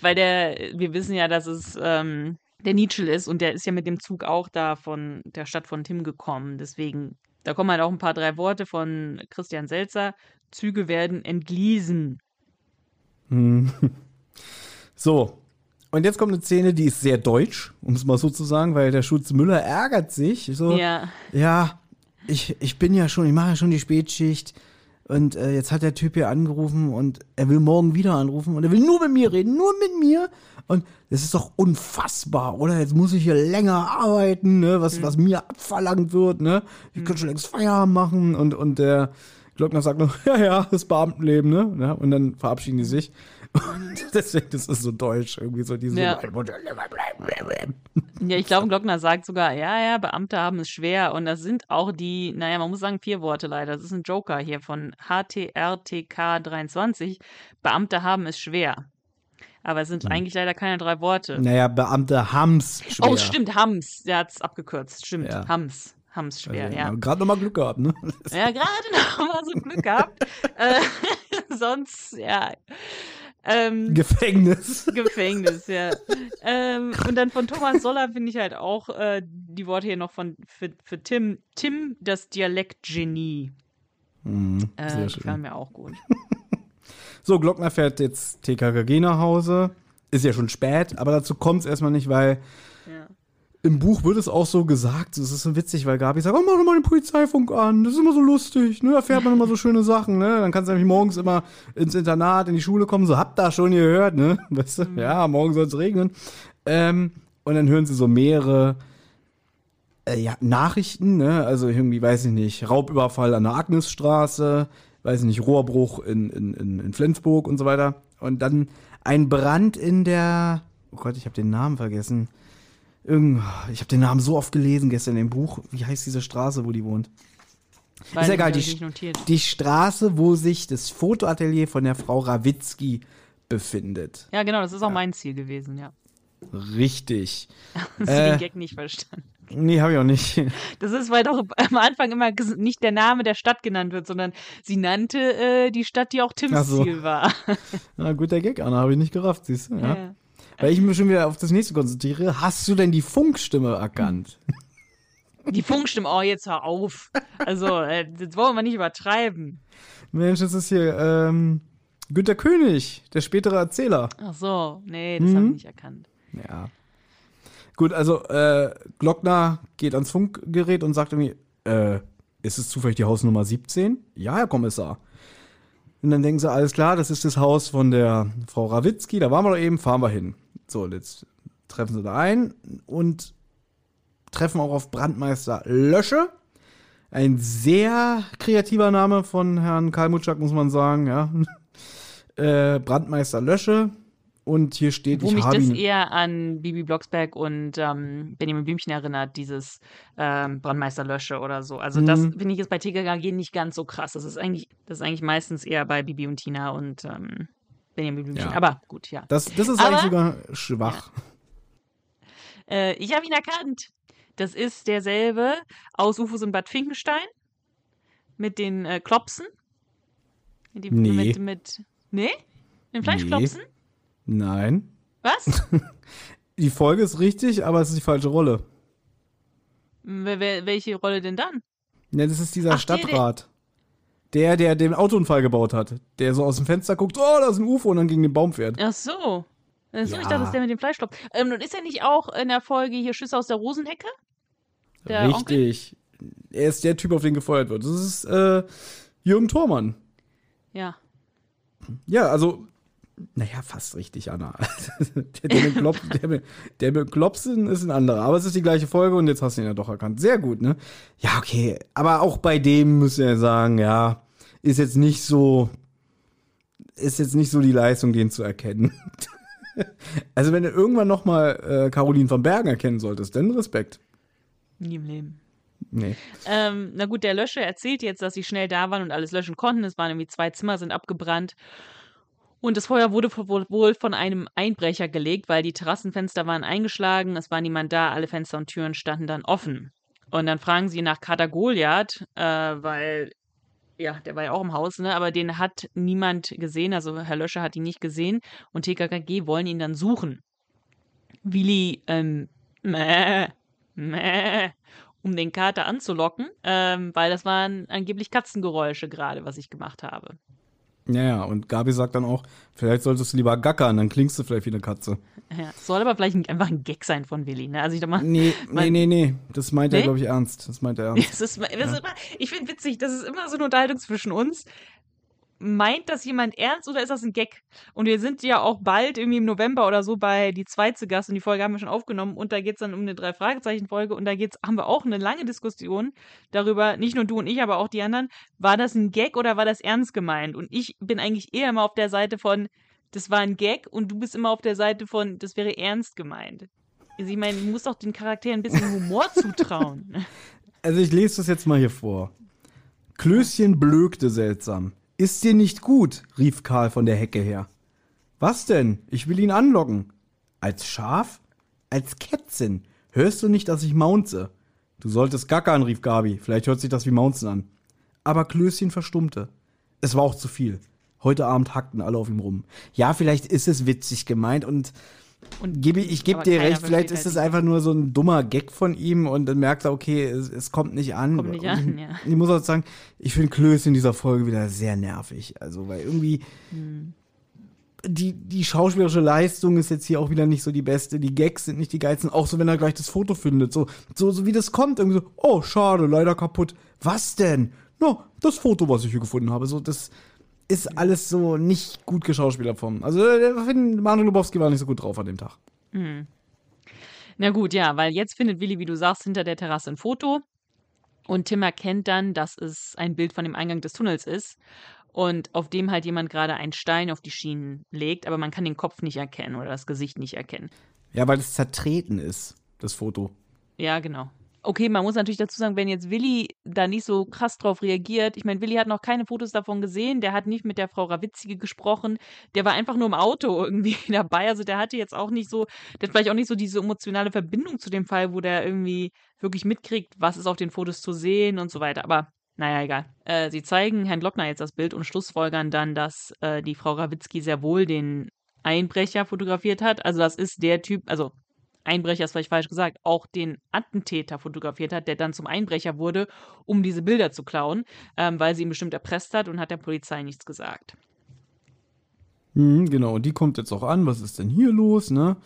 weil der, wir wissen ja, dass es ähm, der Nietzsche ist und der ist ja mit dem Zug auch da von der Stadt von Tim gekommen. Deswegen, da kommen halt auch ein paar drei Worte von Christian Selzer. Züge werden entgliesen. So. Und jetzt kommt eine Szene, die ist sehr deutsch, um es mal so zu sagen, weil der Schutz Müller ärgert sich. So, Ja. ja, ich, ich bin ja schon, ich mache ja schon die Spätschicht. Und äh, jetzt hat der Typ hier angerufen und er will morgen wieder anrufen und er will nur mit mir reden, nur mit mir. Und das ist doch unfassbar, oder? Jetzt muss ich hier länger arbeiten, ne? was, was mir abverlangt wird, ne? Ich könnte schon längst Feierabend machen. Und, und der Glockner sagt noch, ja, ja, das Beamtenleben, ne? Und dann verabschieden die sich. Und deswegen, das ist so deutsch, irgendwie so diese Ja. Ja, ich glaube, Glockner sagt sogar, ja, ja, Beamte haben es schwer. Und das sind auch die, naja, man muss sagen, vier Worte leider. Das ist ein Joker hier von HTRTK23. Beamte haben es schwer. Aber es sind eigentlich leider keine drei Worte. Naja, Beamte haben's schwer. Oh, stimmt, Hams. Der hat es abgekürzt. Stimmt, Ja. Hams. Hams schwer, Also, ja. Gerade nochmal Glück gehabt, ne? Ja, gerade noch mal so Glück gehabt. äh, sonst, ja. Ähm, Gefängnis. Gefängnis, ja. ähm, und dann von Thomas Soller finde ich halt auch äh, die Worte hier noch von für, für Tim. Tim, das Dialektgenie. äh, Mhm, sehr die schön. gefallen mir auch gut. So, Glockner fährt jetzt TKKG nach Hause. Ist ja schon spät, aber dazu kommt es erstmal nicht, weil. Im Buch wird es auch so gesagt. Es ist so witzig, weil Gabi sagt, oh, mach doch mal den Polizeifunk an. Das ist immer so lustig. Ne? Da fährt man immer so schöne Sachen. Ne? Dann kannst du nämlich morgens immer ins Internat, in die Schule kommen. So, habt ihr schon gehört, ne? Weißt du? Ja, morgen soll es regnen. Ähm, und dann hören sie so mehrere äh, ja, Nachrichten, ne? Also irgendwie, weiß ich nicht, Raubüberfall an der Agnesstraße, weiß ich nicht, Rohrbruch in, in, in, in Flensburg und so weiter. Und dann ein Brand in der, oh Gott, ich habe den Namen vergessen. Irgend, ich habe den Namen so oft gelesen gestern im Buch. Wie heißt diese Straße, wo die wohnt? Weiß ist egal, hab die, die Straße, wo sich das Fotoatelier von der Frau Rawitzki befindet. Ja, genau, das ist auch mein Ziel gewesen, ja. Richtig. Hast du Äh. den Gag nicht verstanden? Nee, habe ich auch nicht. Das ist, weil doch am Anfang immer nicht der Name der Stadt genannt wird, sondern sie nannte äh, die Stadt, die auch Tims so. Ziel war. Na, guter Gag, Anna, habe ich nicht gerafft, siehst du? Ja. Ja. Weil ich mich schon wieder auf das nächste konzentriere. Hast du denn die Funkstimme erkannt? Die Funkstimme, oh, jetzt hör auf. Also, äh, das wollen wir nicht übertreiben. Mensch, das ist hier ähm, Günter König, der spätere Erzähler. Ach so, nee, das habe Mhm. ich nicht erkannt. Ja. Gut, also äh, Glockner geht ans Funkgerät und sagt irgendwie, äh, ist es zufällig die Hausnummer 17? Ja, Herr Kommissar. Und dann denken sie, alles klar, das ist das Haus von der Frau Rawitzki, da waren wir doch eben, fahren wir hin. So, jetzt treffen sie da ein und treffen auch auf Brandmeister Lösche. Ein sehr kreativer Name von Herrn Karl Mutschak, muss man sagen, ja. Äh, Brandmeister Lösche. Und hier steht, Wo ich mich das eher an Bibi Blocksberg und ähm, Benjamin Blümchen erinnert, dieses ähm, Brandmeister Lösche oder so. Also das Mhm. finde ich jetzt bei TKKG nicht ganz so krass. Das ist eigentlich, das ist eigentlich meistens eher bei Bibi und Tina und ähm, Benjamin Blümchen. Ja. Aber gut, ja. Das, das ist Aber- eigentlich sogar schwach. Äh, ich habe ihn erkannt. Das ist derselbe aus Ufos in Bad Finkenstein mit den äh, Klopsen. Mit, dem- Nee. mit, mit Nee? Den Fleischklopsen? Nein. Was? Die Folge ist richtig, aber es ist die falsche Rolle. Wer- Welche Rolle denn dann? Ja, das ist dieser Ach, Stadtrat. Der, der den Autounfall gebaut hat. Der so aus dem Fenster guckt, oh, da ist ein UFO und dann gegen den Baum fährt. Ach so. Ach so, Ja. ich dachte, das ist der mit dem Fleischklopf. Ähm, und ist er nicht auch in der Folge hier Schüsse aus der Rosenhecke? Der Onkel? Richtig. Er ist der Typ, auf den gefeuert wird. Das ist äh, Jürgen Thormann. Ja. Ja, also, naja, fast richtig, Anna. der, der, mit Klop, der, mit, der mit Klopsen ist ein anderer. Aber es ist die gleiche Folge und jetzt hast du ihn ja doch erkannt. Sehr gut, ne? Ja, okay. Aber auch bei dem müssen wir sagen, ja, ist jetzt nicht so, ist jetzt nicht so die Leistung, den zu erkennen. also, wenn du irgendwann noch mal äh, Caroline von Bergen erkennen solltest, dann Respekt. Nie im Leben. Nee. Ähm, na gut, der Löscher erzählt jetzt, dass sie schnell da waren und alles löschen konnten. Es waren irgendwie zwei Zimmer, sind abgebrannt. Und das Feuer wurde wohl- von einem Einbrecher gelegt, weil die Terrassenfenster waren eingeschlagen, es war niemand da, alle Fenster und Türen standen dann offen. Und dann fragen sie nach Kater Goliath, äh, weil, ja, der war ja auch im Haus, ne? aber den hat niemand gesehen, also Herr Löscher hat ihn nicht gesehen und TKKG wollen ihn dann suchen. Willi, ähm, mäh, mäh, um den Kater anzulocken, ähm, weil das waren angeblich Katzengeräusche gerade, was ich gemacht habe. Ja, ja, und Gabi sagt dann auch, vielleicht solltest du lieber gackern, dann klingst du vielleicht wie eine Katze. Ja, soll aber vielleicht ein- einfach ein Gag sein von Willi, ne? Also ich doch mal. Nee, nee, Mein- nee, nee. Das meint er, Nee? glaube ich, ernst. Das meint er ernst. Es ist, es ist immer, ich finde witzig, das ist immer so eine Unterhaltung zwischen uns. Meint das jemand ernst oder ist das ein Gag? Und wir sind ja auch bald irgendwie im November oder so bei die zweite Gast und die Folge haben wir schon aufgenommen und da geht es dann um eine Drei-Fragezeichen-Folge und da geht's, haben wir auch eine lange Diskussion darüber, nicht nur du und ich, aber auch die anderen, war das ein Gag oder war das ernst gemeint? Und ich bin eigentlich eher immer auf der Seite von, das war ein Gag und du bist immer auf der Seite von, das wäre ernst gemeint. Also ich meine, du musst doch den Charakteren ein bisschen Humor zutrauen. Also ich lese das jetzt mal hier vor. Klößchen blökte seltsam. Ist dir nicht gut? rief Karl von der Hecke her. Was denn? Ich will ihn anlocken. Als Schaf? Als Kätzchen. Hörst du nicht, dass ich maunze? Du solltest gackern, rief Gabi. Vielleicht hört sich das wie Maunzen an. Aber Klößchen verstummte. Es war auch zu viel. Heute Abend hackten alle auf ihm rum. Ja, vielleicht ist es witzig gemeint und Und ich gebe dir recht, vielleicht ist halt es einfach nur so ein dummer Gag von ihm und dann merkt er, okay, es, es kommt nicht an. Kommt nicht an, ja. Ich muss auch sagen, ich finde Klöß in dieser Folge wieder sehr nervig. Also, weil irgendwie Hm. die, die schauspielerische Leistung ist jetzt hier auch wieder nicht so die beste. Die Gags sind nicht die geilsten. Auch so, wenn er gleich das Foto findet. So, so, so wie das kommt. Irgendwie so, oh, schade, leider kaputt. Was denn? Na, das Foto, was ich hier gefunden habe. So, das ist alles so nicht gut geschauspielert vom. Also, äh, ich finde, Manuel Lubowski war nicht so gut drauf an dem Tag. Na gut, ja, weil jetzt findet Willi, wie du sagst, hinter der Terrasse ein Foto. Und Tim erkennt dann, dass es ein Bild von dem Eingang des Tunnels ist. Und auf dem halt jemand gerade einen Stein auf die Schienen legt, aber man kann den Kopf nicht erkennen oder das Gesicht nicht erkennen. Ja, weil es zertreten ist, das Foto. Ja, genau. Okay, man muss natürlich dazu sagen, wenn jetzt Willi da nicht so krass drauf reagiert, ich meine, Willi hat noch keine Fotos davon gesehen, der hat nicht mit der Frau Rawitzige gesprochen, der war einfach nur im Auto irgendwie dabei, also der hatte jetzt auch nicht so, der hat vielleicht auch nicht so diese emotionale Verbindung zu dem Fall, wo der irgendwie wirklich mitkriegt, was ist auf den Fotos zu sehen und so weiter, aber naja, egal. Äh, sie zeigen Herrn Glockner jetzt das Bild und schlussfolgern dann, dass äh, die Frau Rawitzki sehr wohl den Einbrecher fotografiert hat. Also das ist der Typ, also Einbrecher ist vielleicht falsch gesagt, auch den Attentäter fotografiert hat, der dann zum Einbrecher wurde, um diese Bilder zu klauen, ähm, weil sie ihn bestimmt erpresst hat und hat der Polizei nichts gesagt. Hm, genau, und die kommt jetzt auch an. Was ist denn hier los, ne?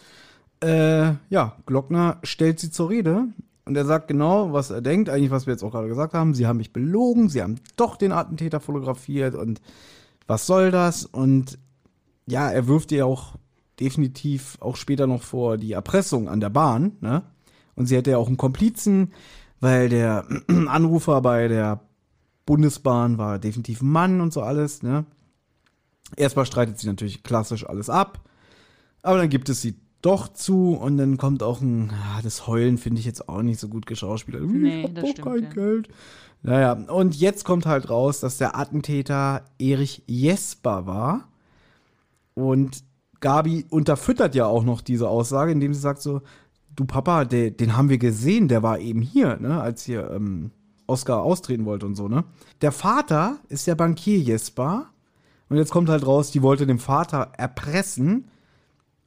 Äh, ja, Glockner stellt sie zur Rede und er sagt genau, was er denkt, eigentlich was wir jetzt auch gerade gesagt haben. Sie haben mich belogen, sie haben doch den Attentäter fotografiert und was soll das? Und ja, er wirft ihr auch definitiv auch später noch vor die Erpressung an der Bahn, ne? Und sie hätte ja auch einen Komplizen, weil der Anrufer bei der Bundesbahn war definitiv ein Mann und so alles, ne? Erstmal streitet sie natürlich klassisch alles ab, aber dann gibt es sie doch zu und dann kommt auch ein, ah, das Heulen finde ich jetzt auch nicht so gut geschauspielert. Nee, ich hab das stimmt, kein ja. Geld. Naja, und jetzt kommt halt raus, dass der Attentäter Erich Jesper war. Und Gabi unterfüttert ja auch noch diese Aussage, indem sie sagt so, du Papa, der, den haben wir gesehen, der war eben hier, ne, als hier ähm, Oscar austreten wollte und so, ne. Der Vater ist der Bankier Jesper. Und jetzt kommt halt raus, die wollte den Vater erpressen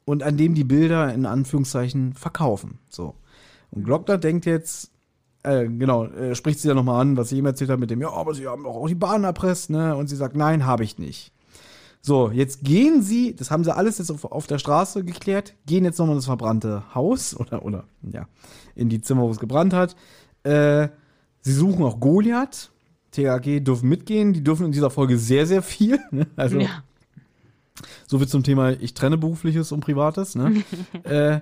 und an dem die Bilder in Anführungszeichen verkaufen. So. Und Glockner denkt jetzt, äh, genau, äh, spricht sie ja nochmal an, was sie ihm erzählt hat mit dem, ja, aber sie haben doch auch die Bahn erpresst, ne? Und sie sagt, nein, habe ich nicht. So, jetzt gehen sie, das haben sie alles jetzt auf, auf der Straße geklärt, gehen jetzt nochmal in das verbrannte Haus oder, oder, ja, in die Zimmer, wo es gebrannt hat. Äh, sie suchen auch Goliath. THG dürfen mitgehen, die dürfen in dieser Folge sehr, sehr viel. Ne? Also, Ja. so viel zum Thema, ich trenne berufliches und privates, ne? äh,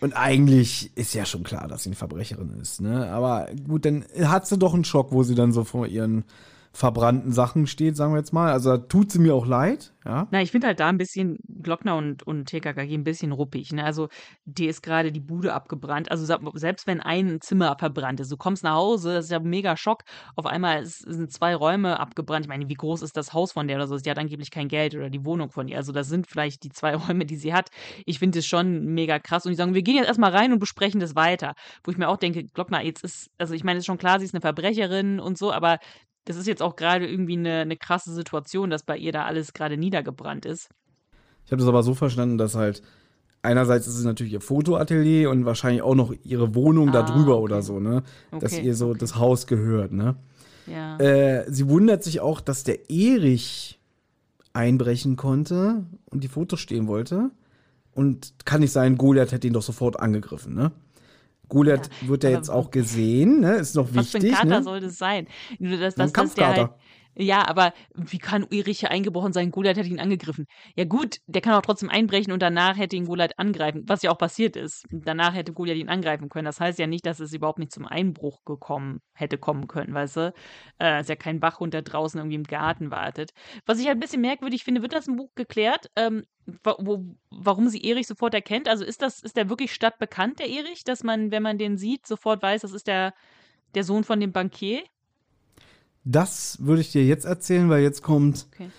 und eigentlich ist ja schon klar, dass sie eine Verbrecherin ist, ne? Aber gut, dann hat sie doch einen Schock, wo sie dann so vor ihren verbrannten Sachen steht, sagen wir jetzt mal. Also da tut sie mir auch leid, ja. Na, ich finde halt da ein bisschen Glockner und, und TKKG ein bisschen ruppig. Ne? Also, dir ist gerade die Bude abgebrannt. Also, selbst wenn ein Zimmer verbrannt ist, du kommst nach Hause, das ist ja mega Schock. Auf einmal sind zwei Räume abgebrannt. Ich meine, wie groß ist das Haus von der oder so? Die hat angeblich kein Geld oder die Wohnung von ihr. Also, das sind vielleicht die zwei Räume, die sie hat. Ich finde es schon mega krass. Und die sagen, wir gehen jetzt erstmal rein und besprechen das weiter. Wo ich mir auch denke, Glockner, jetzt ist, also ich meine, es ist schon klar, sie ist eine Verbrecherin und so, aber das ist jetzt auch gerade irgendwie eine, eine krasse Situation, dass bei ihr da alles gerade niedergebrannt ist. Ich habe das aber so verstanden, dass halt einerseits ist es natürlich ihr Fotoatelier und wahrscheinlich auch noch ihre Wohnung da Ah, drüber okay. oder so, ne? Dass Okay, ihr so okay. das Haus gehört, ne? Ja. Äh, sie wundert sich auch, dass der Erich einbrechen konnte und die Fotos stehen wollte. Und kann nicht sein, Goliath hätte ihn doch sofort angegriffen, ne? Goliath wird ja jetzt auch gesehen, ne? Ist noch Was für ein wichtig, Kater ne? soll das sein? Nur, dass, dass, dass der halt. Ja, aber wie kann Erich hier eingebrochen sein? Goliath hat ihn angegriffen. Ja gut, der kann auch trotzdem einbrechen und danach hätte ihn Goliath angreifen, was ja auch passiert ist. Danach hätte Goliath ihn angreifen können. Das heißt ja nicht, dass es überhaupt nicht zum Einbruch gekommen hätte kommen können, weißt du? Äh, ist ja kein Wachhund, der draußen irgendwie im Garten wartet. Was ich halt ein bisschen merkwürdig finde, wird das im Buch geklärt, ähm, wo, warum sie Erich sofort erkennt? Also ist das, ist der wirklich stadtbekannt, der Erich, dass man, wenn man den sieht, sofort weiß, das ist der, der Sohn von dem Bankier? Das würde ich dir jetzt erzählen, weil jetzt kommt Okay.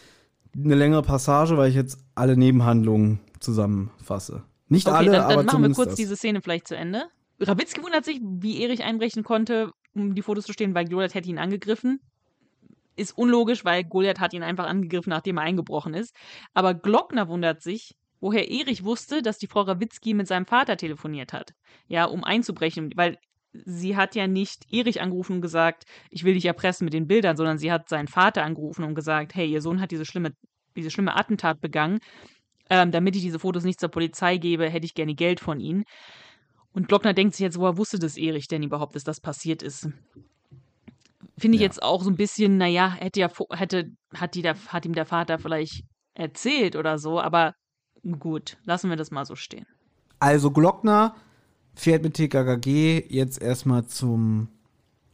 eine längere Passage, weil ich jetzt alle Nebenhandlungen zusammenfasse. Nicht Okay, alle, dann, aber dann machen wir kurz das. diese Szene vielleicht zu Ende. Rabitzky wundert sich, wie Erich einbrechen konnte, um die Fotos zu stehen, weil Goliath hätte ihn angegriffen. Ist unlogisch, weil Goliath hat ihn einfach angegriffen, nachdem er eingebrochen ist. Aber Glockner wundert sich, woher Erich wusste, dass die Frau Rawitzki mit seinem Vater telefoniert hat. Ja, um einzubrechen, weil sie hat ja nicht Erich angerufen und gesagt, ich will dich erpressen mit den Bildern, sondern sie hat seinen Vater angerufen und gesagt, hey, ihr Sohn hat diese schlimme, diese schlimme Attentat begangen. Ähm, damit ich diese Fotos nicht zur Polizei gebe, hätte ich gerne Geld von ihnen. Und Glockner denkt sich jetzt, woher wusste das Erich denn überhaupt, dass das passiert ist? Finde ich Ja. jetzt auch so ein bisschen, naja, hätte ja, hätte, hat, die der, hat ihm der Vater vielleicht erzählt oder so, aber gut, lassen wir das mal so stehen. Also Glockner fährt mit TKKG jetzt erstmal zum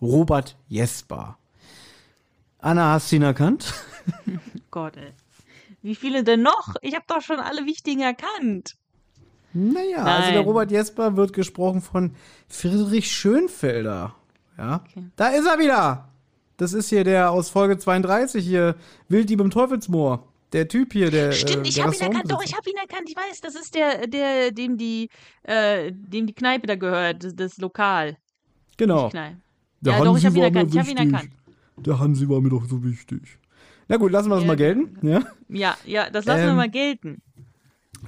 Robert Jesper. Anna, hast du ihn erkannt? Gott, ey. Wie viele denn noch? Ich habe doch schon alle wichtigen erkannt. Naja, also Nein. der Robert Jesper wird gesprochen von Friedrich Schönfelder. Ja, da ist er wieder. Das ist hier der aus Folge 32 hier, Wilddieb im Teufelsmoor. Der Typ hier, der. Stimmt, äh, ich habe ihn erkannt. Doch, ich habe ihn erkannt. Ich weiß, das ist der, der, dem die, äh, dem die Kneipe da gehört, das, das Lokal. Genau. Kneipe. Der ja, doch, ich Hansi habe ihn erkannt. Ich habe ihn erkannt. Der Hansi war mir doch so wichtig. Na gut, lassen wir das mal gelten. Ja. Ja, ja, das lassen wir Ähm, mal gelten.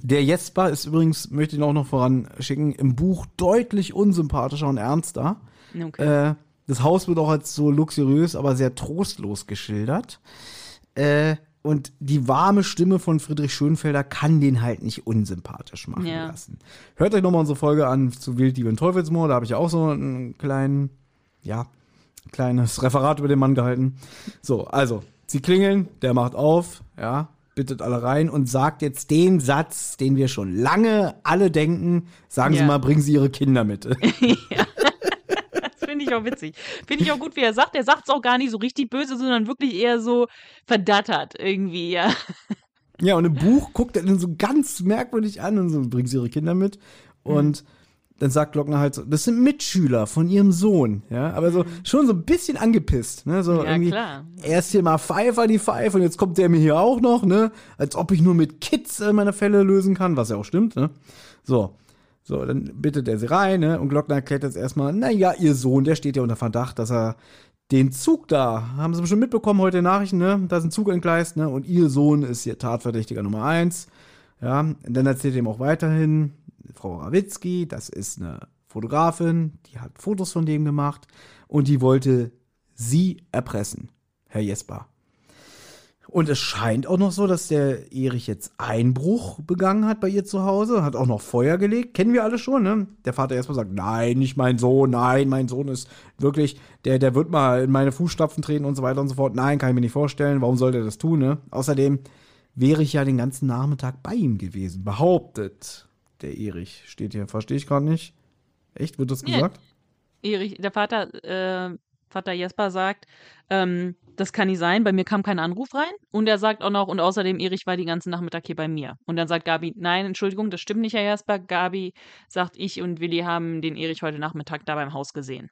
Der Jesper ist übrigens, möchte ich auch noch voranschicken, im Buch deutlich unsympathischer und ernster. Okay. Äh, das Haus wird auch als so luxuriös, aber sehr trostlos geschildert. Äh, und die warme Stimme von Friedrich Schönfelder kann den halt nicht unsympathisch machen Ja. lassen. Hört euch nochmal unsere Folge an zu Wilddieb und Teufelsmoor. Da habe ich auch so einen kleinen, ja, kleines Referat über den Mann gehalten. So, also, sie klingeln, der macht auf, ja, bittet alle rein und sagt jetzt den Satz, den wir schon lange alle denken. Sagen Sie Ja. mal, bringen Sie Ihre Kinder mit. Das finde ich auch witzig. Finde ich auch gut, wie er sagt. Er sagt es auch gar nicht so richtig böse, sondern wirklich eher so verdattert irgendwie, ja. Ja, und im Buch guckt er den so ganz merkwürdig an und so, bringen sie ihre Kinder mit. Und dann sagt Glockner halt so, das sind Mitschüler von ihrem Sohn, ja, aber so schon so ein bisschen angepisst, ne, so Ja, irgendwie, klar. erst hier mal Pfeifer, die Pfeife, und jetzt kommt der mir hier auch noch, ne, als ob ich nur mit Kids äh, meine Fälle lösen kann, was ja auch stimmt, ne, so. So, dann bittet er sie rein, ne, und Glockner erklärt jetzt erstmal, na ja, ihr Sohn, der steht ja unter Verdacht, dass er den Zug da, haben sie bestimmt mitbekommen heute Nachrichten, ne? Da ist ein Zug entgleist, ne? Und ihr Sohn ist hier Tatverdächtiger Nummer eins. Ja, und dann erzählt er ihm auch weiterhin, Frau Rawitzki, das ist eine Fotografin, die hat Fotos von dem gemacht und die wollte sie erpressen, Herr Jesper. Und es scheint auch noch so, dass der Erich jetzt Einbruch begangen hat bei ihr zu Hause, hat auch noch Feuer gelegt. Kennen wir alle schon, ne? Der Vater erstmal sagt, nein, nicht mein Sohn, nein, mein Sohn ist wirklich, der, der wird mal in meine Fußstapfen treten und so weiter und so fort. Nein, kann ich mir nicht vorstellen, warum soll der das tun, ne? Außerdem wäre ich ja den ganzen Nachmittag bei ihm gewesen, behauptet der Erich. Steht hier, verstehe ich gerade nicht. Echt, wird das Ja. gesagt? Erich, der Vater, äh, Vater Jesper sagt, ähm, das kann nicht sein, bei mir kam kein Anruf rein. Und er sagt auch noch, und außerdem, Erich war den ganzen Nachmittag hier bei mir. Und dann sagt Gabi, nein, Entschuldigung, das stimmt nicht, Herr Jesper. Gabi sagt, ich und Willi haben den Erich heute Nachmittag da beim Haus gesehen.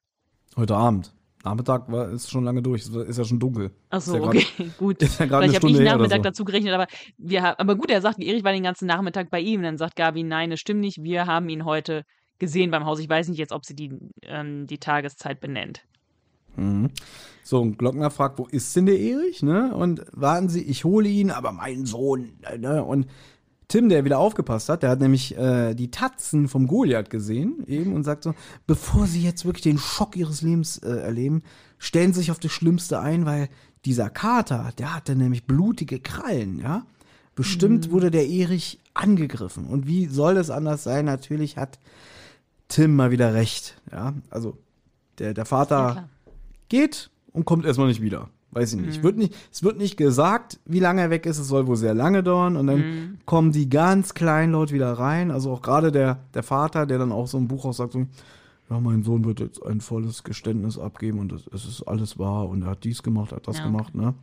Heute Abend. Nachmittag war, ist schon lange durch, ist ist ja schon dunkel. Ach so, ja grad- okay, gut. Ist ja Vielleicht habe ich Nachmittag so. dazu gerechnet, aber wir haben, aber gut, er sagt, Erich war den ganzen Nachmittag bei ihm. Dann sagt Gabi, nein, das stimmt nicht. Wir haben ihn heute gesehen beim Haus. Ich weiß nicht jetzt, ob sie die, ähm, die Tageszeit benennt. So, und Glockner fragt, wo ist denn der Erich, ne? Und warten Sie, ich hole ihn, aber mein Sohn, ne? Und Tim, der wieder aufgepasst hat, der hat nämlich äh, die Tatzen vom Goliath gesehen eben und sagt so, bevor Sie jetzt wirklich den Schock Ihres Lebens äh, erleben, stellen Sie sich auf das Schlimmste ein, weil dieser Kater, der hatte nämlich blutige Krallen, ja? Bestimmt wurde der Erich angegriffen. Und wie soll es anders sein? Natürlich hat Tim mal wieder recht, ja? Also, der, der Vater. Geht und kommt erstmal nicht wieder. Weiß ich nicht. Wird nicht. Es wird nicht gesagt, wie lange er weg ist. Es soll wohl sehr lange dauern. Und dann kommen die ganz kleinlaut wieder rein. Also auch gerade der, der Vater, der dann auch so im Buch auch sagt, so, ja, mein Sohn wird jetzt ein volles Geständnis abgeben und es, es ist alles wahr und er hat dies gemacht, hat das Ja, gemacht, ne?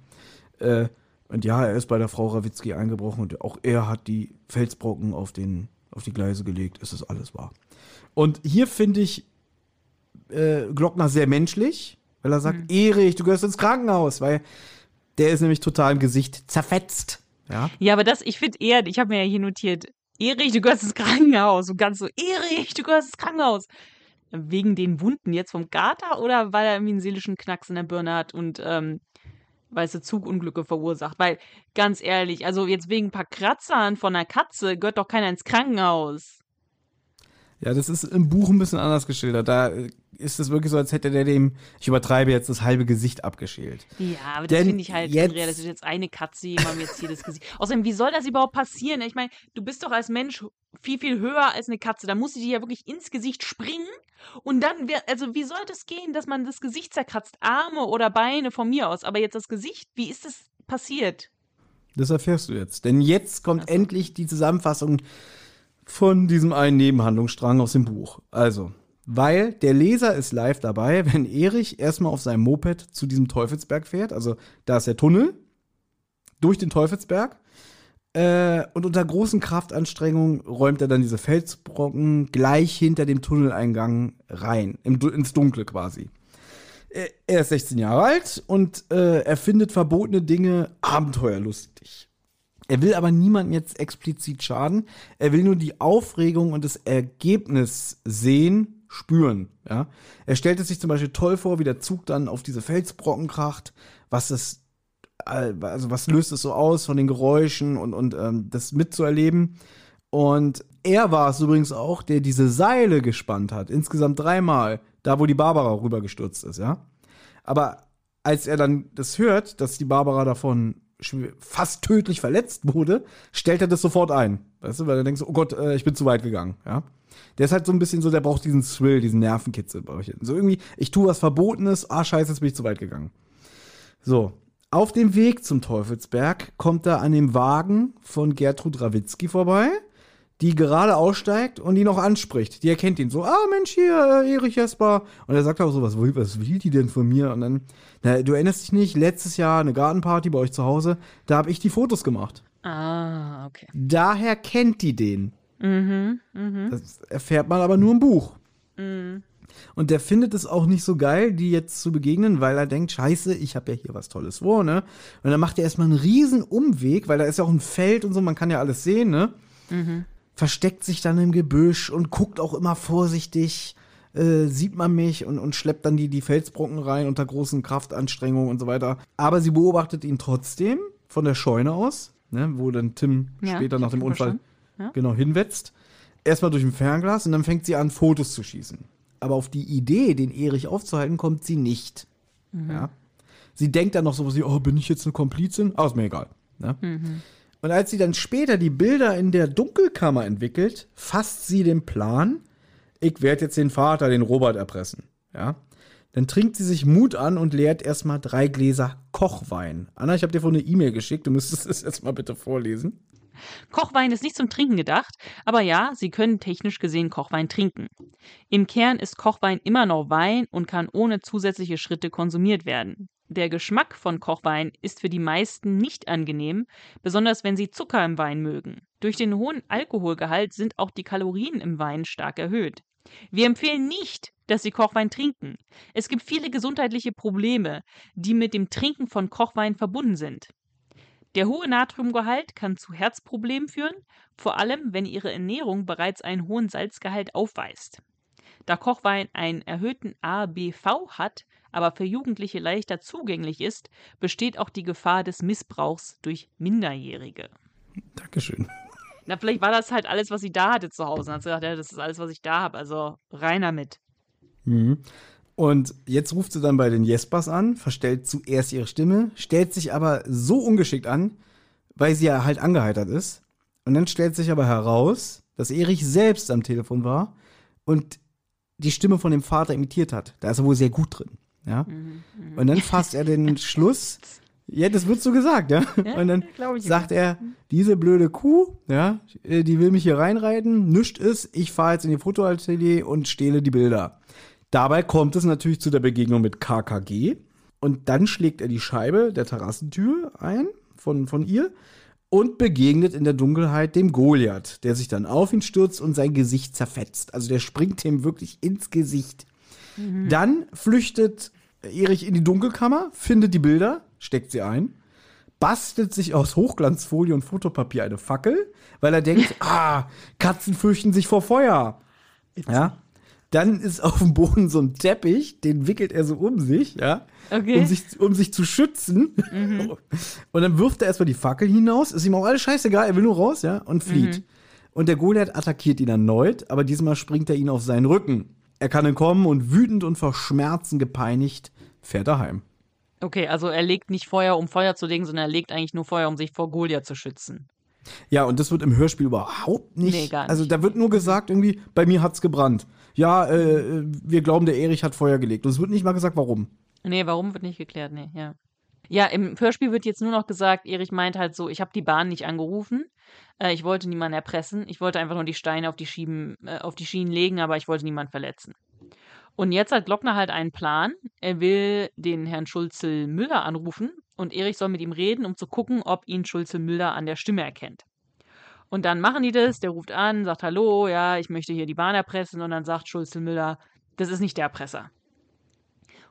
Äh, und ja, er ist bei der Frau Rawitzki eingebrochen und auch er hat die Felsbrocken auf, den, auf die Gleise gelegt. Es ist alles wahr. Und hier finde ich äh, Glockner sehr menschlich, weil er sagt, Erich, du gehörst ins Krankenhaus, weil der ist nämlich total im Gesicht zerfetzt. Ja. Ja, aber das, ich finde eher, ich habe mir ja hier notiert, Erich, du gehörst ins Krankenhaus. Und ganz so, Erich, du gehörst ins Krankenhaus. Wegen den Wunden jetzt vom Gater oder weil er irgendwie einen seelischen Knacks in der Birne hat und, ähm, weißt du, Zugunglücke verursacht? Weil, ganz ehrlich, also jetzt wegen ein paar Kratzern von einer Katze gehört doch keiner ins Krankenhaus. Ja, das ist im Buch ein bisschen anders geschildert. Da ist es wirklich so, als hätte der dem, ich übertreibe jetzt, das halbe Gesicht abgeschält. Ja, aber das finde ich halt jetzt- unrealistisch. Jetzt eine Katze, jemandem jetzt hier das Gesicht. Außerdem, wie soll das überhaupt passieren? Ich meine, du bist doch als Mensch viel, viel höher als eine Katze. Da muss sie dir ja wirklich ins Gesicht springen. Und dann, wär, also wie soll das gehen, dass man das Gesicht zerkratzt? Arme oder Beine von mir aus. Aber jetzt das Gesicht, wie ist das passiert? Das erfährst du jetzt. Denn jetzt kommt Ach so. endlich die Zusammenfassung von diesem einen Nebenhandlungsstrang aus dem Buch. Also, weil der Leser ist live dabei, wenn Erich erstmal auf seinem Moped zu diesem Teufelsberg fährt. Also, da ist der Tunnel durch den Teufelsberg. Äh, und unter großen Kraftanstrengungen räumt er dann diese Felsbrocken gleich hinter dem Tunneleingang rein, im, ins Dunkle quasi. Er- Er ist 16 Jahre alt und äh, er findet verbotene Dinge abenteuerlustig. Er will aber niemandem jetzt explizit schaden. Er will nur die Aufregung und das Ergebnis sehen, spüren. Ja? Er stellt es sich zum Beispiel toll vor, wie der Zug dann auf diese Felsbrocken kracht, was es, äh, also was löst es so aus von den Geräuschen und, und ähm, das mitzuerleben. Und er war es übrigens auch, der diese Seile gespannt hat, insgesamt dreimal, da wo die Barbara rübergestürzt ist, ja. Aber als er dann das hört, dass die Barbara davon fast tödlich verletzt wurde, stellt er das sofort ein. Weißt du, weil er denkt so, oh Gott, äh, ich bin zu weit gegangen, ja. Der ist halt so ein bisschen so, der braucht diesen Thrill, diesen Nervenkitzel. So irgendwie, ich tue was Verbotenes, ah scheiße, jetzt bin ich zu weit gegangen. So, auf dem Weg zum Teufelsberg kommt er an dem Wagen von Gertrud Rawitzki vorbei, die gerade aussteigt und ihn noch anspricht. Die erkennt ihn so, ah Mensch, hier, äh, Erich Jesper. Und er sagt auch so, was, will- was will die denn von mir? Und dann, na, du erinnerst dich nicht, letztes Jahr eine Gartenparty bei euch zu Hause, da habe ich die Fotos gemacht. Ah, okay. Daher kennt die den. Mhm, mhm. Das erfährt man aber nur im Buch. Und der findet es auch nicht so geil, die jetzt zu begegnen, weil er denkt, scheiße, ich habe ja hier was Tolles vor, ne? Und dann macht er erstmal einen riesen Umweg, weil da ist ja auch ein Feld und so, man kann ja alles sehen, ne? Versteckt sich dann im Gebüsch und guckt auch immer vorsichtig, äh, sieht man mich und, und schleppt dann die, die Felsbrocken rein unter großen Kraftanstrengungen und so weiter. Aber sie beobachtet ihn trotzdem von der Scheune aus, ne? Wo dann Tim Ja, später nach dem Unfall. Ja. genau hinwetzt. Erstmal durch ein Fernglas und dann fängt sie an, Fotos zu schießen. Aber auf die Idee, den Erich aufzuhalten, kommt sie nicht. Ja. Sie denkt dann noch so, wie, oh, bin ich jetzt eine Komplizin? Ah, ist mir egal. Ne? Und als sie dann später die Bilder in der Dunkelkammer entwickelt, fasst sie den Plan, ich werde jetzt den Vater, den Robert, erpressen. Ja. Dann trinkt sie sich Mut an und leert erstmal drei Gläser Kochwein. Anna, ich habe dir vorhin eine E-Mail geschickt, du müsstest es jetzt mal bitte vorlesen. Kochwein ist nicht zum Trinken gedacht, aber ja, Sie können technisch gesehen Kochwein trinken. Im Kern ist Kochwein immer noch Wein und kann ohne zusätzliche Schritte konsumiert werden. Der Geschmack von Kochwein ist für die meisten nicht angenehm, besonders wenn sie Zucker im Wein mögen. Durch den hohen Alkoholgehalt sind auch die Kalorien im Wein stark erhöht. Wir empfehlen nicht, dass Sie Kochwein trinken. Es gibt viele gesundheitliche Probleme, die mit dem Trinken von Kochwein verbunden sind. Der hohe Natriumgehalt kann zu Herzproblemen führen, vor allem wenn Ihre Ernährung bereits einen hohen Salzgehalt aufweist. Da Kochwein einen erhöhten ABV hat, aber für Jugendliche leichter zugänglich ist, besteht auch die Gefahr des Missbrauchs durch Minderjährige. Dankeschön. Na, vielleicht war das halt alles, was sie da hatte zu Hause. Und hat sie gesagt, ja, das ist alles, was ich da habe. Also rein damit. Und jetzt ruft sie dann bei den Jespers an, verstellt zuerst ihre Stimme, stellt sich aber so ungeschickt an, weil sie ja halt angeheitert ist. Und dann stellt sich aber heraus, dass Erich selbst am Telefon war und die Stimme von dem Vater imitiert hat. Da ist er wohl sehr gut drin. Ja? Und dann fasst er den Schluss. Ja, das wird so gesagt, ja. Und dann sagt er, diese blöde Kuh, ja, äh, die will mich hier reinreiten, nischt ist, ich fahre jetzt in die Fotoatelier und stehle die Bilder. Dabei kommt es natürlich zu der Begegnung mit KKG und dann schlägt er die Scheibe der Terrassentür ein von, von ihr und begegnet in der Dunkelheit dem Goliath, der sich dann auf ihn stürzt und sein Gesicht zerfetzt. Also der springt ihm wirklich ins Gesicht. Dann flüchtet Erich in die Dunkelkammer, findet die Bilder, steckt sie ein, bastelt sich aus Hochglanzfolie und Fotopapier eine Fackel, weil er denkt, ah, Katzen fürchten sich vor Feuer. Ja. Dann ist auf dem Boden so ein Teppich, den wickelt er so um sich, ja, Okay. um, sich, um sich zu schützen. Und dann wirft er erstmal die Fackel hinaus, ist ihm auch alles scheißegal, er will nur raus, ja, und flieht. Und der Goliath attackiert ihn erneut, aber diesmal springt er ihn auf seinen Rücken. Er kann entkommen und wütend und vor Schmerzen gepeinigt fährt er heim. Okay, also er legt nicht Feuer, um Feuer zu legen, sondern er legt eigentlich nur Feuer, um sich vor Goliath zu schützen. Ja, und das wird im Hörspiel überhaupt nicht. Nee, gar nicht. Also da wird nur gesagt, irgendwie, bei mir hat's gebrannt. Ja, äh, wir glauben, der Erich hat Feuer gelegt. Und es wird nicht mal gesagt, warum. Nee, warum wird nicht geklärt? Nee, ja. Ja, im Hörspiel wird jetzt nur noch gesagt, Erich meint halt so, ich habe die Bahn nicht angerufen. Äh, ich wollte niemanden erpressen. Ich wollte einfach nur die Steine auf die, Schieben, äh, auf die Schienen legen, aber ich wollte niemanden verletzen. Und jetzt hat Glockner halt einen Plan. Er will den Herrn Schulze-Müller anrufen und Erich soll mit ihm reden, um zu gucken, ob ihn Schulze-Müller an der Stimme erkennt. Und dann machen die das, der ruft an, sagt Hallo, ja, ich möchte hier die Bahn erpressen und dann sagt Schulze-Müller, das ist nicht der Erpresser.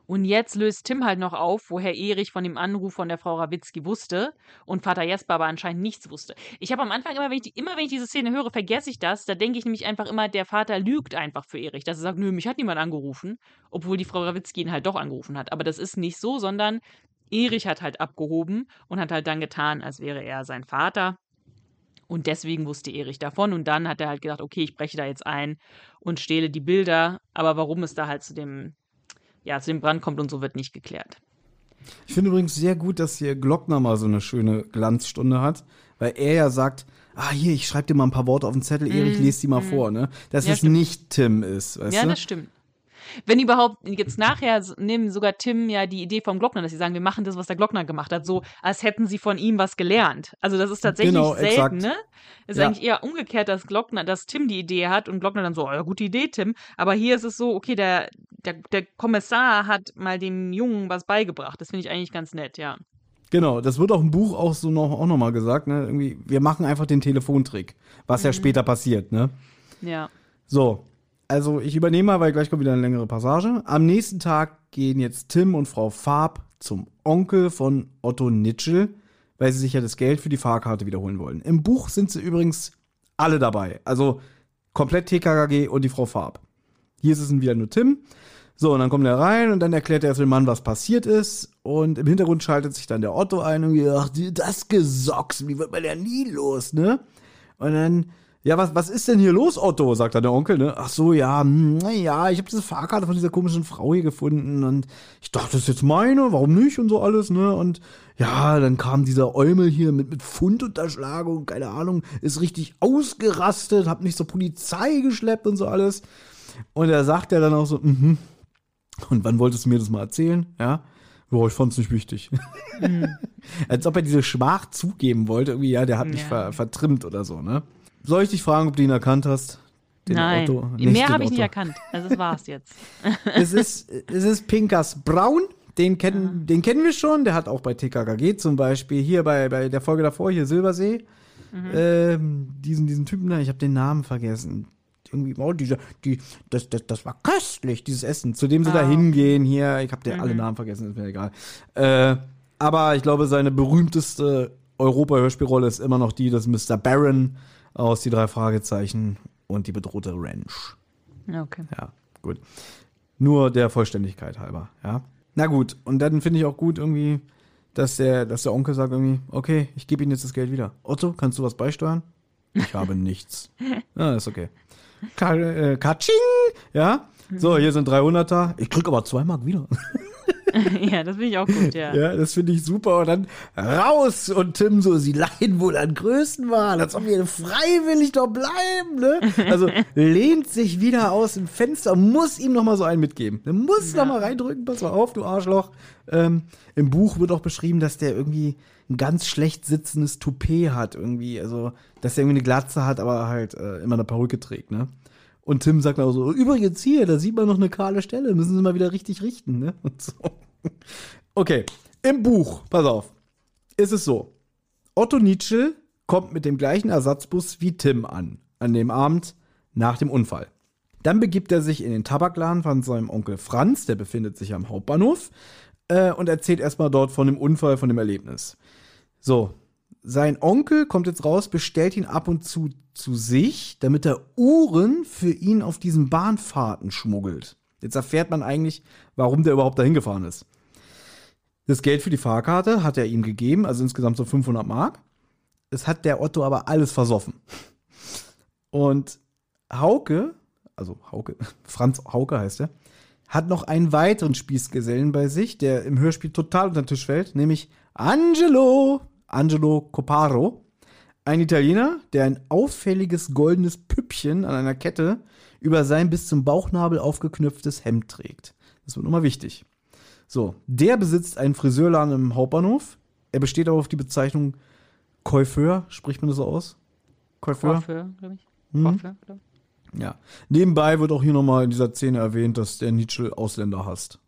Und jetzt löst Tim halt noch auf, woher Erich von dem Anruf von der Frau Rawitzki wusste und Vater Jesper aber anscheinend nichts wusste. Ich habe am Anfang immer wenn, ich immer, wenn ich diese Szene höre, vergesse ich das. Da denke ich nämlich einfach immer, der Vater lügt einfach für Erich. Dass er sagt, nö, mich hat niemand angerufen, obwohl die Frau Rawitzki ihn halt doch angerufen hat. Aber das ist nicht so, sondern Erich hat halt abgehoben und hat halt dann getan, als wäre er sein Vater. Und deswegen wusste Erich davon. Und dann hat er halt gedacht, okay, ich breche da jetzt ein und stehle die Bilder. Aber warum es da halt zu dem ja, zu dem Brand kommt und so wird nicht geklärt. Ich finde übrigens sehr gut, dass hier Glockner mal so eine schöne Glanzstunde hat, weil er ja sagt, ah, hier, ich schreibe dir mal ein paar Worte auf den Zettel, Erich, mm, lese die mal mm. vor, ne? Dass ja, es stimmt. nicht Tim ist, weißt ja, du? Ja, das stimmt. Wenn überhaupt, jetzt nachher nehmen sogar Tim ja die Idee vom Glockner, dass sie sagen, wir machen das, was der Glockner gemacht hat, so als hätten sie von ihm was gelernt. Also das ist tatsächlich genau, selten, exakt. ne? Es ist ja. eigentlich eher umgekehrt, dass Glockner, dass Tim die Idee hat und Glockner dann so, oh, ja, gute Idee, Tim. Aber hier ist es so, okay, der, der, der Kommissar hat mal dem Jungen was beigebracht. Das finde ich eigentlich ganz nett, ja. Genau, das wird auch im Buch auch so noch, auch noch mal gesagt, ne? Irgendwie, wir machen einfach den Telefontrick, was mhm. ja später passiert, ne? Ja. So, also ich übernehme mal, weil gleich kommt wieder eine längere Passage. Am nächsten Tag gehen jetzt Tim und Frau Farb zum Onkel von Otto Nitschel, weil sie sich ja das Geld für die Fahrkarte wiederholen wollen. Im Buch sind sie übrigens alle dabei. Also komplett TKKG und die Frau Farb. Hier ist es wieder nur Tim. So, und dann kommt er rein und dann erklärt er dem Mann, was passiert ist. Und im Hintergrund schaltet sich dann der Otto ein und sagt, das Gesocks, wie wird man ja nie los, ne? Und dann ja, was, was ist denn hier los, Otto? sagt dann der Onkel, ne? Ach so, ja, naja, hm, ich habe diese Fahrkarte von dieser komischen Frau hier gefunden und ich dachte, das ist jetzt meine, warum nicht und so alles, ne? Und ja, dann kam dieser Eumel hier mit, mit Fundunterschlagung, keine Ahnung, ist richtig ausgerastet, hab nicht zur Polizei geschleppt und so alles. Und er sagt ja dann auch so, mhm. Und wann wolltest du mir das mal erzählen? Ja. Boah, ich fand's nicht wichtig. Mhm. Als ob er diese Schmach zugeben wollte, irgendwie, ja, der hat mich ver vertrimmt oder so, ne? Soll ich dich fragen, ob du ihn erkannt hast? Den Nein, Otto? Nicht mehr habe ich nicht erkannt. Also das war's jetzt. es, ist, es ist Pinkas Braun. Den kennen, den kennen wir schon. Der hat auch bei TKKG zum Beispiel, hier bei, bei der Folge davor, hier Silbersee, mhm. ähm, diesen, diesen Typen da, ich habe den Namen vergessen. Irgendwie, oh, dieser, die, das, das, das war köstlich, dieses Essen, zu dem sie oh. da hingehen hier. Ich habe dir mhm. alle Namen vergessen, ist mir egal. Äh, aber ich glaube, seine berühmteste Europa-Hörspielrolle ist immer noch die des Mr. Baron aus die drei Fragezeichen und die bedrohte Ranch. Okay. Ja, gut. Nur der Vollständigkeit halber, ja. Na gut, und dann finde ich auch gut irgendwie, dass der, dass der Onkel sagt irgendwie, okay, ich gebe Ihnen jetzt das Geld wieder. Otto, kannst du was beisteuern? Ich habe nichts. Ja, ist okay. Ka äh, Katsching! Ja? So, hier sind 300er. Ich krieg aber zwei Mark wieder. ja, das finde ich auch gut, ja. Ja, das finde ich super. Und dann raus und Tim so, sie leiden wohl an Größenwahn, als ob wir freiwillig doch bleiben, ne? Also lehnt sich wieder aus dem Fenster, muss ihm noch mal so einen mitgeben. Der muss ja. noch mal reindrücken, pass mal auf, du Arschloch. Ähm, Im Buch wird auch beschrieben, dass der irgendwie ein ganz schlecht sitzendes Toupet hat irgendwie. Also, dass er irgendwie eine Glatze hat, aber halt äh, immer eine Perücke trägt, ne? Und Tim sagt auch so, übrigens hier, da sieht man noch eine kahle Stelle, müssen Sie mal wieder richtig richten, ne? So. Okay, im Buch, pass auf, ist es so. Otto Nietzsche kommt mit dem gleichen Ersatzbus wie Tim an, an dem Abend nach dem Unfall. Dann begibt er sich in den Tabakladen von seinem Onkel Franz, der befindet sich am Hauptbahnhof, äh, und erzählt erstmal dort von dem Unfall, von dem Erlebnis. So, sein Onkel kommt jetzt raus, bestellt ihn ab und zu zu sich, damit er Uhren für ihn auf diesen Bahnfahrten schmuggelt. Jetzt erfährt man eigentlich, warum der überhaupt dahin gefahren ist. Das Geld für die Fahrkarte hat er ihm gegeben, also insgesamt so 500 Mark. Es hat der Otto aber alles versoffen. Und Hauke, also Hauke, Franz Hauke heißt er, hat noch einen weiteren Spießgesellen bei sich, der im Hörspiel total unter den Tisch fällt, nämlich Angelo. Angelo Coparo. Ein Italiener, der ein auffälliges goldenes Püppchen an einer Kette über sein bis zum Bauchnabel aufgeknöpftes Hemd trägt. Das wird nochmal wichtig. So, der besitzt einen Friseurladen im Hauptbahnhof. Er besteht aber auf die Bezeichnung Coiffeur, spricht man das so aus? Coiffeur? Coiffeur, glaube ich. Hm. Coiffeur, glaub. Ja. Nebenbei wird auch hier nochmal in dieser Szene erwähnt, dass der Nietzsche Ausländer hasst.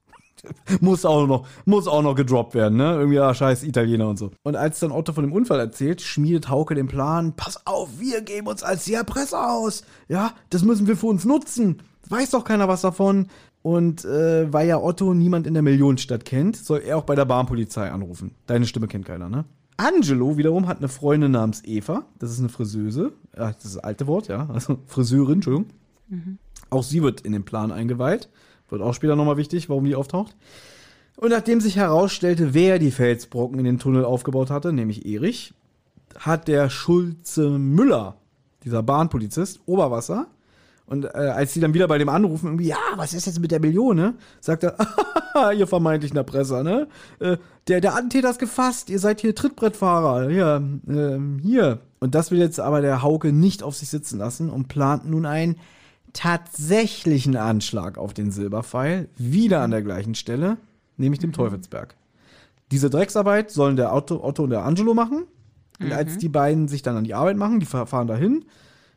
muss auch noch, muss auch noch gedroppt werden, ne? Irgendwie, ja, scheiß Italiener und so. Und als dann Otto von dem Unfall erzählt, schmiedet Hauke den Plan, pass auf, wir geben uns als die Erpresser aus. Ja, das müssen wir für uns nutzen. Weiß doch keiner was davon. Und äh, weil ja Otto niemand in der Millionenstadt kennt, soll er auch bei der Bahnpolizei anrufen. Deine Stimme kennt keiner, ne? Angelo wiederum hat eine Freundin namens Eva. Das ist eine Friseuse. Ja, das ist das alte Wort, ja. Also Friseurin, Entschuldigung. Auch sie wird in den Plan eingeweiht. Wird auch später nochmal wichtig, warum die auftaucht. Und nachdem sich herausstellte, wer die Felsbrocken in den Tunnel aufgebaut hatte, nämlich Erich, hat der Schulze Müller, dieser Bahnpolizist, Oberwasser. Und äh, als die dann wieder bei dem anrufen, irgendwie, ja, was ist jetzt mit der Million, ne? Sagt er, ihr vermeintlichen Erpresser, ne? Äh, der, der Attentäter ist gefasst, ihr seid hier Trittbrettfahrer, ja, ähm, hier. Und das will jetzt aber der Hauke nicht auf sich sitzen lassen und plant nun einen tatsächlichen Anschlag auf den Silberpfeil, wieder an der gleichen Stelle, nämlich dem Teufelsberg. Diese Drecksarbeit sollen der Otto, Otto und der Angelo machen. Und als die beiden sich dann an die Arbeit machen, die fa- fahren dahin,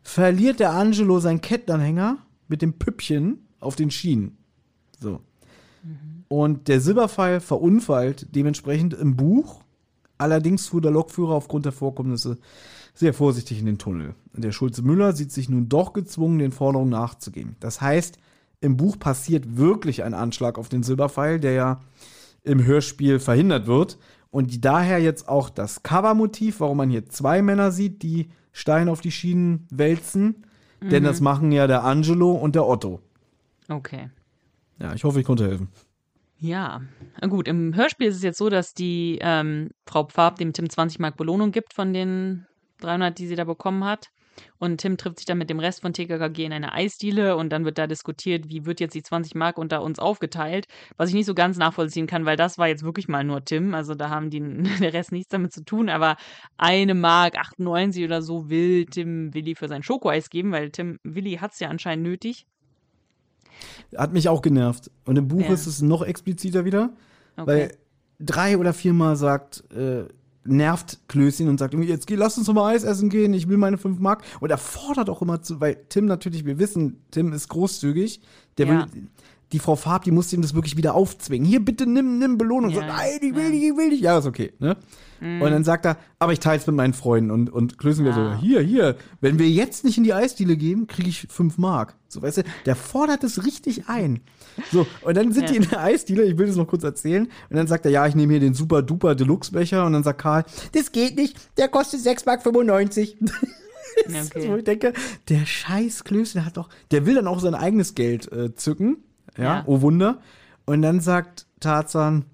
verliert der Angelo seinen Kettenanhänger mit dem Püppchen auf den Schienen. So. Und der Silberpfeil verunfallt dementsprechend im Buch. Allerdings fuhr der Lokführer aufgrund der Vorkommnisse sehr vorsichtig in den Tunnel. Und der Schulze Müller sieht sich nun doch gezwungen, den Forderungen nachzugehen. Das heißt, im Buch passiert wirklich ein Anschlag auf den Silberpfeil, der ja im Hörspiel verhindert wird. Und die daher jetzt auch das Covermotiv, warum man hier zwei Männer sieht, die Steine auf die Schienen wälzen. Denn das machen ja der Angelo und der Otto. Okay. Ja, ich hoffe, ich konnte helfen. Ja, gut. Im Hörspiel ist es jetzt so, dass die ähm, Frau Pfab dem Tim 20 Mark Belohnung gibt von den 300, die sie da bekommen hat. Und Tim trifft sich dann mit dem Rest von TKKG in einer Eisdiele und dann wird da diskutiert, wie wird jetzt die 20 Mark unter uns aufgeteilt, was ich nicht so ganz nachvollziehen kann, weil das war jetzt wirklich mal nur Tim, also da haben die der Rest nichts damit zu tun, aber eine Mark 98 oder so will Tim Willi für sein Schokoeis geben, weil Tim Willi hat es ja anscheinend nötig. Hat mich auch genervt. Und im Buch Ja. ist es noch expliziter wieder, Okay. weil drei oder viermal sagt, äh, nervt Klößchen und sagt irgendwie, jetzt geh, lass uns doch mal Eis essen gehen, ich will meine 5 Mark. Und er fordert auch immer zu, weil Tim natürlich, wir wissen, Tim ist großzügig, der Ja. will, die Frau Farb, die muss ihm das wirklich wieder aufzwingen. Hier, bitte nimm, nimm Belohnung. Ja, so, nein, ich will ja. Nicht, ich will nicht. Ja, ist okay, ne? Und dann sagt er, aber ich teile es mit meinen Freunden. Und, und Klößchen wieder Ah. so, hier, hier, wenn wir jetzt nicht in die Eisdiele gehen, kriege ich 5 Mark. So, weißt du, der fordert es richtig ein. So, und dann sind Ja. die in der Eisdiele, ich will das noch kurz erzählen. Und dann sagt er, ja, ich nehme hier den super duper Deluxe-Becher. Und dann sagt Karl, das geht nicht, der kostet 6,95 Mark. Okay. Wo ich denke, der scheiß Klößchen hat doch, der will dann auch sein eigenes Geld äh, zücken. Ja, Ja. oh Wunder. Und dann sagt Tarzan,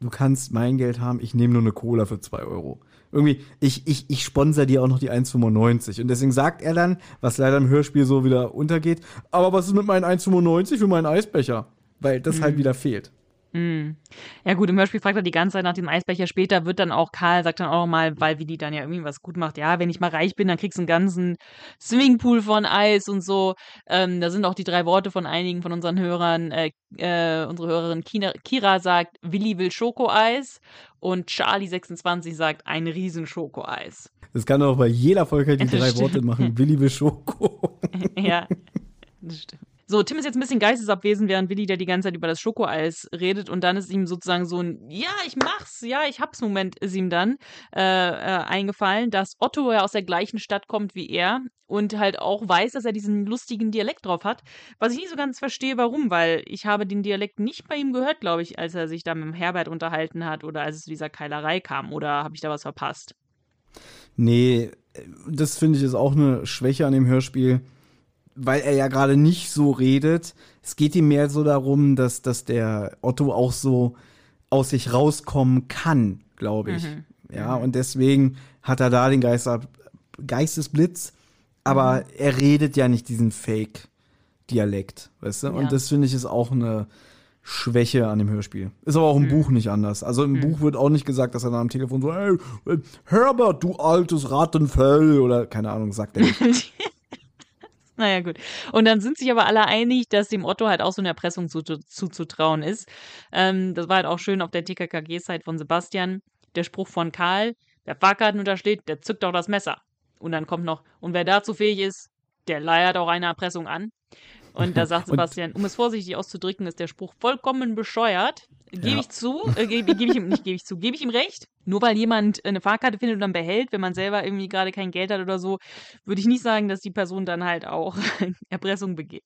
du kannst mein Geld haben, ich nehme nur eine Cola für 2 Euro. Irgendwie, ich, ich, ich sponsor dir auch noch die 1,95. Und deswegen sagt er dann, was leider im Hörspiel so wieder untergeht, aber was ist mit meinen 1,95 für meinen Eisbecher? Weil das halt wieder fehlt. Ja gut, im Hörspiel fragt er die ganze Zeit nach dem Eisbecher. Später wird dann auch Karl, sagt dann auch mal, weil Willi dann ja irgendwie was gut macht. Ja, wenn ich mal reich bin, dann kriegst du einen ganzen Swimmingpool von Eis und so. Ähm, da sind auch die drei Worte von einigen von unseren Hörern. Äh, äh, unsere Hörerin Kira, Kira sagt, Willi will Schokoeis und Charlie26 sagt, ein riesen Schokoeis. Das kann auch bei jeder Folge die das drei stimmt. Worte machen. Willi will Schoko. ja, das stimmt. So, Tim ist jetzt ein bisschen geistesabwesend, während Willi der die ganze Zeit über das Schokoeis redet und dann ist ihm sozusagen so ein Ja, ich mach's, ja, ich hab's Moment ist ihm dann äh, äh, eingefallen, dass Otto ja aus der gleichen Stadt kommt wie er und halt auch weiß, dass er diesen lustigen Dialekt drauf hat, was ich nicht so ganz verstehe, warum, weil ich habe den Dialekt nicht bei ihm gehört, glaube ich, als er sich da mit Herbert unterhalten hat oder als es zu dieser Keilerei kam oder habe ich da was verpasst? Nee, das finde ich ist auch eine Schwäche an dem Hörspiel, weil er ja gerade nicht so redet. Es geht ihm mehr so darum, dass, dass der Otto auch so aus sich rauskommen kann, glaube ich. Ja, und deswegen hat er da den Geister, Geistesblitz, aber er redet ja nicht diesen Fake-Dialekt, weißt du? Ja. Und das finde ich ist auch eine Schwäche an dem Hörspiel. Ist aber auch im Buch nicht anders. Also im Buch wird auch nicht gesagt, dass er dann am Telefon so, hey, Herbert, du altes Rattenfell oder keine Ahnung, sagt er nicht. Naja, gut. Und dann sind sich aber alle einig, dass dem Otto halt auch so eine Erpressung zu- zu- zuzutrauen ist. Ähm, das war halt auch schön auf der TKKG-Zeit von Sebastian. Der Spruch von Karl, wer Fahrkarten untersteht, der zückt auch das Messer. Und dann kommt noch, und wer dazu fähig ist, der leiert auch eine Erpressung an. Und da sagt Sebastian, um es vorsichtig auszudrücken, ist der Spruch vollkommen bescheuert. Gebe Ja. ich zu, äh, gebe geb ich ihm, nicht gebe ich zu, gebe ich ihm recht. Nur weil jemand eine Fahrkarte findet und dann behält, wenn man selber irgendwie gerade kein Geld hat oder so, würde ich nicht sagen, dass die Person dann halt auch Erpressung begeht.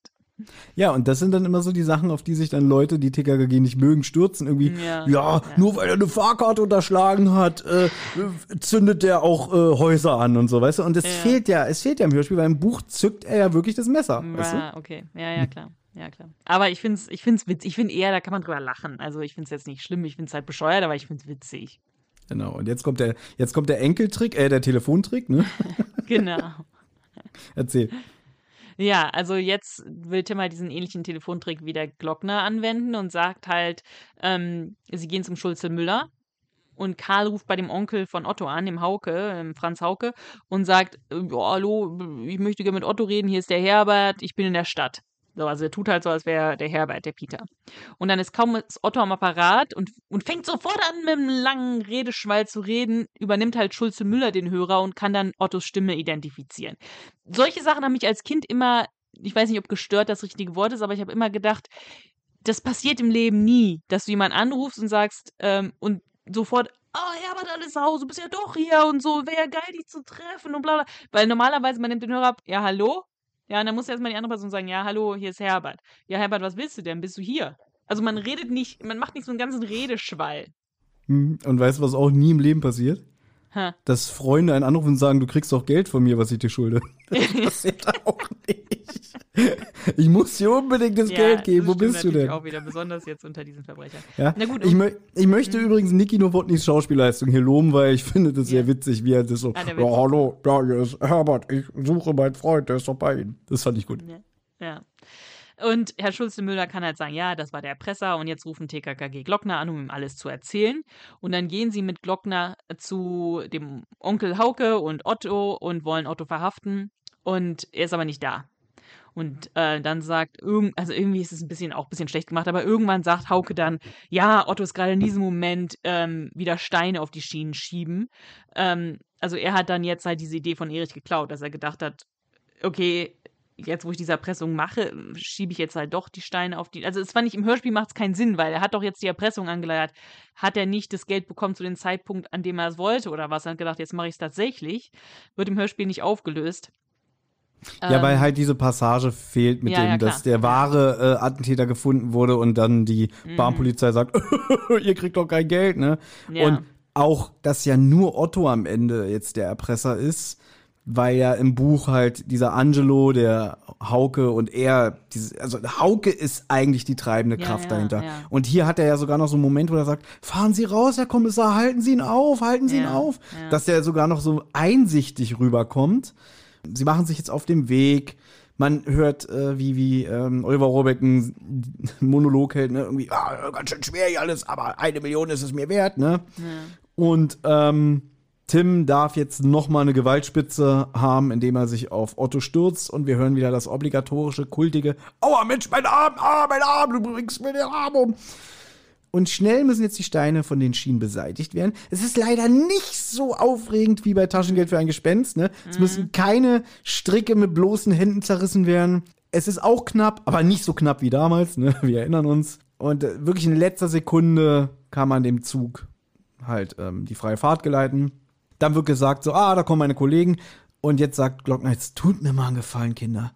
Ja, und das sind dann immer so die Sachen, auf die sich dann Leute, die TKKG nicht mögen, stürzen. Irgendwie, ja, Ja, nur weil er eine Fahrkarte unterschlagen hat, äh, zündet der auch äh, Häuser an und so, weißt du? Und es Ja. fehlt ja, es fehlt ja im Hörspiel, weil im Buch zückt er ja wirklich das Messer, weißt du? Ja, okay. Ja, ja, klar. Ja, klar. Aber ich finde es ich find's witzig. Ich finde eher, da kann man drüber lachen. Also ich finde es jetzt nicht schlimm, ich finde es halt bescheuert, aber ich finde es witzig. Genau, und jetzt kommt der, jetzt kommt der Enkeltrick, äh, der Telefontrick, ne? Genau. Erzähl. Ja, also jetzt will Tim halt diesen ähnlichen Telefontrick wie der Glockner anwenden und sagt halt, ähm, sie gehen zum Schulze Müller. Und Karl ruft bei dem Onkel von Otto an, dem Hauke, ähm, Franz Hauke, und sagt, äh, ja, hallo, ich möchte gerne mit Otto reden, hier ist der Herbert, ich bin in der Stadt. So, also er tut halt so, als wäre der Herbert, der Peter. Und dann ist kaum Otto am Apparat und, und fängt sofort an, mit einem langen Redeschwall zu reden, übernimmt halt Schulze Müller den Hörer und kann dann Ottos Stimme identifizieren. Solche Sachen haben mich als Kind immer, ich weiß nicht, ob gestört das richtige Wort ist, aber ich habe immer gedacht, das passiert im Leben nie, dass du jemanden anrufst und sagst, ähm, und sofort, oh Herbert, Hause, du bist ja doch hier und so, wäre ja geil, dich zu treffen und bla bla. Weil normalerweise, man nimmt den Hörer ab, ja, hallo? Ja, und dann muss erstmal die andere Person sagen, ja, hallo, hier ist Herbert. Ja, Herbert, was willst du denn? Bist du hier? Also man redet nicht, man macht nicht so einen ganzen Redeschwall. Hm, Und weißt du, was auch nie im Leben passiert? Ha. Dass Freunde einen anrufen und sagen, du kriegst doch Geld von mir, was ich dir schulde. Das passiert auch nicht. Ich muss dir unbedingt das Ja, Geld geben. Wo bist du denn? auch wieder, besonders jetzt unter diesen Verbrechern. Ja? Na gut, ich, mö ich möchte übrigens Niki Nowotnys Schauspielleistung hier loben, weil ich finde das sehr Ja. witzig, wie er das so, Ah, ja, hallo, ja, hier ist Herbert, ich suche meinen Freund, der ist doch bei Ihnen. Das fand ich gut. Ja. Und Herr Schulze-Müller kann halt sagen, ja, das war der Erpresser und jetzt rufen TKKG Glockner an, um ihm alles zu erzählen. Und dann gehen sie mit Glockner zu dem Onkel Hauke und Otto und wollen Otto verhaften. Und er ist aber nicht da. Und äh, dann sagt, irgend, also irgendwie ist es ein bisschen auch ein bisschen schlecht gemacht, aber irgendwann sagt Hauke dann, ja, Otto ist gerade in diesem Moment ähm, wieder Steine auf die Schienen schieben. Ähm, also er hat dann jetzt halt diese Idee von Erich geklaut, dass er gedacht hat, okay, jetzt wo ich diese Erpressung mache, schiebe ich jetzt halt doch die Steine auf die. Also es fand ich, im Hörspiel macht es keinen Sinn, weil er hat doch jetzt die Erpressung angeleiert. Hat er nicht das Geld bekommen zu dem Zeitpunkt, an dem er es wollte oder was? Er hat gedacht, jetzt mache ich es tatsächlich. Wird im Hörspiel nicht aufgelöst. Ja, Ähm, weil halt diese Passage fehlt mit ja, dem, ja, dass der wahre äh, Attentäter gefunden wurde und dann die Mhm. Bahnpolizei sagt, ihr kriegt doch kein Geld, ne? Ja. Und auch, dass ja nur Otto am Ende jetzt der Erpresser ist, weil ja im Buch halt dieser Angelo, der Hauke und er, diese, also Hauke ist eigentlich die treibende Ja, Kraft ja, dahinter. ja. Und hier hat er ja sogar noch so einen Moment, wo er sagt, fahren Sie raus, Herr Kommissar, halten Sie ihn auf, halten Sie ihn auf. Dass der sogar noch so einsichtig rüberkommt. Sie machen sich jetzt auf den Weg. Man hört, äh, wie, wie ähm, Oliver Rohrbeck einen Monolog hält, ne? Irgendwie, ah, ganz schön schwer hier alles, aber eine Million ist es mir wert, ne? Und ähm, Tim darf jetzt noch mal eine Gewaltspitze haben, indem er sich auf Otto stürzt und wir hören wieder das obligatorische, kultige Aua, Mensch, mein Arm, ah, mein Arm, du bringst mir den Arm um. Und schnell müssen jetzt die Steine von den Schienen beseitigt werden. Es ist leider nicht so aufregend wie bei Taschengeld für ein Gespenst. Ne? Es müssen keine Stricke mit bloßen Händen zerrissen werden. Es ist auch knapp, aber nicht so knapp wie damals. Ne? Wir erinnern uns. Und äh, wirklich in letzter Sekunde kann man dem Zug halt ähm, die freie Fahrt geleiten. Dann wird gesagt, so, ah, da kommen meine Kollegen. Und jetzt sagt Glockner, jetzt tut mir mal einen Gefallen, Kinder.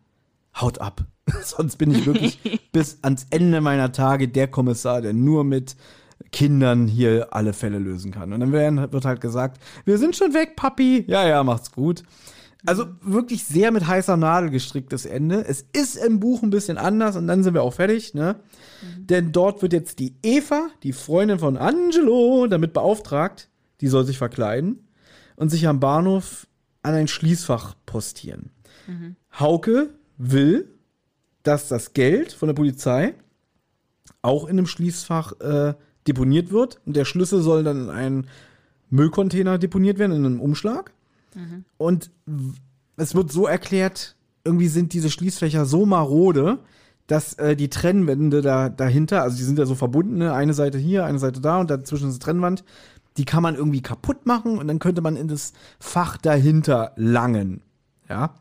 Haut ab. Sonst bin ich wirklich bis ans Ende meiner Tage der Kommissar, der nur mit Kindern hier alle Fälle lösen kann. Und dann wird halt gesagt, wir sind schon weg, Papi. Ja, ja, macht's gut. Also wirklich sehr mit heißer Nadel gestricktes Ende. Es ist im Buch ein bisschen anders und dann sind wir auch fertig, ne? Denn dort wird jetzt die Eva, die Freundin von Angelo, damit beauftragt, die soll sich verkleiden und sich am Bahnhof an ein Schließfach postieren. Hauke will, dass das Geld von der Polizei auch in einem Schließfach äh, deponiert wird und der Schlüssel soll dann in einen Müllcontainer deponiert werden, in einem Umschlag. Und w- es wird so erklärt, irgendwie sind diese Schließfächer so marode, dass äh, die Trennwände da, dahinter, also die sind ja so verbunden, ne? eine Seite hier, eine Seite da und dazwischen ist eine Trennwand, die kann man irgendwie kaputt machen und dann könnte man in das Fach dahinter langen. Ja.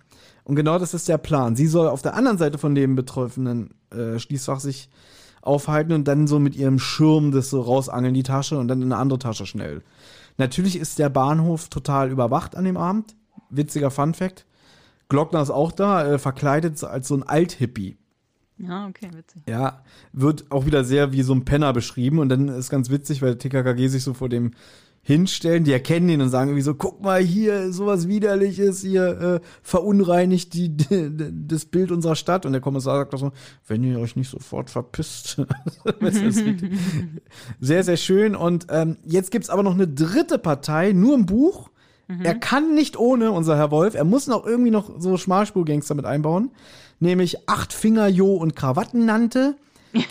Und genau das ist der Plan. Sie soll auf der anderen Seite von dem betroffenen äh, Schließfach sich aufhalten und dann so mit ihrem Schirm das so rausangeln, die Tasche und dann in eine andere Tasche schnell. Natürlich ist der Bahnhof total überwacht an dem Abend. Witziger Fun-Fact. Glockner ist auch da, äh, verkleidet als so ein Althippie. Ja, okay, witzig. Ja, wird auch wieder sehr wie so ein Penner beschrieben und dann ist ganz witzig, weil TKKG sich so vor dem hinstellen, die erkennen ihn und sagen irgendwie so, guck mal hier, sowas widerliches, hier äh, verunreinigt die, die, das Bild unserer Stadt und der Kommissar sagt auch so, wenn ihr euch nicht sofort verpisst. Sehr, sehr schön und ähm, jetzt gibt's aber noch eine dritte Partei, nur im Buch. Er kann nicht ohne, unser Herr Wolf, er muss noch irgendwie noch so Schmalspurgangster mit einbauen nämlich Acht Finger Jo und Krawatten nannte.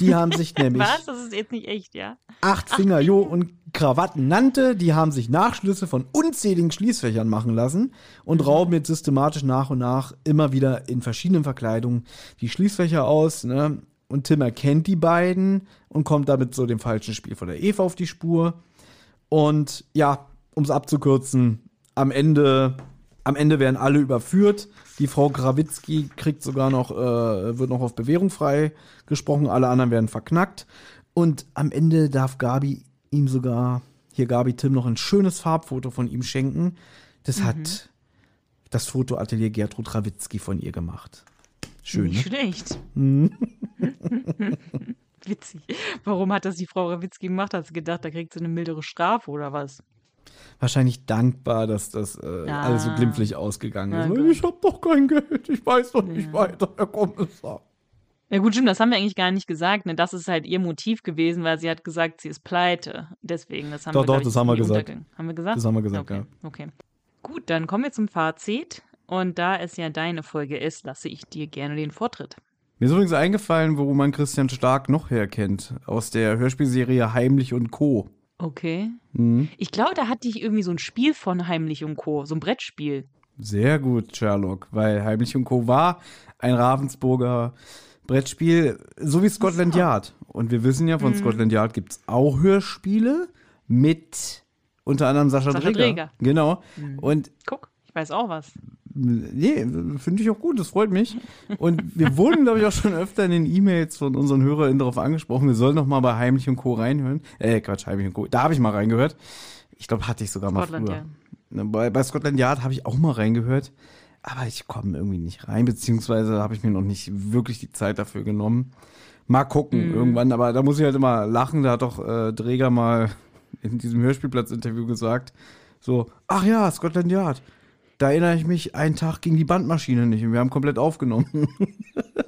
Die haben sich nämlich Was? Das ist jetzt nicht echt, ja? Acht Finger Jo und Krawatten nannte. Die haben sich Nachschlüsse von unzähligen Schließfächern machen lassen und rauben jetzt systematisch nach und nach immer wieder in verschiedenen Verkleidungen die Schließfächer aus. Ne? Und Tim erkennt die beiden und kommt damit so dem falschen Spiel von der Eva auf die Spur. Und ja, um es abzukürzen, am Ende, am Ende werden alle überführt. Die Frau Grawitzki kriegt sogar noch, äh, wird noch auf Bewährung frei gesprochen, alle anderen werden verknackt. Und am Ende darf Gabi ihm sogar, hier Gabi Tim, noch ein schönes Farbfoto von ihm schenken. Das hat das Fotoatelier Gertrud Rawitzki von ihr gemacht. Schön, Nicht ne? schlecht. Witzig. Warum hat das die Frau Rawitzki gemacht? Hat sie gedacht, da kriegt sie eine mildere Strafe oder was? Wahrscheinlich dankbar, dass das äh, Ja. alles so glimpflich ausgegangen ist. gut. Ich hab doch kein Geld, ich weiß doch nicht weiter, Herr Kommissar. Ja gut, stimmt, das haben wir eigentlich gar nicht gesagt. Ne? Das ist halt ihr Motiv gewesen, weil sie hat gesagt, sie ist pleite. Deswegen, das haben Doch, wir, doch, das haben wir gesagt. Haben wir gesagt? Das haben wir gesagt, okay. Okay. Gut, dann kommen wir zum Fazit. Und da es ja deine Folge ist, lasse ich dir gerne den Vortritt. Mir ist übrigens eingefallen, wo man Christian Stark noch herkennt. Aus der Hörspielserie Heimlich und Co. Okay. Mhm. Ich glaube, da hatte ich irgendwie so ein Spiel von Heimlich und Co., so ein Brettspiel. Sehr gut, Sherlock, weil Heimlich und Co. war ein Ravensburger Brettspiel, so wie Scotland Yard. Und wir wissen ja, von Mhm. Scotland Yard gibt es auch Hörspiele mit unter anderem Sascha, Sascha Dreger. Dreger. Mhm. Genau. Und Guck, ich weiß auch was. Nee, finde ich auch gut, das freut mich. Und wir wurden, glaube ich, auch schon öfter in den E-Mails von unseren HörerInnen darauf angesprochen, wir sollen noch mal bei Heimlich und Co. reinhören. Äh, Quatsch, Heimlich und Co. Da habe ich mal reingehört. Ich glaube, hatte ich sogar Scotland mal früher. Ne, Bei, bei Scotland Yard habe ich auch mal reingehört, aber ich komme irgendwie nicht rein, beziehungsweise habe ich mir noch nicht wirklich die Zeit dafür genommen. Mal gucken irgendwann, aber da muss ich halt immer lachen. Da hat doch äh, Dräger mal in diesem Hörspielplatz-Interview gesagt, so, ach ja, Scotland Yard. Da erinnere ich mich, einen Tag ging die Bandmaschine nicht und wir haben komplett aufgenommen.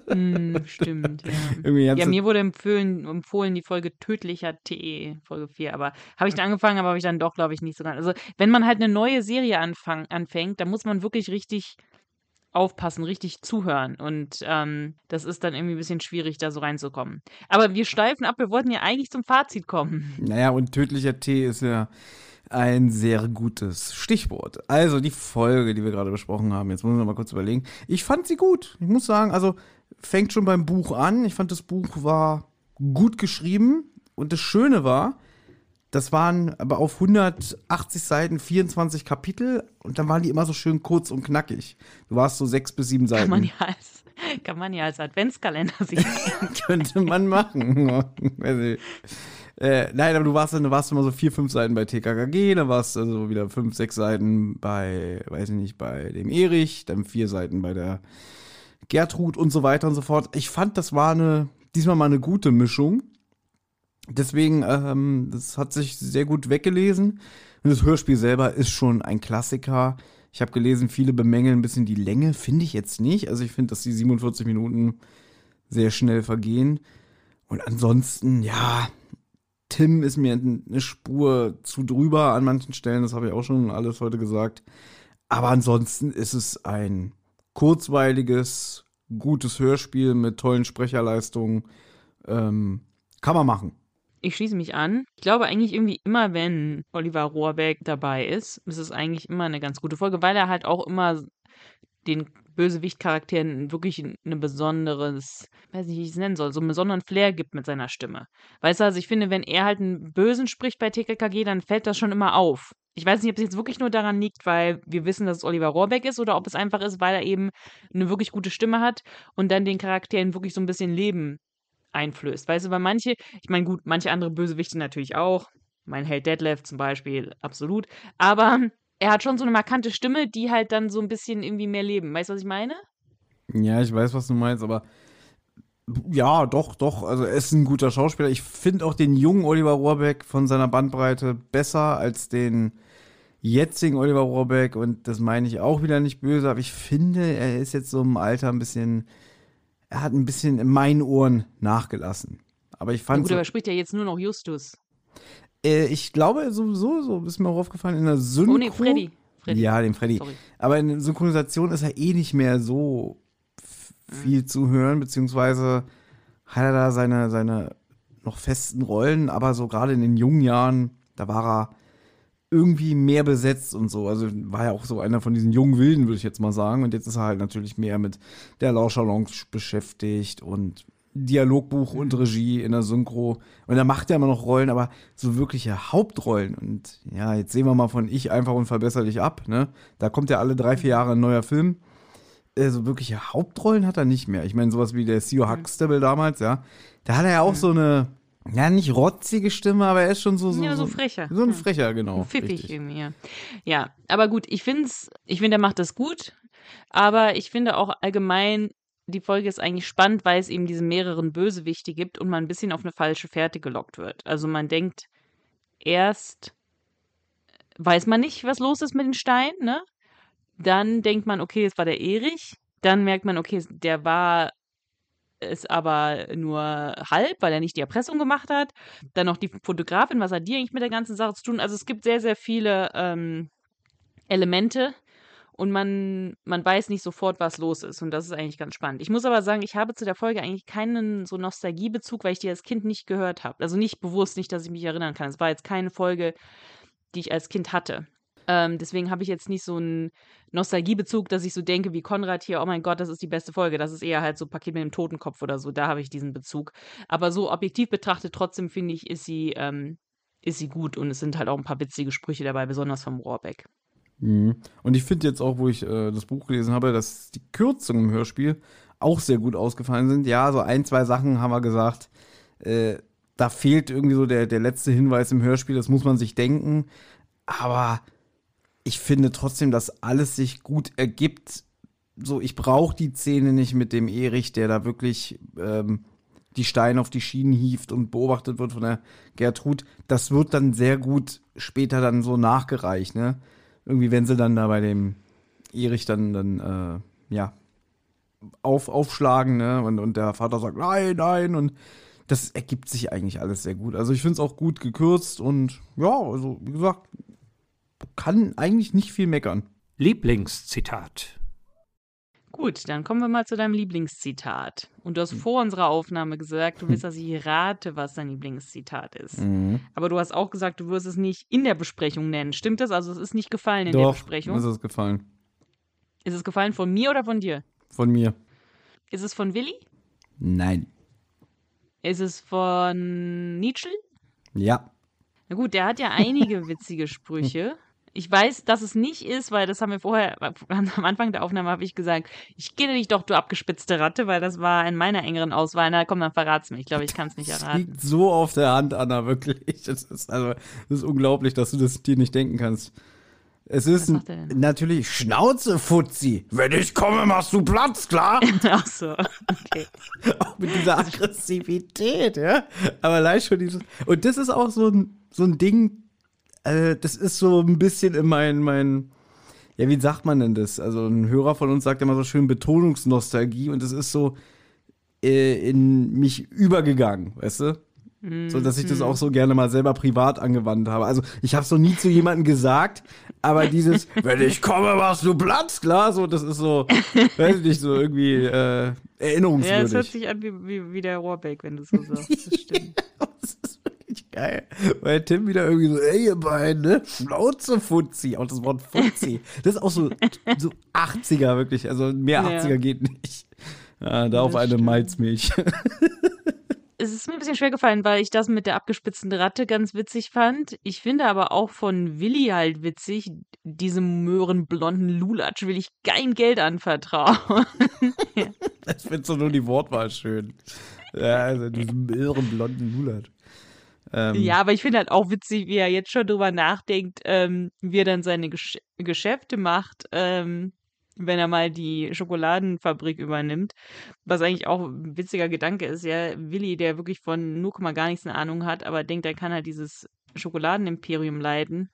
Hm, stimmt, ja. Ja, mir wurde empfohlen, empfohlen die Folge Tödlicher TE, Folge 4. Aber habe ich dann angefangen, aber habe ich dann doch, glaube ich, nicht so ganz. Also, wenn man halt eine neue Serie anfang, anfängt, dann muss man wirklich richtig aufpassen, richtig zuhören. Und ähm, das ist dann irgendwie ein bisschen schwierig, da so reinzukommen. Aber wir steifen ab, wir wollten ja eigentlich zum Fazit kommen. Naja, und tödlicher Tee ist ja ein sehr gutes Stichwort. Also die Folge, die wir gerade besprochen haben, jetzt muss ich noch mal kurz überlegen. Ich fand sie gut. Ich muss sagen, also fängt schon beim Buch an. Ich fand das Buch war gut geschrieben und das Schöne war, das waren aber auf 180 Seiten 24 Kapitel und dann waren die immer so schön kurz und knackig. Du warst so sechs bis sieben Seiten. Kann man ja als, kann man ja als Adventskalender sich. Könnte man machen. Äh, nein, aber du warst, dann- du warst immer so vier, fünf Seiten bei TKKG, dann warst du also wieder fünf, sechs Seiten bei, weiß ich nicht, bei dem Erich, dann vier Seiten bei der Gertrud und so weiter und so fort. Ich fand, das war eine, diesmal mal eine gute Mischung. Deswegen, ähm, das hat sich sehr gut weggelesen. Und das Hörspiel selber ist schon ein Klassiker. Ich habe gelesen, viele bemängeln ein bisschen die Länge, finde ich jetzt nicht. Also ich finde, dass die 47 Minuten sehr schnell vergehen. Und ansonsten, ja, Tim ist mir eine Spur zu drüber an manchen Stellen, das habe ich auch schon alles heute gesagt. Aber ansonsten ist es ein kurzweiliges, gutes Hörspiel mit tollen Sprecherleistungen. Ähm, kann man machen. Ich schließe mich an. Ich glaube eigentlich irgendwie immer, wenn Oliver Rohrbeck dabei ist, ist es eigentlich immer eine ganz gute Folge, weil er halt auch immer den Bösewicht-Charakteren wirklich ein besonderes, weiß nicht, wie ich es nennen soll, so einen besonderen Flair gibt mit seiner Stimme. Weißt du, also ich finde, wenn er halt einen Bösen spricht bei TKKG, dann fällt das schon immer auf. Ich weiß nicht, ob es jetzt wirklich nur daran liegt, weil wir wissen, dass es Oliver Rohrbeck ist oder ob es einfach ist, weil er eben eine wirklich gute Stimme hat und dann den Charakteren wirklich so ein bisschen Leben einflößt. Weißt du, weil manche, ich meine, gut, manche andere Bösewichte natürlich auch. Mein Held Detlef zum Beispiel, absolut. Aber er hat schon so eine markante Stimme, die halt dann so ein bisschen irgendwie mehr leben. Weißt du, was ich meine? Ja, ich weiß, was du meinst, aber ja, doch, doch. Also er ist ein guter Schauspieler. Ich finde auch den jungen Oliver Rohrbeck von seiner Bandbreite besser als den jetzigen Oliver Rohrbeck. Und das meine ich auch wieder nicht böse, aber ich finde, er ist jetzt so im Alter ein bisschen, er hat ein bisschen in meinen Ohren nachgelassen. Aber ich Ja, fand gut, aber er spricht ja jetzt nur noch Justus. Äh, ich glaube sowieso, so ist mir auch aufgefallen, in der Synchro. Oh nee, Freddy. Freddy. Ja, den Freddy. Sorry. Aber in der Synchronisation ist er eh nicht mehr so f- viel zu hören, beziehungsweise hat er da seine, seine noch festen Rollen, aber so gerade in den jungen Jahren, da war er irgendwie mehr besetzt und so. Also war ja auch so einer von diesen jungen Wilden, würde ich jetzt mal sagen. Und jetzt ist er halt natürlich mehr mit der Lauscher-Lounge beschäftigt und Dialogbuch und Regie in der Synchro. Und er macht ja immer noch Rollen, aber so wirkliche Hauptrollen. Und ja, jetzt sehen wir mal von Ich einfach unverbesserlich ab. Ne? Da kommt ja alle drei, vier Jahre ein neuer Film. Äh, so wirkliche Hauptrollen hat er nicht mehr. Ich meine, sowas wie der Theo Huxtable damals, ja. Da hat er ja auch so eine, ja, nicht rotzige Stimme, aber er ist schon so, so, Ja, so frecher. So ein frecher, genau. Pfiffig irgendwie, ja. Ja, aber gut, ich finde ich finde, er macht das gut. Aber ich finde auch allgemein, die Folge ist eigentlich spannend, weil es eben diese mehreren Bösewichte gibt und man ein bisschen auf eine falsche Fährte gelockt wird. Also man denkt, erst weiß man nicht, was los ist mit den Steinen, ne? Dann denkt man, okay, es war der Erich. Dann merkt man, okay, der war es aber nur halb, weil er nicht die Erpressung gemacht hat. Dann noch die Fotografin, was hat die eigentlich mit der ganzen Sache zu tun? Also es gibt sehr, sehr viele ähm, Elemente und man, man weiß nicht sofort, was los ist. Und das ist eigentlich ganz spannend. Ich muss aber sagen, ich habe zu der Folge eigentlich keinen so Nostalgiebezug, weil ich die als Kind nicht gehört habe. Also nicht bewusst, nicht, dass ich mich erinnern kann. Es war jetzt keine Folge, die ich als Kind hatte. Ähm, deswegen habe ich jetzt nicht so einen Nostalgiebezug, dass ich so denke wie Konrad hier, oh mein Gott, das ist die beste Folge. Das ist eher halt so Paket mit dem Totenkopf oder so. Da habe ich diesen Bezug. Aber so objektiv betrachtet, trotzdem finde ich, ist sie, ähm, ist sie gut und es sind halt auch ein paar witzige Sprüche dabei, besonders vom Rohrbeck. Mhm. Und ich finde jetzt auch, wo ich äh, das Buch gelesen habe, dass die Kürzungen im Hörspiel auch sehr gut ausgefallen sind. Ja, so ein, zwei Sachen haben wir gesagt. Äh, da fehlt irgendwie so der, der letzte Hinweis im Hörspiel, das muss man sich denken. Aber ich finde trotzdem, dass alles sich gut ergibt. So, ich brauche die Szene nicht mit dem Erich, der da wirklich ähm, die Steine auf die Schienen hieft und beobachtet wird von der Gertrud. Das wird dann sehr gut später dann so nachgereicht, ne? Irgendwie, wenn sie dann da bei dem Erich dann, dann äh, ja, auf, aufschlagen, ne? Und, und der Vater sagt, nein, nein, und das ergibt sich eigentlich alles sehr gut. Also ich finde es auch gut gekürzt und ja, also wie gesagt, kann eigentlich nicht viel meckern. Lieblingszitat. Gut, dann kommen wir mal zu deinem Lieblingszitat. Und du hast vor unserer Aufnahme gesagt, du willst, dass ich rate, was dein Lieblingszitat ist. Mhm. Aber du hast auch gesagt, du wirst es nicht in der Besprechung nennen. Stimmt das? Also es ist nicht gefallen in der Doch, Besprechung. mir ist es gefallen. Ist es gefallen von mir oder von dir? Von mir. Ist es von Willi? Nein. Ist es von Nietzsche? Ja. Na gut, der hat ja einige witzige Sprüche. Ich weiß, dass es nicht ist, weil das haben wir vorher, am Anfang der Aufnahme habe ich gesagt, ich kenne dich doch, du abgespitzte Ratte, weil das war in meiner engeren Auswahl. Na komm, dann verrat's mir. Ich glaube, ich kann es nicht Das erraten. liegt so auf der Hand, Anna, wirklich. Das ist, also, das ist unglaublich, dass du das dir nicht denken kannst. Es ist natürlich Schnauze, Fuzzi. Wenn ich komme, machst du Platz, klar? Ach so, okay. auch mit dieser Aggressivität, ja. Aber allein schon dieses. Und das ist auch so ein, so ein Ding, äh, das ist so ein bisschen in mein, mein, ja, wie sagt man denn das? Also ein Hörer von uns sagt immer so schön Betonungsnostalgie und das ist so äh, in mich übergegangen, weißt du? So, dass ich das auch so gerne mal selber privat angewandt habe. Also, ich habe es noch nie zu jemandem gesagt, aber dieses, wenn ich komme, machst du Platz, klar, so, das ist so, weiß ich nicht, so irgendwie äh, Ja, erinnerungswürdig. es hört sich an wie, wie, wie der Rohrbeck, wenn du so sagst. Das stimmt. Geil. Weil Tim wieder irgendwie so, ey, ihr beiden, ne? Schnauze Fuzzi. Auch das Wort Fuzzi. Das ist auch so, so 80er wirklich. Also mehr Ja. 80er geht nicht. Ja, da auf eine stimmt. Malzmilch. es ist mir ein bisschen schwer gefallen, weil ich das mit der abgespitzten Ratte ganz witzig fand. Ich finde aber auch von Willi halt witzig, diesem möhrenblonden Lulatsch will ich kein Geld anvertrauen. Ich finde so nur die Wortwahl schön. Ja, also diesen irren blonden Lulat. Ähm, Ja, aber ich finde halt auch witzig, wie er jetzt schon drüber nachdenkt, ähm, wie er dann seine Gesch Geschäfte macht, ähm, wenn er mal die Schokoladenfabrik übernimmt. Was eigentlich auch ein witziger Gedanke ist, ja, Willi, der wirklich von 0, gar nichts eine Ahnung hat, aber denkt, er kann halt dieses Schokoladenimperium leiten.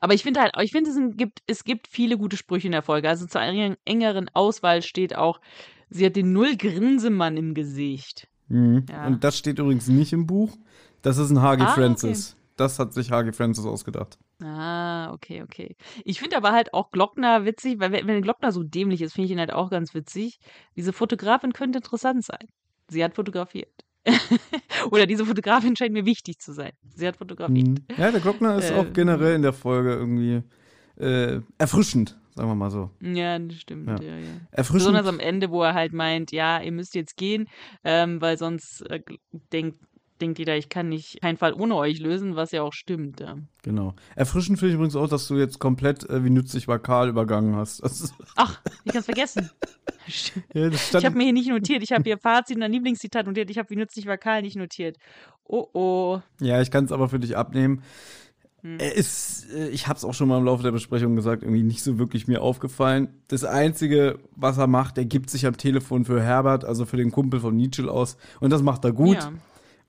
Aber ich finde halt, ich finde, es gibt, es gibt viele gute Sprüche in der Folge. Also zur eng- engeren Auswahl steht auch, sie hat den Null Grinsemann im Gesicht. Mhm. Ja. Und das steht übrigens nicht im Buch. Das ist ein H.G. Ah, okay. Francis. Das hat sich H.G. Francis ausgedacht. Ah, okay, okay. Ich finde aber halt auch Glockner witzig, weil wenn, Glockner so dämlich ist, finde ich ihn halt auch ganz witzig. Diese Fotografin könnte interessant sein. Sie hat fotografiert. Oder diese Fotografin scheint mir wichtig zu sein. Sie hat fotografiert. Mhm. Ja, der Glockner ist Äh, auch generell in der Folge irgendwie äh, erfrischend, sagen wir mal so. Ja, das stimmt, Ja. ja, ja. Erfrischend. Besonders am Ende, wo er halt meint, ja, ihr müsst jetzt gehen, ähm, weil sonst äh, denkt, denkt jeder, ich kann nicht keinen Fall ohne euch lösen, was ja auch stimmt. Ja. Genau. Erfrischend finde ich übrigens auch, dass du jetzt komplett, äh, wie nützlich war Karl übergangen hast. Ach, ich hab's vergessen. ja, Ich habe mir hier nicht notiert. Ich habe hier Fazit und ein Lieblingszitat notiert. Ich habe wie nützlich war Karl nicht notiert. Oh oh. ja, ich kann es aber für dich abnehmen. Hm. Ist, äh, ich habe es auch schon mal im Laufe der Besprechung gesagt, irgendwie nicht so wirklich mir aufgefallen. Das Einzige, was er macht, er gibt sich am Telefon für Herbert, also für den Kumpel von Nietzsche aus. Und das macht er gut. Ja.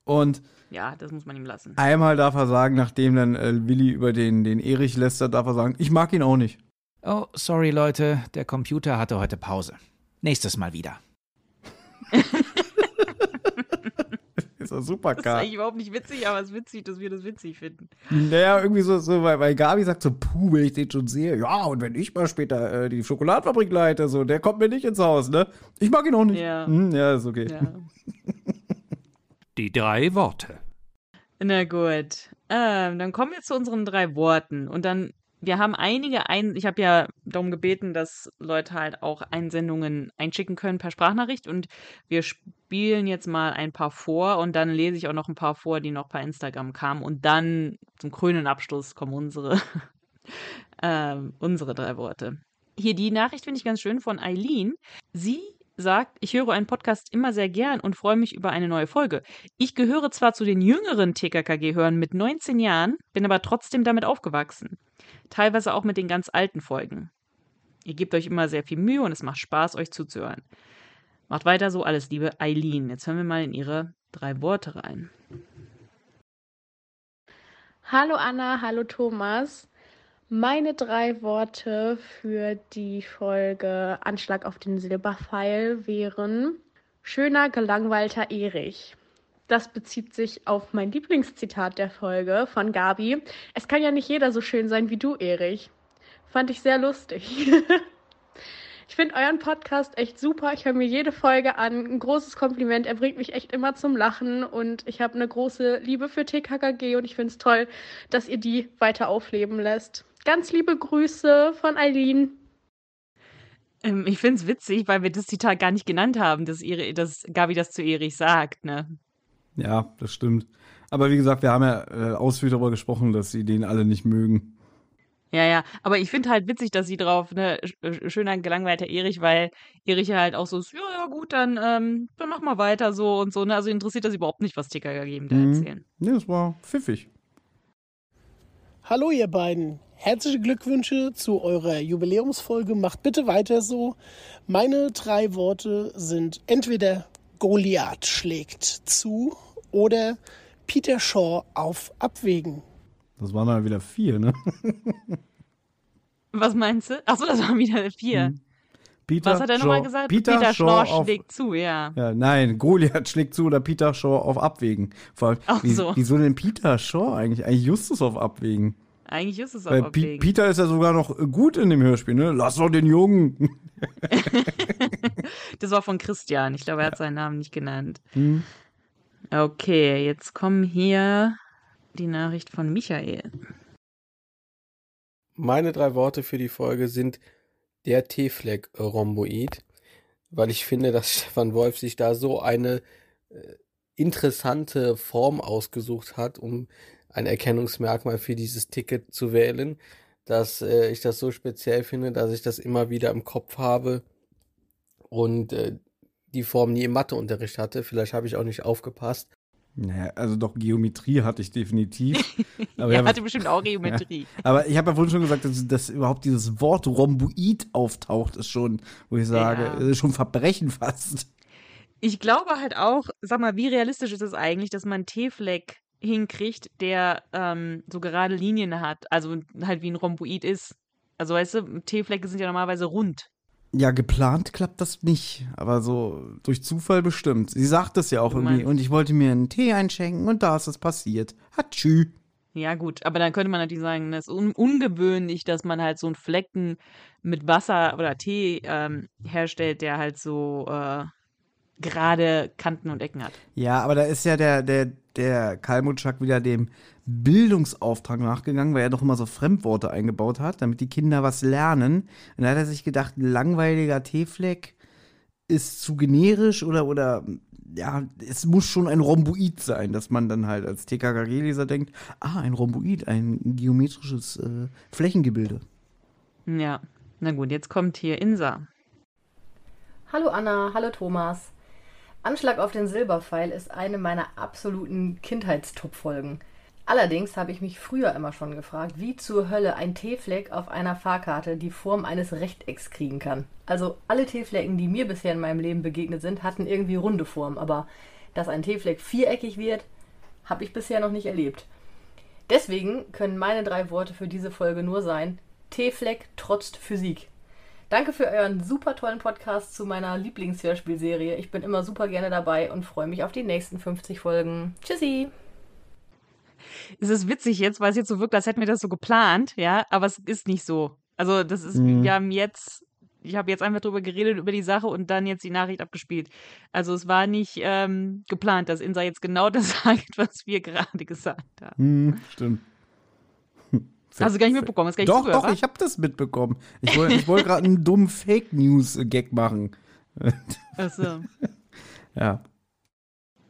Und ja, das muss man ihm lassen. einmal darf er sagen, nachdem dann äh, Willi über den, den Erich lästert, darf er sagen, ich mag ihn auch nicht. Oh, sorry Leute, der Computer hatte heute Pause. Nächstes Mal wieder. Ist doch super, Das ist eigentlich überhaupt nicht witzig, aber es ist witzig, dass wir das witzig finden. Naja, irgendwie so, so weil, weil Gabi sagt so, puh, wenn ich den schon sehe, ja, und wenn ich mal später äh, die Schokoladenfabrik leite, so, der kommt mir nicht ins Haus, ne? Ich mag ihn auch nicht. Ja. Hm, ja, ist okay. Ja. Die drei Worte. Na gut. Ähm, dann kommen wir zu unseren drei Worten. Und dann, wir haben einige ein, ich habe ja darum gebeten, dass Leute halt auch Einsendungen einschicken können per Sprachnachricht. Und wir spielen jetzt mal ein paar vor und dann lese ich auch noch ein paar vor, die noch per Instagram kamen. Und dann zum krönenden Abschluss kommen unsere, ähm, unsere drei Worte. Hier die Nachricht finde ich ganz schön von Eileen. Sie sagt, ich höre einen Podcast immer sehr gern und freue mich über eine neue Folge. Ich gehöre zwar zu den jüngeren TKKG-Hörern mit 19 Jahren, bin aber trotzdem damit aufgewachsen. Teilweise auch mit den ganz alten Folgen. Ihr gebt euch immer sehr viel Mühe und es macht Spaß, euch zuzuhören. Macht weiter so, alles Liebe, Eileen. Jetzt hören wir mal in ihre drei Worte rein. Hallo Anna, hallo Thomas. Meine drei Worte für die Folge Anschlag auf den Silberpfeil wären schöner gelangweilter Erich. Das bezieht sich auf mein Lieblingszitat der Folge von Gabi. Es kann ja nicht jeder so schön sein wie du, Erich. Fand ich sehr lustig. Ich finde euren Podcast echt super. Ich höre mir jede Folge an. Ein großes Kompliment. Er bringt mich echt immer zum Lachen und ich habe eine große Liebe für TKKG und ich finde es toll, dass ihr die weiter aufleben lässt. Ganz liebe Grüße von Eileen. Ähm, ich finde es witzig, weil wir das Zitat gar nicht genannt haben, dass, ihre, dass Gabi das zu Erich sagt. Ne? Ja, das stimmt. Aber wie gesagt, wir haben ja äh, ausführlich darüber gesprochen, dass sie den alle nicht mögen. Ja, ja, aber ich finde halt witzig, dass sie drauf, ne, sch- schöner gelangweilter Erich, weil Erich ja halt auch so ist, ja, ja, gut, dann, ähm, dann mach mal weiter so und so, ne, also interessiert das überhaupt nicht, was TKKG ihm da Mhm. erzählen. Nee, das war pfiffig. Hallo ihr beiden. Herzliche Glückwünsche zu eurer Jubiläumsfolge. Macht bitte weiter so. Meine drei Worte sind entweder Goliath schlägt zu oder Peter Shaw auf Abwägen. Das waren dann wieder vier, ne? Was meinst du? Achso, das waren wieder vier. Mhm. Peter Was hat er nochmal Shaw- gesagt? Peter, Shaw auf, schlägt zu, ja. ja, nein, Goliath schlägt zu oder Peter Shaw auf Abwägen. Vor allem, Ach wie, so. wieso denn Peter Shaw eigentlich? Eigentlich Justus auf Abwägen. Eigentlich ist es abwägen. Peter ist ja sogar noch gut in dem Hörspiel, ne? Lass doch den Jungen. Das war von Christian. Ich glaube, er hat seinen Namen nicht genannt. Hm. Okay, jetzt kommen hier die Nachricht von Michael. Meine drei Worte für die Folge sind der T-Fleck-Rhomboid, weil ich finde, dass Stefan Wolf sich da so eine äh, interessante Form ausgesucht hat, um ein Erkennungsmerkmal für dieses Ticket zu wählen, dass äh, ich das so speziell finde, dass ich das immer wieder im Kopf habe und äh, die Form nie im Matheunterricht hatte. Vielleicht habe ich auch nicht aufgepasst. Naja, also doch Geometrie hatte ich definitiv. Aber er ja, hatte bestimmt auch Geometrie. Ja. Aber ich habe ja vorhin schon gesagt, dass, dass überhaupt dieses Wort Rhomboid auftaucht, ist schon, wo ich sage, Ja. ist schon Verbrechen fast. Ich glaube halt auch, sag mal, wie realistisch ist es eigentlich, dass man T-Fleck hinkriegt, der ähm, so gerade Linien hat, also halt wie ein Rhomboid ist. Also weißt du, T-Flecke sind ja normalerweise rund. Ja, geplant klappt das nicht, aber so durch Zufall bestimmt. Sie sagt es ja auch Du irgendwie meinst- und ich wollte mir einen Tee einschenken und da ist es passiert. Hatschü. Ja, gut, aber dann könnte man natürlich sagen, es ist un ungewöhnlich, dass man halt so einen Flecken mit Wasser oder Tee ähm, herstellt, der halt so äh, gerade Kanten und Ecken hat. Ja, aber da ist ja der, der, der Kalmutschak wieder dem Bildungsauftrag nachgegangen, weil er doch immer so Fremdworte eingebaut hat, damit die Kinder was lernen. Und da hat er sich gedacht, ein langweiliger Teefleck ist zu generisch oder, oder ja, es muss schon ein Rhomboid sein, dass man dann halt als TKKG-Leser denkt, ah, ein Rhomboid, ein geometrisches äh, Flächengebilde. Ja, na gut, jetzt kommt hier Insa. Hallo Anna, hallo Thomas. Anschlag auf den Silberpfeil ist eine meiner absoluten Kindheitstop-Folgen. Allerdings habe ich mich früher immer schon gefragt, wie zur Hölle ein T-Fleck auf einer Fahrkarte die Form eines Rechtecks kriegen kann. Also alle T-Flecken, die mir bisher in meinem Leben begegnet sind, hatten irgendwie runde Form, aber dass ein T-Fleck viereckig wird, habe ich bisher noch nicht erlebt. Deswegen können meine drei Worte für diese Folge nur sein: T-Fleck trotzt Physik. Danke für euren super tollen Podcast zu meiner Lieblingshörspielserie. Ich bin immer super gerne dabei und freue mich auf die nächsten 50 Folgen. Tschüssi! Es ist witzig jetzt, weil es jetzt so wirkt, als hätten wir das so geplant, ja, aber es ist nicht so. Also, das ist, Mhm. wir haben jetzt, ich habe jetzt einfach drüber geredet, über die Sache und dann jetzt die Nachricht abgespielt. Also, es war nicht ähm, geplant, dass Insa jetzt genau das sagt, was wir gerade gesagt haben. Hm, stimmt. Hast du gar nicht mitbekommen? Hast gar nicht Doch, zugehört, doch, wa? ich habe das mitbekommen. Ich wollte ich wollt gerade einen dummen Fake News-Gag machen. Ach so. ja.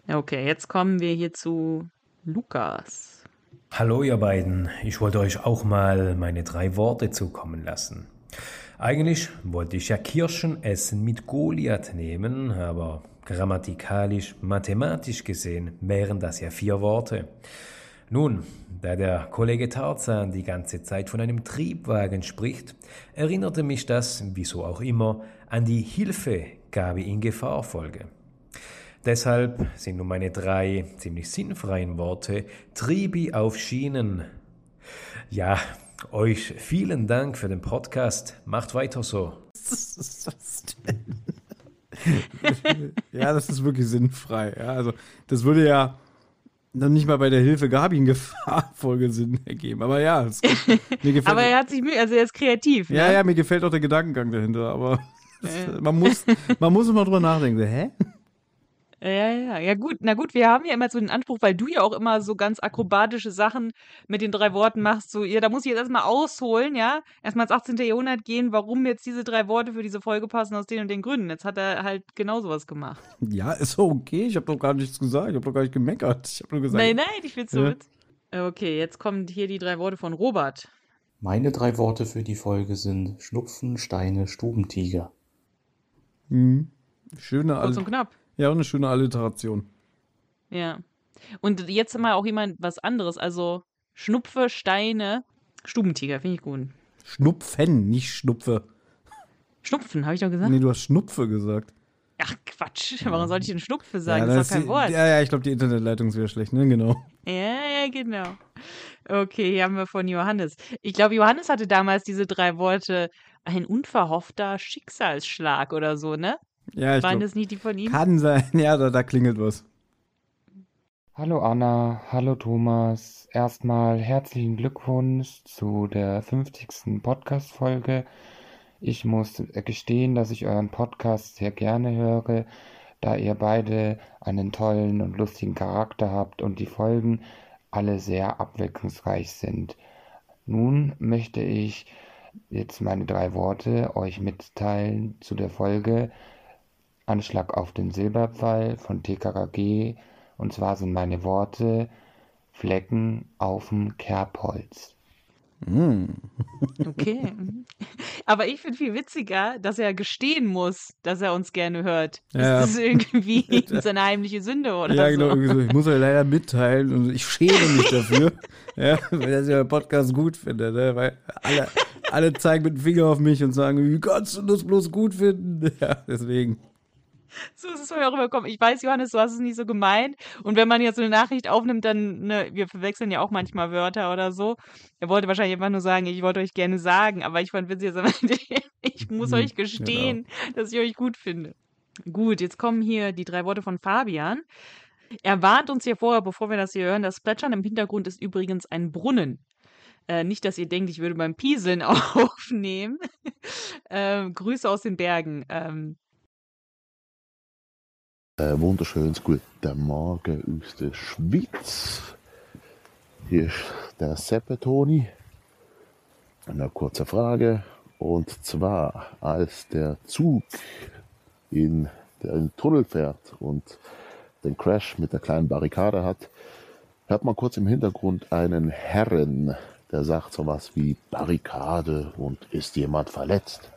Ja, Okay, jetzt kommen wir hier zu Lukas. Hallo ihr beiden, ich wollte euch auch mal meine drei Worte zukommen lassen. Eigentlich wollte ich ja Kirschenessen mit Goliath nehmen, aber grammatikalisch, mathematisch gesehen wären das ja vier Worte. Nun, da der Kollege Tarzan die ganze Zeit von einem Triebwagen spricht, erinnerte mich das, wieso auch immer, an die Hilfegabe in Gefahrfolge. Deshalb sind nun meine drei ziemlich sinnfreien Worte Tribi auf Schienen. Ja, euch vielen Dank für den Podcast. Macht weiter so. Was ist das denn? ja, das ist wirklich sinnfrei. Ja, also, das würde ja noch nicht mal bei der Hilfe Gabi in Gefahrfolge Sinn ergeben. Aber ja, es, mir gefällt. Aber er hat sich Mühe, also er ist kreativ. ja, ne? ja, mir gefällt auch der Gedankengang dahinter. Aber Ja. man, muss, man muss immer drüber nachdenken. Hä? Ja, ja, ja, gut. Na gut, wir haben ja immer so den Anspruch, weil du ja auch immer so ganz akrobatische Sachen mit den drei Worten machst. So, ja, da muss ich jetzt erstmal ausholen, ja. Erstmal ins 18. Jahrhundert gehen, warum jetzt diese drei Worte für diese Folge passen aus den und den Gründen. Jetzt hat er halt genau sowas gemacht. Ja, ist doch okay. Ich habe doch gar nichts gesagt. Ich habe doch gar nicht gemeckert. Ich habe nur gesagt. nein, nein, ich find's so Ja. witzig. Okay, jetzt kommen hier die drei Worte von Robert. Meine drei Worte für die Folge sind Schnupfen, Steine, Stubentiger. Mhm. Schöne Kurz und knapp. Ja, und eine schöne Alliteration. Ja. Und jetzt mal auch jemand was anderes. Also Schnupfe, Steine, Stubentiger, finde ich gut. Schnupfen, nicht Schnupfe. Schnupfen, habe ich doch gesagt? Nee, du hast Schnupfe gesagt. Ach Quatsch, warum sollte ich denn Schnupfe sagen? ja, das ist doch kein die- Wort. Ja, ja, ich glaube, die Internetleitung ist wieder schlecht, ne? Genau. Ja, ja, genau. Okay, hier haben wir von Johannes. Ich glaube, Johannes hatte damals diese drei Worte, ein unverhoffter Schicksalsschlag oder so, ne? Ja, ich Waren glaub, das nicht die von ihm? Kann sein. Ja, da, da klingelt was. Hallo Anna, hallo Thomas. Erstmal herzlichen Glückwunsch zu der 50. Podcast-Folge. Ich muss gestehen, dass ich euren Podcast sehr gerne höre, da ihr beide einen tollen und lustigen Charakter habt und die Folgen alle sehr abwechslungsreich sind. Nun möchte ich jetzt meine drei Worte euch mitteilen zu der Folge Anschlag auf den Silberpfeil von TKKG Und zwar sind meine Worte Flecken auf dem Kerbholz. Mm. Okay. Aber ich finde viel witziger, dass er gestehen muss, dass er uns gerne hört. Ja. Ist das irgendwie seine heimliche Sünde oder ja, so? genau. irgendwie so. Ich muss euch leider mitteilen und ich schäme mich dafür, ja, weil ja der Podcast gut findet, ne? weil alle, alle zeigen mit dem Finger auf mich und sagen, wie kannst du das bloß gut finden? Ja, deswegen. So ist es mir auch rübergekommen. Ich weiß, Johannes, du hast es nicht so gemeint. Und wenn man jetzt so eine Nachricht aufnimmt, dann, ne, wir verwechseln ja auch manchmal Wörter oder so. Er wollte wahrscheinlich einfach nur sagen, ich wollte euch gerne sagen, aber ich fand witzig, ich muss Hm, euch gestehen, dass ich euch gut finde. Gut, jetzt kommen hier die drei Worte von Fabian. Er warnt uns hier vorher, bevor wir das hier hören, das Plätschern im Hintergrund ist übrigens ein Brunnen. Äh, nicht, dass ihr denkt, ich würde beim Pieseln aufnehmen. ähm, Grüße aus den Bergen. Ähm, Ein wunderschönes guten Morgen aus der Schweiz. Hier ist der Seppe Toni. Eine kurze Frage. Und zwar, als der Zug in den Tunnel fährt und den Crash mit der kleinen Barrikade hat, hört man kurz im Hintergrund einen Herren, der sagt sowas wie Barrikade und ist jemand verletzt.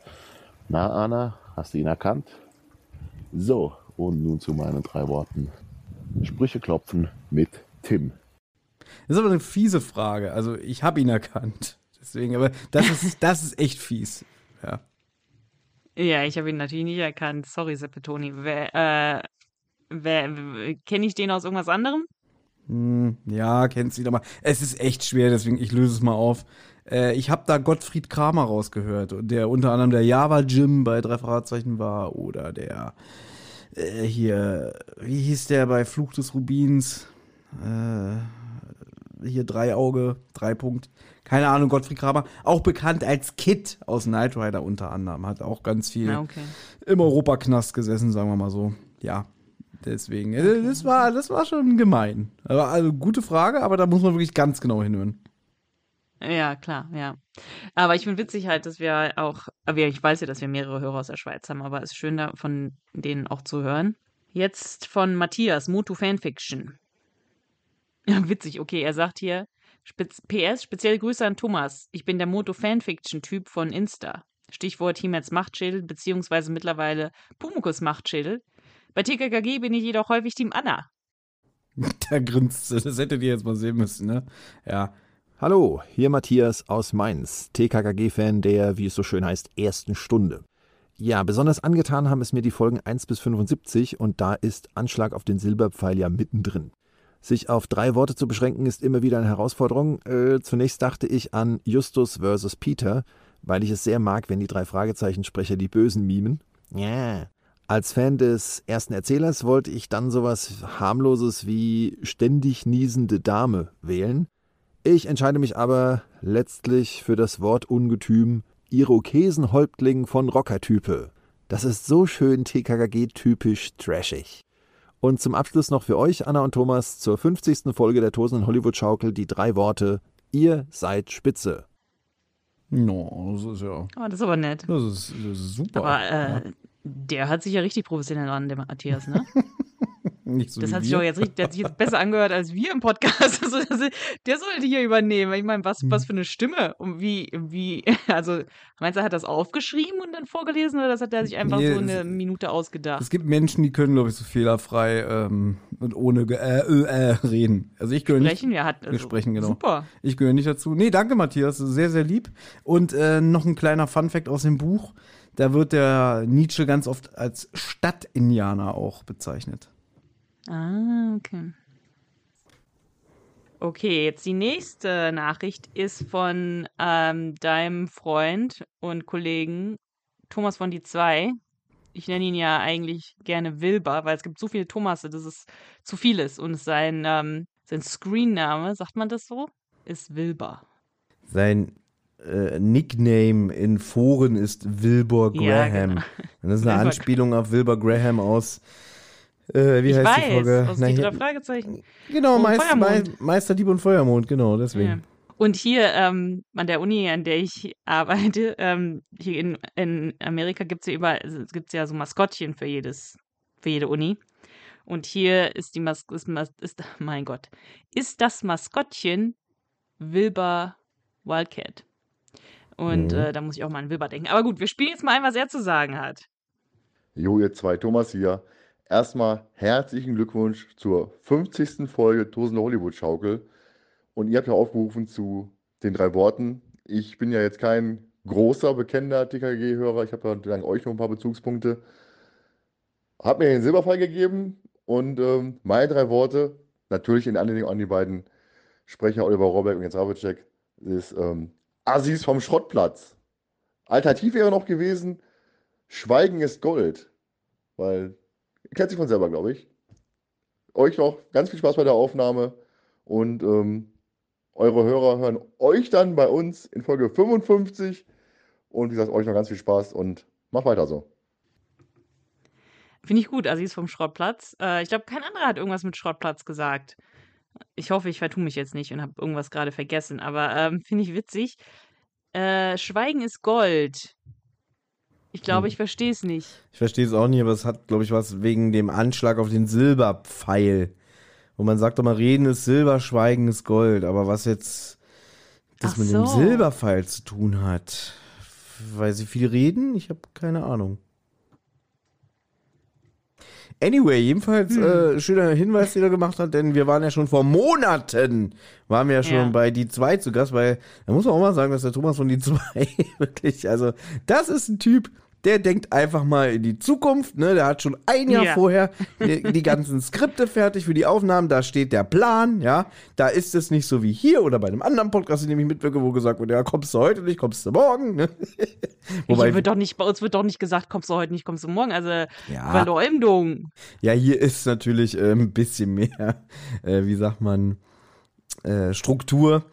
Na, Anna, hast du ihn erkannt? So, und nun zu meinen drei Worten. Sprüche klopfen mit Tim. Das ist aber eine fiese Frage. Also, ich habe ihn erkannt. Deswegen, aber das ist, das ist echt fies. Ja. Ja, ich habe ihn natürlich nicht erkannt. Sorry, Seppetoni. Wer, äh, wer, kenne ich den aus irgendwas anderem? Hm, ja, kennst du ihn aber. Es ist echt schwer, deswegen ich löse es mal auf. Äh, ich habe da Gottfried Kramer rausgehört, der unter anderem der Java Jim bei drei Fragezeichen war oder der äh, hier, wie hieß der bei Fluch des Rubins? Äh, hier Dreiauge, Dreipunkt. Keine Ahnung, Gottfried Kramer. Auch bekannt als Kid aus Knight Rider unter anderem. Hat auch ganz viel Ah, okay. im Europaknast gesessen, sagen wir mal so. Ja, deswegen. äh, Das, war, das war schon gemein. Aber also gute Frage, aber da muss man wirklich ganz genau hinhören. Ja, klar, ja. Aber ich finde witzig halt, dass wir auch, aber ich weiß ja, dass wir mehrere Hörer aus der Schweiz haben, aber es ist schön, da von denen auch zu hören. Jetzt von Matthias, Motu Fanfiction. Ja, witzig, okay, er sagt hier, Spez PS, spezielle Grüße an Thomas. Ich bin der Moto Fanfiction-Typ von Insta. Stichwort Hiemets Machtschädel, beziehungsweise mittlerweile Pumukus Machtschädel. Bei TKKG bin ich jedoch häufig Team Anna. Da grinst sie. Das hättet ihr jetzt mal sehen müssen, ne? Ja. Hallo, hier Matthias aus Mainz, TKKG-Fan der, wie es so schön heißt, ersten Stunde. Ja, besonders angetan haben es mir die Folgen 1 bis 75 und da ist Anschlag auf den Silberpfeil ja mittendrin. Sich auf drei Worte zu beschränken ist immer wieder eine Herausforderung. Äh, zunächst dachte ich an Justus versus Peter, weil ich es sehr mag, wenn die drei Fragezeichensprecher die Bösen mimen. Ja. Als Fan des ersten Erzählers wollte ich dann sowas harmloses wie ständig niesende Dame wählen. Ich entscheide mich aber letztlich für das Wort Ungetüm Irokesenhäuptling von Rockertype. Das ist so schön TKKG-typisch trashig. Und zum Abschluss noch für euch, Anna und Thomas, zur 50. Folge der Tosenden Hollywood-Schaukel die drei Worte Ihr seid Spitze. No, das ist ja. Oh, das ist aber nett. Das ist, das ist super. Aber äh, ja. der hat sich ja richtig professionell an, der Matthias, ne? Nicht so das hat sich wir. auch jetzt richtig, der hat sich jetzt besser angehört als wir im Podcast. Also, das, der sollte hier übernehmen. Ich meine, was, was für eine Stimme und wie, wie, also, meinst du, er hat das aufgeschrieben und dann vorgelesen oder das hat er sich einfach Nee, so es- eine Minute ausgedacht? Es gibt Menschen, die können, glaube ich, so fehlerfrei ähm, und ohne äh, äh, reden. Also ich gehöre nicht. Sprechen, ja, hat- wir also, sprechen, genau. super. Ich gehöre nicht dazu. Nee, danke, Matthias. Sehr, sehr lieb. Und äh, noch ein kleiner Funfact aus dem Buch. Da wird der Nietzsche ganz oft als Stadtindianer auch bezeichnet. Ah, okay. Okay, jetzt die nächste Nachricht ist von ähm, deinem Freund und Kollegen Thomas von die zwei. Ich nenne ihn ja eigentlich gerne Wilber, weil es gibt so viele Thomasse, dass es zu viel ist. Und sein, ähm, sein Screenname, sagt man das so, ist Wilber. Sein äh, Nickname in Foren ist Wilbur Ja, Graham. genau. Und das ist eine Wilbur Anspielung auf Wilbur Graham aus. Äh, wie ich heißt weiß, die Folge? aus Na, die drei Fragezeichen. Genau. Me Meister Dieb und Feuermond, genau, deswegen. Ja. Und hier ähm, an der Uni, an der ich arbeite, ähm, hier in, in Amerika gibt es ja überall, es gibt's ja so Maskottchen für jedes, für jede Uni. Und hier ist die Mas ist, Mas ist mein Gott, ist das Maskottchen Wilbur Wildcat. Und Mhm. äh, da muss ich auch mal an Wilbur denken. Aber gut, wir spielen jetzt mal ein, was er zu sagen hat. Jo, ihr zwei, Thomas hier. Erstmal herzlichen Glückwunsch zur 50. Folge Tosende Hollywood-Schaukel. Und ihr habt ja aufgerufen zu den drei Worten. Ich bin ja jetzt kein großer, bekennender TKG-Hörer. Ich habe ja dank euch noch ein paar Bezugspunkte. Hab mir den Silberfall gegeben und ähm, meine drei Worte, natürlich in Anlehnung an die beiden Sprecher Oliver Rohrbeck und Jens Ravicek, ist ähm, Assis vom Schrottplatz. Alternativ wäre noch gewesen, Schweigen ist Gold. Weil, kennt sich von selber, glaube ich. Euch noch ganz viel Spaß bei der Aufnahme und ähm, eure Hörer hören euch dann bei uns in Folge 55. Und wie gesagt, euch noch ganz viel Spaß und macht weiter so. Finde ich gut, Assis vom Schrottplatz. Äh, ich glaube, kein anderer hat irgendwas mit Schrottplatz gesagt. Ich hoffe, ich vertue mich jetzt nicht und habe irgendwas gerade vergessen, aber ähm, finde ich witzig. Äh, Schweigen ist Gold. Ich glaube, Hm. ich verstehe es nicht. Ich verstehe es auch nicht, aber es hat, glaube ich, was wegen dem Anschlag auf den Silberpfeil. Wo man sagt doch mal, Reden ist Silber, Schweigen ist Gold. Aber was jetzt das Ach mit dem so. Silberpfeil zu tun hat, weil sie viel reden, ich habe keine Ahnung. Anyway, jedenfalls äh, schöner Hinweis, den er gemacht hat, denn wir waren ja schon vor Monaten, waren wir ja schon Ja. bei die 2 zu Gast, weil da muss man auch mal sagen, dass der Thomas von die 2 wirklich, also das ist ein Typ, der denkt einfach mal in die Zukunft, ne? Der hat schon ein Jahr Ja. vorher die, die ganzen Skripte fertig für die Aufnahmen, da steht der Plan, ja. Da ist es nicht so wie hier oder bei einem anderen Podcast, in dem ich mitwirke, wo gesagt wird, ja, kommst du heute nicht, kommst du morgen, ne? Wobei, wird doch nicht, bei uns wird doch nicht gesagt, kommst du heute nicht, kommst du morgen. Also Ja. Verleumdung. Ja, hier ist natürlich äh, ein bisschen mehr, äh, wie sagt man, äh, Struktur.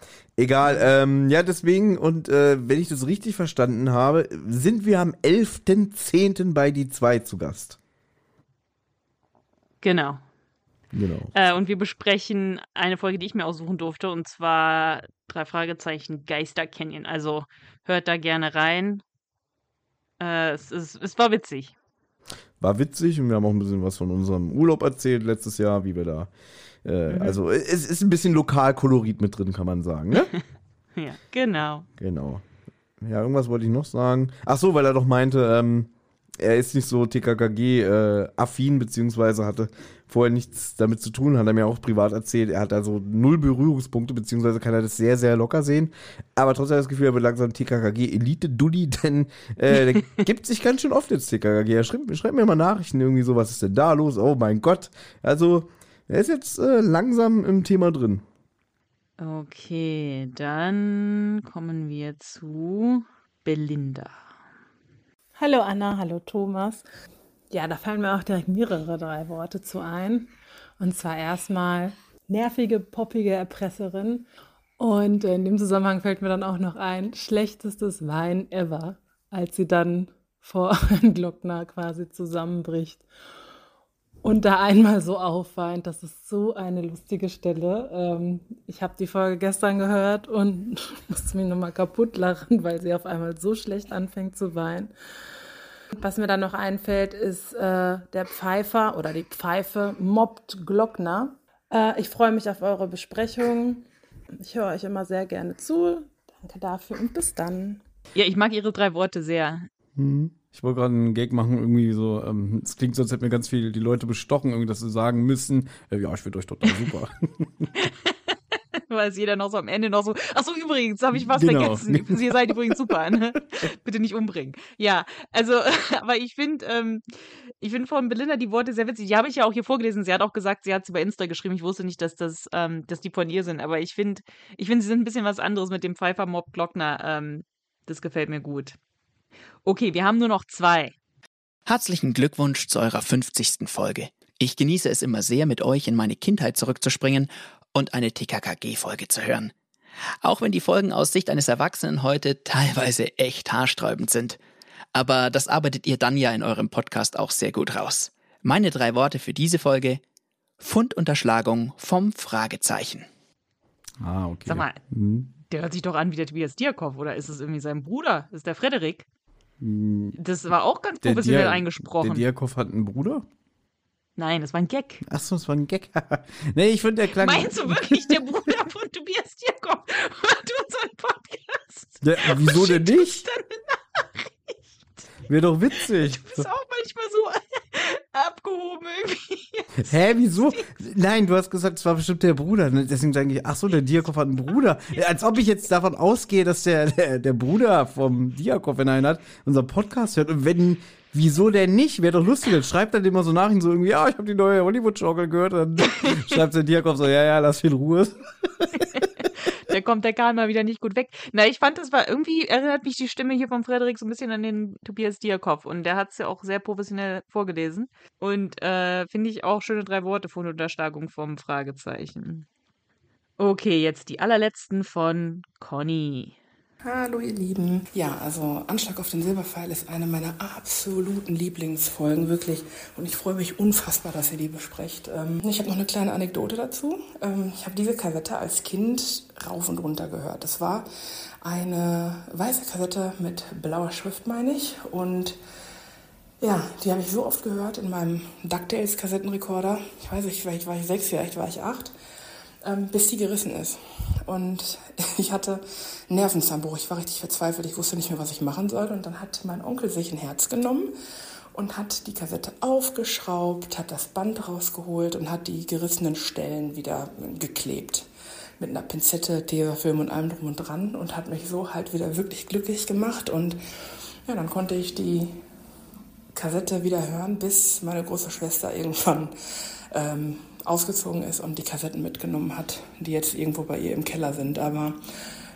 Egal, ähm, ja, deswegen, und äh, wenn ich das richtig verstanden habe, sind wir am 11.10. bei die 2 zu Gast. Genau. Genau. Äh, und wir besprechen eine Folge, die ich mir aussuchen durfte, und zwar drei Fragezeichen Geister Canyon. Also hört da gerne rein. Äh, es, ist, es war witzig. War witzig und wir haben auch ein bisschen was von unserem Urlaub erzählt letztes Jahr, wie wir da. Äh, Mhm. Also, es ist ein bisschen Lokalkolorit mit drin, kann man sagen, ne? Ja, genau. Genau. Ja, irgendwas wollte ich noch sagen. Ach so, weil er doch meinte, ähm, er ist nicht so TKKG-affin, beziehungsweise hatte vorher nichts damit zu tun, hat er mir auch privat erzählt. Er hat also null Berührungspunkte, beziehungsweise kann er das sehr, sehr locker sehen. Aber trotzdem hat er das Gefühl, er wird langsam TKKG-Elite-Dulli, denn äh, der gibt sich ganz schön oft jetzt TKKG. Er schreibt, schreibt mir mal Nachrichten irgendwie so, was ist denn da los? Oh mein Gott. Also, er ist jetzt äh, langsam im Thema drin. Okay, dann kommen wir zu Belinda. Hallo Anna, hallo Thomas. Ja, da fallen mir auch direkt mehrere drei Worte zu ein. Und zwar erstmal nervige, poppige Erpresserin. Und in dem Zusammenhang fällt mir dann auch noch ein, schlechtestes Wein ever, als sie dann vor Herrn Glockner quasi zusammenbricht und da einmal so aufweint. Das ist so eine lustige Stelle. Ähm, ich habe die Folge gestern gehört und musste mich nochmal kaputt lachen, weil sie auf einmal so schlecht anfängt zu weinen. Was mir dann noch einfällt, ist äh, der Pfeifer oder die Pfeife mobbt Glockner. Äh, ich freue mich auf eure Besprechung. Ich höre euch immer sehr gerne zu. Danke dafür und bis dann. Ja, ich mag ihre drei Worte sehr. Hm. Ich wollte gerade einen Gag machen, irgendwie so, ähm, es klingt so, als hätten mir ganz viel die Leute bestochen, irgendwie, dass sie sagen müssen, äh, ja, ich finde euch total super. Weil es jeder noch so am Ende noch so, ach so, übrigens, habe ich was Genau. vergessen. Ihr seid übrigens super, ne? Bitte nicht umbringen. Ja, also, aber ich finde, ähm, ich finde von Belinda die Worte sehr witzig. Die habe ich ja auch hier vorgelesen. Sie hat auch gesagt, sie hat sie bei Insta geschrieben. Ich wusste nicht, dass das, ähm, dass die von ihr sind. Aber ich finde, ich finde, sie sind ein bisschen was anderes mit dem Pfeiffer Mob Glockner. Ähm, das gefällt mir gut. Okay, wir haben nur noch zwei. Herzlichen Glückwunsch zu eurer 50. Folge. Ich genieße es immer sehr, mit euch in meine Kindheit zurückzuspringen und eine TKKG-Folge zu hören. Auch wenn die Folgen aus Sicht eines Erwachsenen heute teilweise echt haarsträubend sind. Aber das arbeitet ihr dann ja in eurem Podcast auch sehr gut raus. Meine drei Worte für diese Folge: Fundunterschlagung vom Fragezeichen. Ah, okay. Sag mal, Hm. der hört sich doch an wie der Tobias Diakov, oder ist es irgendwie sein Bruder? Ist der Frederik? Hm. Das war auch ganz professionell eingesprochen. Der Diakov hat einen Bruder? Nein, das war ein Gag. Achso, das war ein Gag. nee, ich finde der klang. Meinst du wirklich der Bruder von Tobias Dierkopf hört unseren Podcast? Ja, wieso denn nicht? Wäre doch witzig. Du bist auch manchmal so abgehoben irgendwie. Hä, wieso? Nein, du hast gesagt, es war bestimmt der Bruder. ne? Deswegen sage ich, ach so, der Diakov hat einen Bruder. Als ob ich jetzt davon ausgehe, dass der, der, der Bruder vom Diakov, wenn er einen hat, unser Podcast hört. Und wenn, wieso denn nicht? Wäre doch lustig. Dann schreibt er dem immer so nach, ihn so irgendwie, ja, ich habe die neue Hollywood-Schaukel gehört. Dann schreibt der Diakov so, ja, ja, lass ihn in Ruhe. Da kommt der Karl mal wieder nicht gut weg. Na, ich fand, das war irgendwie, erinnert mich die Stimme hier von Frederik so ein bisschen an den Tobias Diakov. Und der hat es ja auch sehr professionell vorgelesen. Und äh, finde ich auch schöne drei Worte von Unterschlagung vom Fragezeichen. Okay, jetzt die allerletzten von Conny. Hallo ihr Lieben. Ja, also Anschlag auf den Silberpfeil ist eine meiner absoluten Lieblingsfolgen, wirklich. Und ich freue mich unfassbar, dass ihr die besprecht. Ähm, ich habe noch eine kleine Anekdote dazu. Ähm, ich habe diese Kassette als Kind rauf und runter gehört. Das war eine weiße Kassette mit blauer Schrift, meine ich. Und ja, die habe ich so oft gehört in meinem DuckTales Kassettenrekorder. Ich weiß nicht, vielleicht war ich sechs, vielleicht war ich acht ähm, bis die gerissen ist. Und ich hatte Nervenzusammenbruch. Ich war richtig verzweifelt. Ich wusste nicht mehr, was ich machen soll. Und dann hat mein Onkel sich ein Herz genommen und hat die Kassette aufgeschraubt, hat das Band rausgeholt und hat die gerissenen Stellen wieder geklebt. Mit einer Pinzette, Tesafilm und allem drum und dran und hat mich so halt wieder wirklich glücklich gemacht. Und ja, dann konnte ich die Kassette wieder hören, bis meine große Schwester irgendwann ähm, ausgezogen ist und die Kassetten mitgenommen hat, die jetzt irgendwo bei ihr im Keller sind. Aber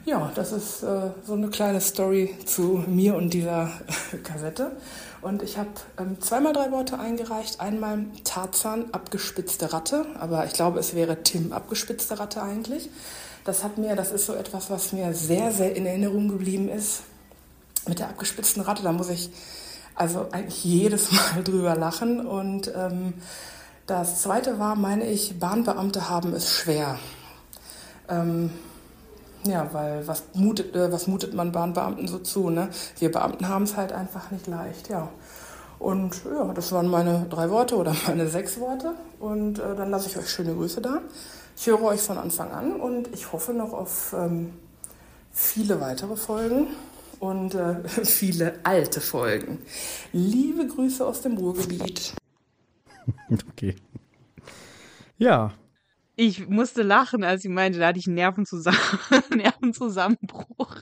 ja, das ist äh, so eine kleine Story zu mir und dieser Kassette. Und ich habe ähm, zweimal drei Worte eingereicht. Einmal Tarzan, abgespitzte Ratte, aber ich glaube, es wäre Tim, abgespitzte Ratte eigentlich. Das hat mir, das ist so etwas, was mir sehr, sehr in Erinnerung geblieben ist. Mit der abgespitzten Ratte, da muss ich also eigentlich jedes Mal drüber lachen. Und ähm, das zweite war, meine ich, Bahnbeamte haben es schwer. Ähm, ja, weil was mutet, äh, was mutet man Bahnbeamten so zu? Ne? Wir Beamten haben es halt einfach nicht leicht, ja. Und ja, das waren meine drei Worte oder meine sechs Worte. Und äh, dann lasse ich euch schöne Grüße da. Ich höre euch von Anfang an und ich hoffe noch auf ähm, viele weitere Folgen und äh, viele alte Folgen. Liebe Grüße aus dem Ruhrgebiet. okay. Ja. Ich musste lachen, als sie meinte, da hatte ich einen Nervenzusammen Nervenzusammenbruch.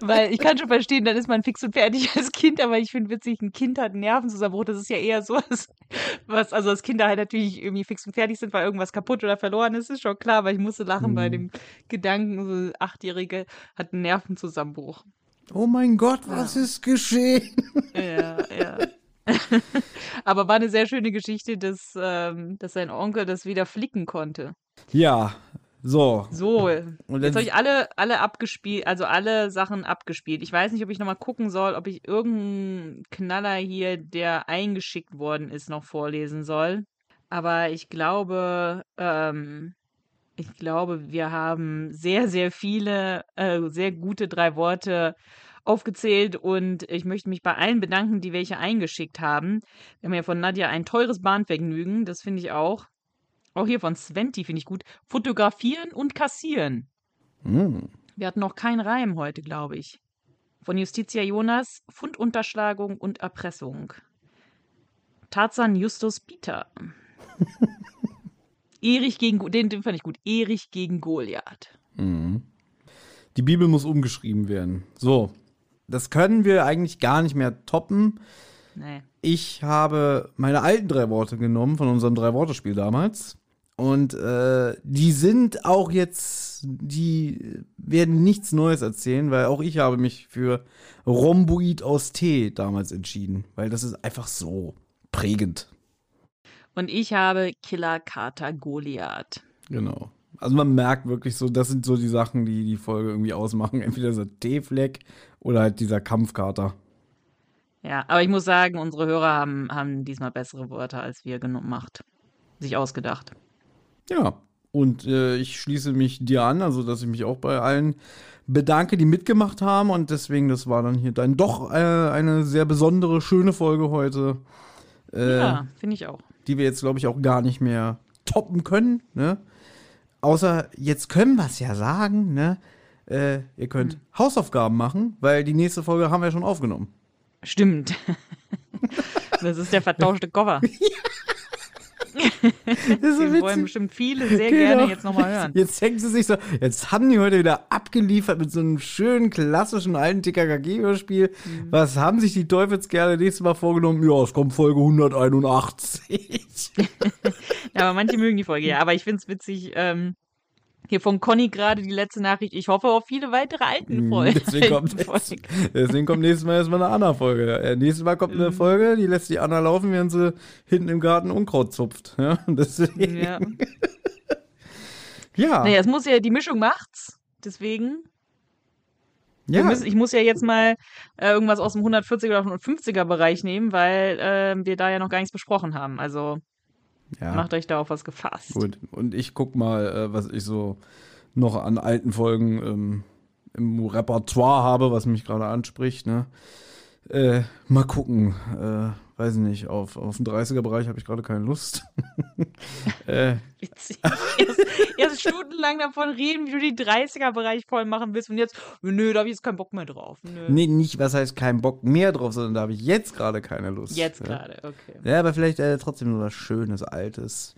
Weil ich kann schon verstehen, dann ist man fix und fertig als Kind, aber ich finde witzig, ein Kind hat einen Nervenzusammenbruch. Das ist ja eher so, was, also als Kinder halt natürlich irgendwie fix und fertig sind, weil irgendwas kaputt oder verloren ist, ist schon klar, aber ich musste lachen Mhm. bei dem Gedanken, so Achtjährige hat einen Nervenzusammenbruch. Oh mein Gott, was ist geschehen? Ja, ja. Aber war eine sehr schöne Geschichte, dass, ähm, dass sein Onkel das wieder flicken konnte. Ja, so. So, Und jetzt habe ich alle, alle abgespielt, also alle Sachen abgespielt. Ich weiß nicht, ob ich nochmal gucken soll, ob ich irgendeinen Knaller hier, der eingeschickt worden ist, noch vorlesen soll. Aber ich glaube, ähm, ich glaube, wir haben sehr, sehr viele, äh, sehr gute drei Worte aufgezählt und ich möchte mich bei allen bedanken, die welche eingeschickt haben. Wir haben ja von Nadja ein teures Bahnvergnügen, das finde ich auch. Auch hier von Sventi finde ich gut. Fotografieren und kassieren. Hm. Wir hatten noch keinen Reim heute, glaube ich. Von Justitia Jonas, Fundunterschlagung und Erpressung. Tarzan Justus Bieter. Erich gegen, den, den fand ich gut. Erich gegen Goliath. Mhm. Die Bibel muss umgeschrieben werden. So, das können wir eigentlich gar nicht mehr toppen. Nee. Ich habe meine alten drei Worte genommen von unserem Drei-Worte-Spiel damals. Und äh, die sind auch jetzt, die werden nichts Neues erzählen, weil auch ich habe mich für Rhomboid aus T damals entschieden, weil das ist einfach so prägend. Und ich habe Killer Kater Goliath. Genau. Also man merkt wirklich so, das sind so die Sachen, die die Folge irgendwie ausmachen. Entweder dieser T-Fleck oder halt dieser Kampfkater. Ja, aber ich muss sagen, unsere Hörer haben, haben diesmal bessere Worte als wir gemacht. Sich ausgedacht. Ja, und äh, ich schließe mich dir an, also dass ich mich auch bei allen bedanke, die mitgemacht haben. Und deswegen, das war dann hier dann doch äh, eine sehr besondere, schöne Folge heute. Äh, Ja, finde ich auch. die wir jetzt, glaube ich, auch gar nicht mehr toppen können. Ne? Außer jetzt können wir es ja sagen, ne? Äh, ihr könnt Hm. Hausaufgaben machen, weil die nächste Folge haben wir schon aufgenommen. Stimmt. das ist der vertauschte Koffer. Das ist so Den wollen bestimmt viele sehr Genau. gerne jetzt nochmal hören. Jetzt hängen sie sich so, jetzt haben die heute wieder abgeliefert mit so einem schönen, klassischen alten TKKG-Hörspiel. Mhm. Was haben sich die Teufelskerle nächstes Mal vorgenommen? Ja, es kommt Folge 181. Ja, aber manche mögen die Folge ja. Aber ich finde es witzig, ähm, hier von Conny gerade die letzte Nachricht. Ich hoffe auf viele weitere alten Folgen. Mhm, Deswegen kommt, Folgen. deswegen kommt nächstes Mal erstmal eine Anna-Folge. Äh, nächstes Mal kommt Mhm. eine Folge, die lässt die Anna laufen, während sie hinten im Garten Unkraut zupft. Ja, deswegen. Ja. Ja. Naja, es muss ja, die Mischung macht's. Deswegen. Ja. Müssen, ich muss ja jetzt mal äh, irgendwas aus dem 140er oder 150er Bereich nehmen, weil äh, wir da ja noch gar nichts besprochen haben. Also Ja. macht euch da auf was gefasst. Gut, und ich guck mal, äh, was ich so noch an alten Folgen ähm, im Repertoire habe, was mich gerade anspricht. Ne? Äh, mal gucken. Äh, weiß nicht, auf, auf den 30er-Bereich habe ich gerade keine Lust. äh, Witzig. Erst, erst stundenlang davon reden, wie du die 30er-Bereich voll machen willst und jetzt, nö, da habe ich jetzt keinen Bock mehr drauf. Nö. nee, nicht, was heißt kein Bock mehr drauf, sondern da habe ich jetzt gerade keine Lust. Jetzt ja. gerade, okay. Ja, aber vielleicht äh, trotzdem nur was Schönes, Altes.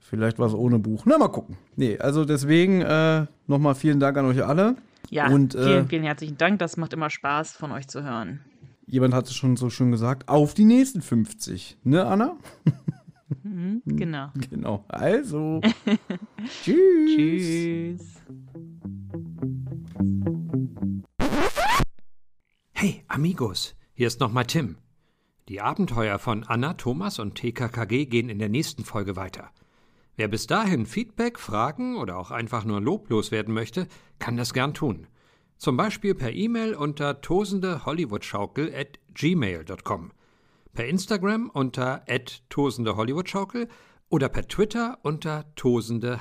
Vielleicht was ohne Buch. Na, mal gucken. Nee, also deswegen äh, nochmal vielen Dank an euch alle. Ja, Und äh, vielen, vielen herzlichen Dank. Das macht immer Spaß, von euch zu hören. Jemand hat es schon so schön gesagt, auf die nächsten 50. Ne, Anna? Mhm, genau. Genau. Also. Tschüss. Tschüss. Hey, Amigos, hier ist nochmal Tim. Die Abenteuer von Anna, Thomas und TKKG gehen in der nächsten Folge weiter. Wer bis dahin Feedback, Fragen oder auch einfach nur loblos werden möchte, kann das gern tun. Zum Beispiel per E-Mail unter tosendehollywoodschaukel at gmail.com, per Instagram unter tosendehollywoodschaukel oder per Twitter unter tosendeh.